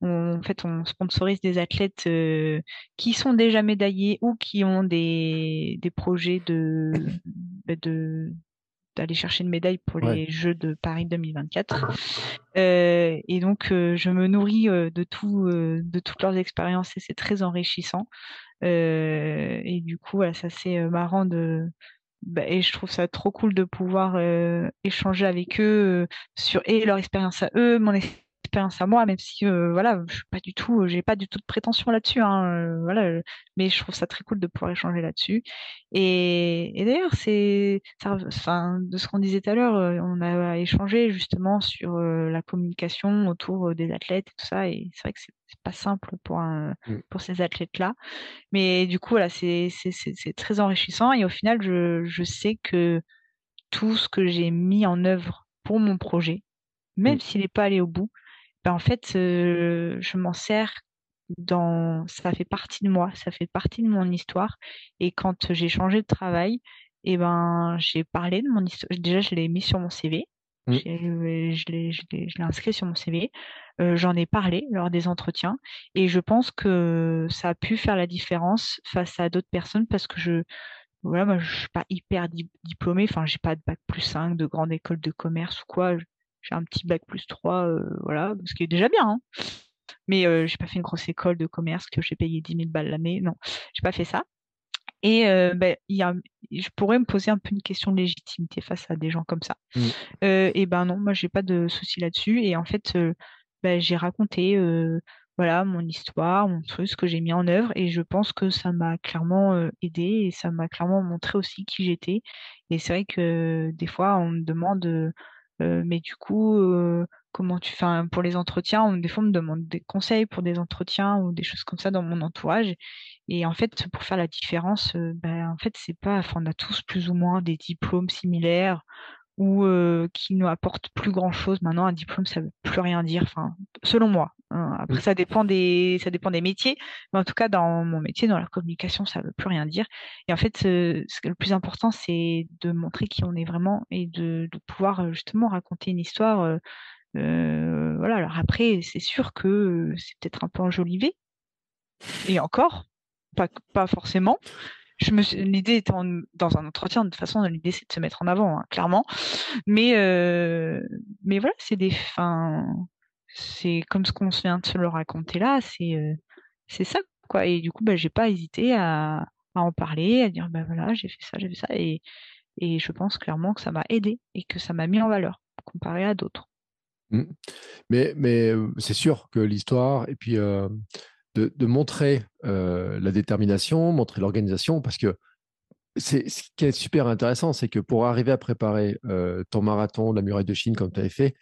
On, en fait, on sponsorise des athlètes qui sont déjà médaillés ou qui ont des, des projets de, bah, de d'aller chercher une médaille pour les Jeux de Paris 2024. Euh, et donc, je me nourris de tout, de toutes leurs expériences et c'est très enrichissant. Euh, et du coup, ça c'est euh, marrant de. Bah, et je trouve ça trop cool de pouvoir euh, échanger avec eux sur et leur expérience à eux, mon expérience à moi, même si voilà, je suis pas du tout, j'ai pas du tout de prétention là-dessus, hein, voilà, mais je trouve ça très cool de pouvoir échanger là-dessus. Et, et d'ailleurs, c'est, enfin, de ce qu'on disait tout à l'heure, on a échangé justement sur la communication autour des athlètes et tout ça, et c'est vrai que c'est c'est pas simple pour un, mmh. pour ces athlètes-là. Mais du coup, voilà, c'est très enrichissant et au final, je, je, sais que tout ce que j'ai mis en œuvre pour mon projet, même mmh. s'il n'est pas allé au bout, ben en fait, euh, je m'en sers dans, ça fait partie de moi, ça fait partie de mon histoire. Et quand j'ai changé de travail, et eh ben, j'ai parlé de mon histoire. Déjà, je l'ai mis sur mon CV. Mmh. Je l'ai inscrit sur mon CV. Euh, j'en ai parlé lors des entretiens et je pense que ça a pu faire la différence face à d'autres personnes parce que je voilà, moi, je suis pas hyper diplômée, enfin, j'ai pas de bac plus 5 de grande école de commerce ou quoi. J'ai un petit bac plus 3, euh, voilà, ce qui est déjà bien. Hein. Mais euh, j'ai pas fait une grosse école de commerce que j'ai payé 10 000 balles l'année. Non, j'ai pas fait ça. Et euh, ben, y a, je pourrais me poser un peu une question de légitimité face à des gens comme ça. Mmh. et ben non, moi j'ai pas de souci là-dessus. Et en fait, bah, j'ai raconté voilà mon histoire, mon truc, ce que j'ai mis en œuvre et je pense que ça m'a clairement aidé et ça m'a clairement montré aussi qui j'étais. Et c'est vrai que des fois on me demande mais du coup comment tu fais pour les entretiens, des fois on me demande des conseils pour des entretiens ou des choses comme ça dans mon entourage. Et en fait, pour faire la différence, ben, en fait, c'est pas, enfin, on a tous plus ou moins des diplômes similaires ou qui nous apportent plus grand chose. Maintenant, un diplôme, ça veut plus rien dire. Enfin, selon moi. Hein. Après, ça dépend des, ça dépend des métiers. Mais en tout cas, dans mon métier, dans la communication, ça veut plus rien dire. Et en fait, ce, le plus important, c'est de montrer qui on est vraiment et de, de pouvoir justement raconter une histoire. Euh, voilà. Alors après, c'est sûr que c'est peut-être un peu enjolivé. Et encore, pas, pas forcément l'idée étant dans un entretien de toute façon l'idée c'est de se mettre en avant hein, clairement. Mais euh, mais voilà c'est des fins c'est comme ce qu'on vient de se le raconter là c'est euh, c'est ça quoi. Et du coup bah j'ai pas hésité à, à en parler à dire bah voilà j'ai fait ça j'ai fait ça. Et et je pense clairement que ça m'a aidé et que ça m'a mis en valeur comparé à d'autres. Mmh. mais mais c'est sûr que l'histoire et puis de, montrer euh, la détermination, montrer l'organisation, parce que c'est ce qui est super intéressant, c'est que pour arriver à préparer euh, ton marathon la muraille de Chine comme tu avais fait,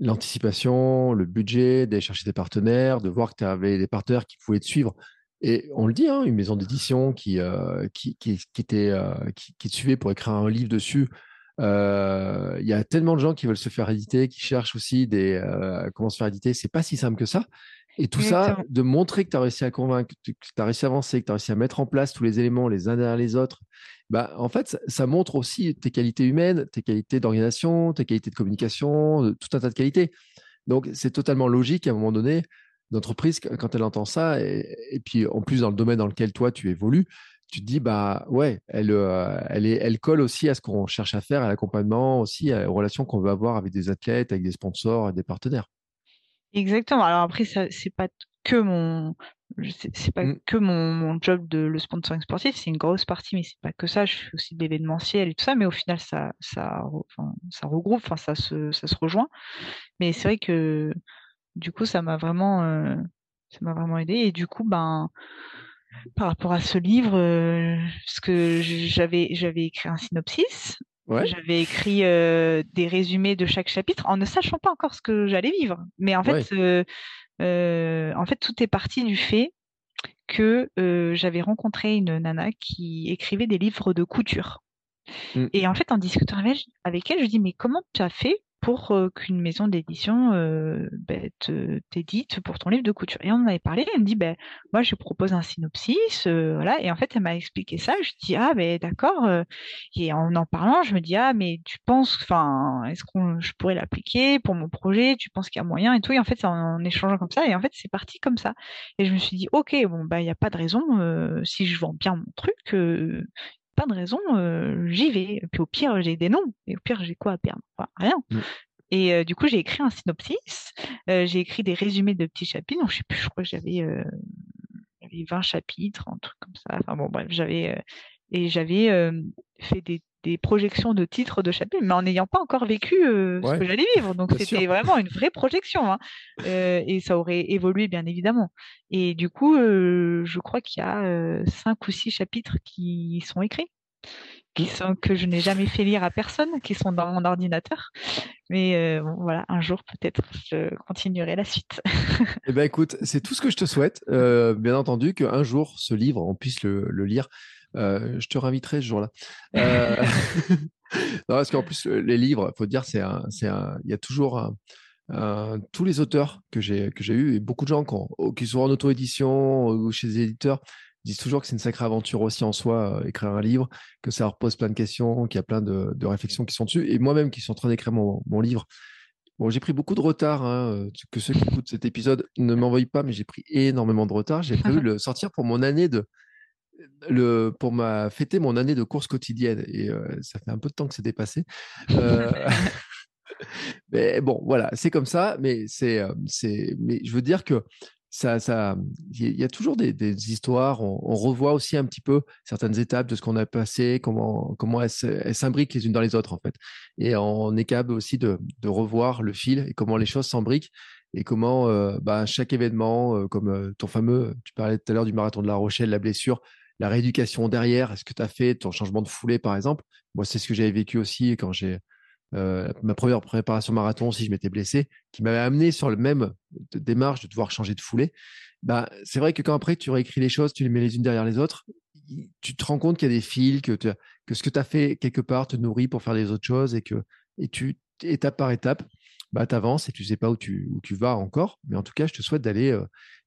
l'anticipation, le budget, d'aller chercher des partenaires, de voir que tu avais des partenaires qui pouvaient te suivre. Et on le dit, hein, une maison d'édition qui, euh, qui, était, qui, te suivait pour écrire un livre dessus. Il y a tellement de gens qui veulent se faire éditer, qui cherchent aussi des, comment se faire éditer. C'est pas si simple que ça. Et tout ça, de montrer que tu as réussi à convaincre, que tu as réussi à avancer, que tu as réussi à mettre en place tous les éléments les uns derrière les autres, bah, en fait, ça, montre aussi tes qualités humaines, tes qualités d'organisation, tes qualités de communication, tout un tas de qualités. Donc, c'est totalement logique à un moment donné, l'entreprise, quand elle entend ça, et, puis en plus dans le domaine dans lequel toi tu évolues, tu te dis, bah ouais, elle, euh, elle, est, elle colle aussi à ce qu'on cherche à faire, à l'accompagnement, aussi aux relations qu'on veut avoir avec des athlètes, avec des sponsors, et des partenaires. Exactement. Alors après, ça, c'est pas que mon, c'est pas mmh. que mon, mon, job de le sponsoring sportif, c'est une grosse partie, mais c'est pas que ça. Je fais aussi de l'événementiel et tout ça, mais au final, ça, ça, enfin, ça regroupe, enfin, ça se, ça se rejoint. Mais c'est vrai que du coup, ça m'a vraiment, euh, ça m'a vraiment aidé. Et du coup, ben, par rapport à ce livre, euh, ce que j'avais, j'avais écrit un synopsis j'avais écrit euh, des résumés de chaque chapitre en ne sachant pas encore ce que j'allais vivre. Mais en fait, euh, euh, en fait, tout est parti du fait que j'avais rencontré une nana qui écrivait des livres de couture. Mmh. Et en fait, en discutant avec elle, je dis mais comment tu as fait pour euh, qu'une maison d'édition euh, ben, t'édite pour ton livre de couture. Et on en avait parlé, elle me dit, ben, moi je propose un synopsis, euh, voilà, et en fait elle m'a expliqué ça, je dis, ah ben d'accord, et en en parlant, je me dis, ah mais tu penses, enfin, est-ce qu'on je pourrais l'appliquer pour mon projet, tu penses qu'il y a moyen et tout, et en fait c'est en, échangeant comme ça, et en fait c'est parti comme ça. Et je me suis dit, ok, bon, bah il n'y a pas de raison, si je vends bien mon truc, pas de raison, euh, j'y vais. Puis au pire, j'ai des noms. Et au pire, j'ai quoi à perdre? Rien. Mm. Et euh, du coup, j'ai écrit un synopsis. Euh, j'ai écrit des résumés de petits chapitres. Donc, je sais plus, je crois que j'avais 20 chapitres, un truc comme ça. Enfin bon, bref, j'avais et j'avais fait des des projections de titres de chapitres, mais en n'ayant pas encore vécu euh, ce que j'allais vivre. Donc c'était vraiment une vraie projection. Hein. Euh, et ça aurait évolué, bien évidemment. Et du coup, euh, je crois qu'il y a cinq ou six chapitres qui sont écrits, qui sont, que je n'ai jamais fait lire à personne, qui sont dans mon ordinateur. Mais voilà, un jour peut-être je continuerai la suite. <laughs> eh ben écoute, c'est tout ce que je te souhaite. bien entendu qu'un jour ce livre, on puisse le, le lire. Euh, je te réinviterai ce jour-là. <laughs> Euh, <laughs> non, parce qu'en plus, les livres, il faut dire, c'est un, c'est un, il y a toujours tous les auteurs que j'ai que j'ai eu et beaucoup de gens qui, sont en auto-édition ou chez les éditeurs disent toujours que c'est une sacrée aventure aussi en soi, euh, écrire un livre, que ça leur pose plein de questions, qu'il y a plein de, de réflexions qui sont dessus. Et moi-même qui suis en train d'écrire mon, mon, livre, bon, j'ai pris beaucoup de retard, hein, que ceux qui écoutent cet épisode ne m'envoient pas, mais j'ai pris énormément de retard. J'ai <laughs> prévu le sortir pour mon année de, le, pour ma fêter mon année de course quotidienne. Et euh, ça fait un peu de temps que c'est dépassé. Euh, <laughs> mais bon, voilà, c'est comme ça. Mais c'est, euh, c'est, mais je veux dire que ça, ça, il y a toujours des, histoires. On, revoit aussi un petit peu certaines étapes de ce qu'on a passé, comment, comment elles, s'imbriquent les unes dans les autres en fait. Et on est capable aussi de, revoir le fil et comment les choses s'imbriquent. et comment bah, chaque événement, comme ton fameux, tu parlais tout à l'heure du marathon de La Rochelle, la blessure, la rééducation derrière, est-ce que tu as fait ton changement de foulée par exemple? Moi, c'est ce que j'avais vécu aussi quand j'ai ma première préparation marathon, si je m'étais blessé, qui m'avait amené sur le même démarche de devoir changer de foulée. Bah, c'est vrai que quand après tu réécris les choses, tu les mets les unes derrière les autres, tu te rends compte qu'il y a des fils, que, que ce que tu as fait quelque part te nourrit pour faire les autres choses et que et tu, étape par étape, bah, tu avances et tu sais pas où tu, où tu vas encore. Mais en tout cas, je te souhaite d'aller, euh,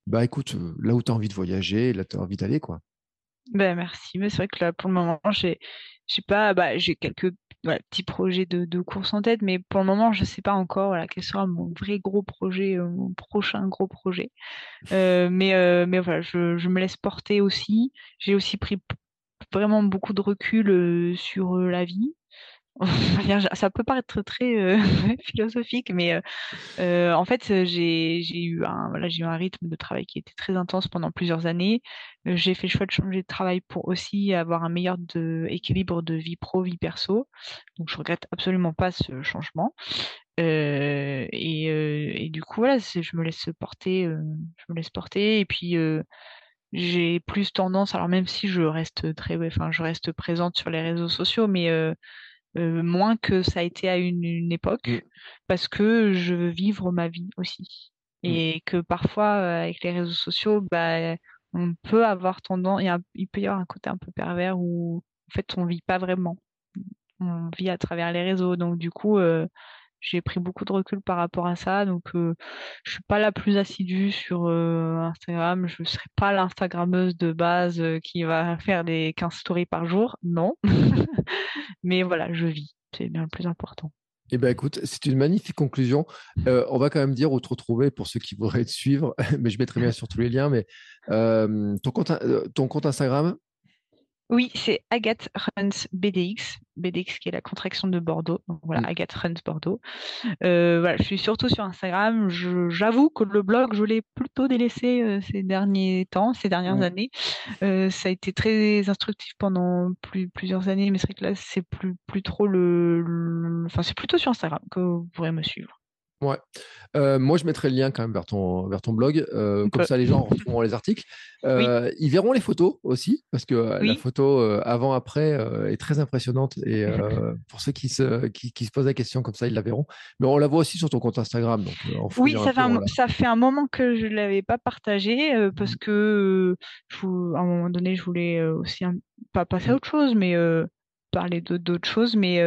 bah, écoute, euh, là où tu as envie de voyager, là où tu as envie d'aller. quoi. Ben, merci, mais c'est vrai que là, pour le moment, j'ai, j'ai pas, bah, j'ai quelques petits projets de, de, course en tête, mais pour le moment, je sais pas encore voilà, quel sera mon vrai gros projet, euh, mon prochain gros projet. mais, mais voilà, je, je, me laisse porter aussi. J'ai aussi pris vraiment beaucoup de recul sur la vie <laughs> ça peut paraître très euh, <laughs> philosophique, mais euh, euh, en fait, j'ai eu un voilà, eu un rythme de travail qui était très intense pendant plusieurs années. j'ai fait le choix de changer de travail pour aussi avoir un meilleur équilibre de vie pro vie perso. Donc, je regrette absolument pas ce changement. Et, du coup, voilà, je me laisse porter, je me laisse porter, et puis j'ai plus tendance, alors même si je reste très, enfin, je reste présente sur les réseaux sociaux, mais moins que ça a été à une, époque, mmh. parce que je veux vivre ma vie aussi. Mmh. Et que parfois, euh, avec les réseaux sociaux, bah, on peut avoir tendance, il, il peut y avoir un côté un peu pervers où, en fait, on vit pas vraiment. On vit à travers les réseaux. Donc, du coup, euh, j'ai pris beaucoup de recul par rapport à ça. Donc, euh, je suis pas la plus assidue sur euh, Instagram. Je ne serai pas l'Instagrammeuse de base euh, qui va faire des 15 stories par jour. Non. <laughs> Mais voilà, je vis. C'est bien le plus important. Eh bien, écoute, c'est une magnifique conclusion. <laughs> on va quand même dire où te retrouver pour ceux qui voudraient te suivre, <laughs> mais je mettrai bien sur tous les liens. Mais ton, compte, ton compte Instagram, oui, c'est Agathe Runs BDX, BDX qui est la contraction de Bordeaux. Donc voilà, mm. Agathe Runs Bordeaux. Euh, voilà, je suis surtout sur Instagram. J'avoue que le blog, je l'ai plutôt délaissé euh, ces derniers temps, ces dernières mm. années. Euh, ça a été très instructif pendant plusieurs années, mais c'est vrai que là, c'est plus, plus trop le... Enfin, c'est plutôt sur Instagram que vous pourrez me suivre. Ouais. Euh, moi, je mettrai le lien quand même vers ton, vers ton blog. Euh, comme ça, les gens retrouveront les articles. Euh, ils verront les photos aussi, parce que la photo avant-après est très impressionnante. Et <laughs> pour ceux qui se, qui, qui, se posent la question comme ça, ils la verront. Mais on la voit aussi sur ton compte Instagram. Donc, oui, ça fait, un, ça fait un moment que je ne l'avais pas partagé, parce mmh. que à un moment donné, je voulais aussi pas passer à mmh. autre chose, mais parler d'autres choses. Mais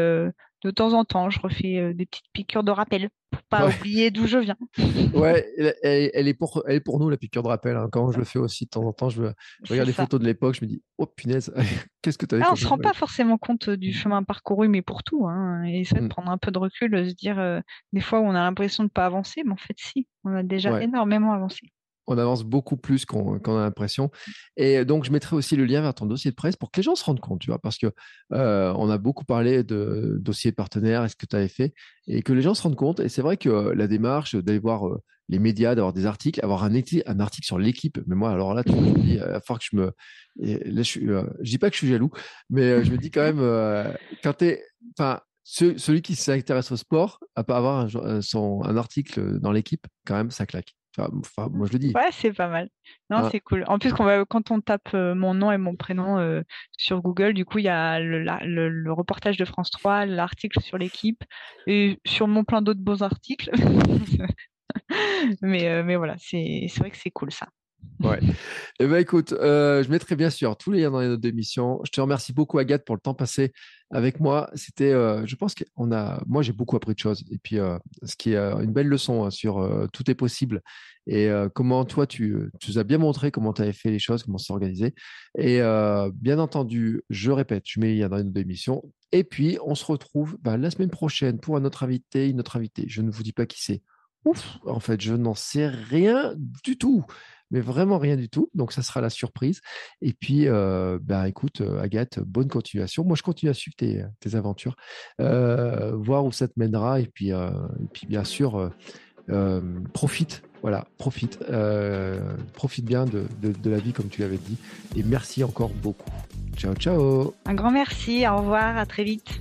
de temps en temps, je refais des petites piqûres de rappel pour pas oublier d'où je viens. <laughs> ouais, <laughs> elle, est pour, elle est pour nous la piqûre de rappel. Hein. Quand je le fais aussi de temps en temps, je, regarde les photos de l'époque, je me dis oh punaise, <laughs> qu'est-ce que tu as ah, On se rend pas forcément compte du mmh. chemin parcouru, mais pour tout. Hein. Et ça, de mmh. prendre un peu de recul, de se dire des fois où on a l'impression de pas avancer, mais en fait si, on a déjà énormément avancé on avance beaucoup plus qu'on a l'impression. Et donc, je mettrai aussi le lien vers ton dossier de presse pour que les gens se rendent compte, tu vois, parce que euh, on a beaucoup parlé de dossier partenaire, est-ce que tu avais fait, et que les gens se rendent compte. Et c'est vrai que la démarche d'aller voir euh, les médias, d'avoir des articles, avoir un, article sur l'équipe, mais moi, alors là, tu me dis, il va que je me. je, euh, je dis pas que je suis jaloux, mais je me dis quand même, quand tu es. Enfin, celui qui s'intéresse au sport, à pas avoir son, un article dans l'équipe, quand même, ça claque. Enfin, moi, je le dis. Ouais, c'est pas mal. Non, ah. c'est cool. En plus, quand, va, quand on tape euh, mon nom et mon prénom euh, sur Google, du coup, il y a le, le, reportage de France 3, l'article sur l'équipe et sûrement plein d'autres beaux articles. <laughs> mais, euh, mais voilà, c'est vrai que c'est cool ça. Ouais. Eh ben, écoute, je mettrai bien sûr tous les liens dans les notes d'émission. Je te remercie beaucoup, Agathe, pour le temps passé avec moi. C'était, je pense qu'on a, moi, j'ai beaucoup appris de choses. Et puis, ce qui est une belle leçon hein, sur tout est possible et comment toi, tu, tu nous as bien montré comment tu avais fait les choses, comment c'est organisé. Et bien entendu, je répète, je mets les liens dans les notes d'émission. Et puis, on se retrouve bah, la semaine prochaine pour un autre invité, une autre invitée. Je ne vous dis pas qui c'est. Ouf, en fait, je n'en sais rien du tout mais vraiment rien du tout. Donc, ça sera la surprise. Et puis, euh, bah, écoute, euh, Agathe, bonne continuation. Moi, je continue à suivre tes, aventures, euh, voir où ça te mènera. Et puis, bien sûr, profite. Voilà, profite. profite bien de, de la vie, comme tu l'avais dit. Et merci encore beaucoup. Ciao, ciao. Un grand merci. Au revoir. À très vite.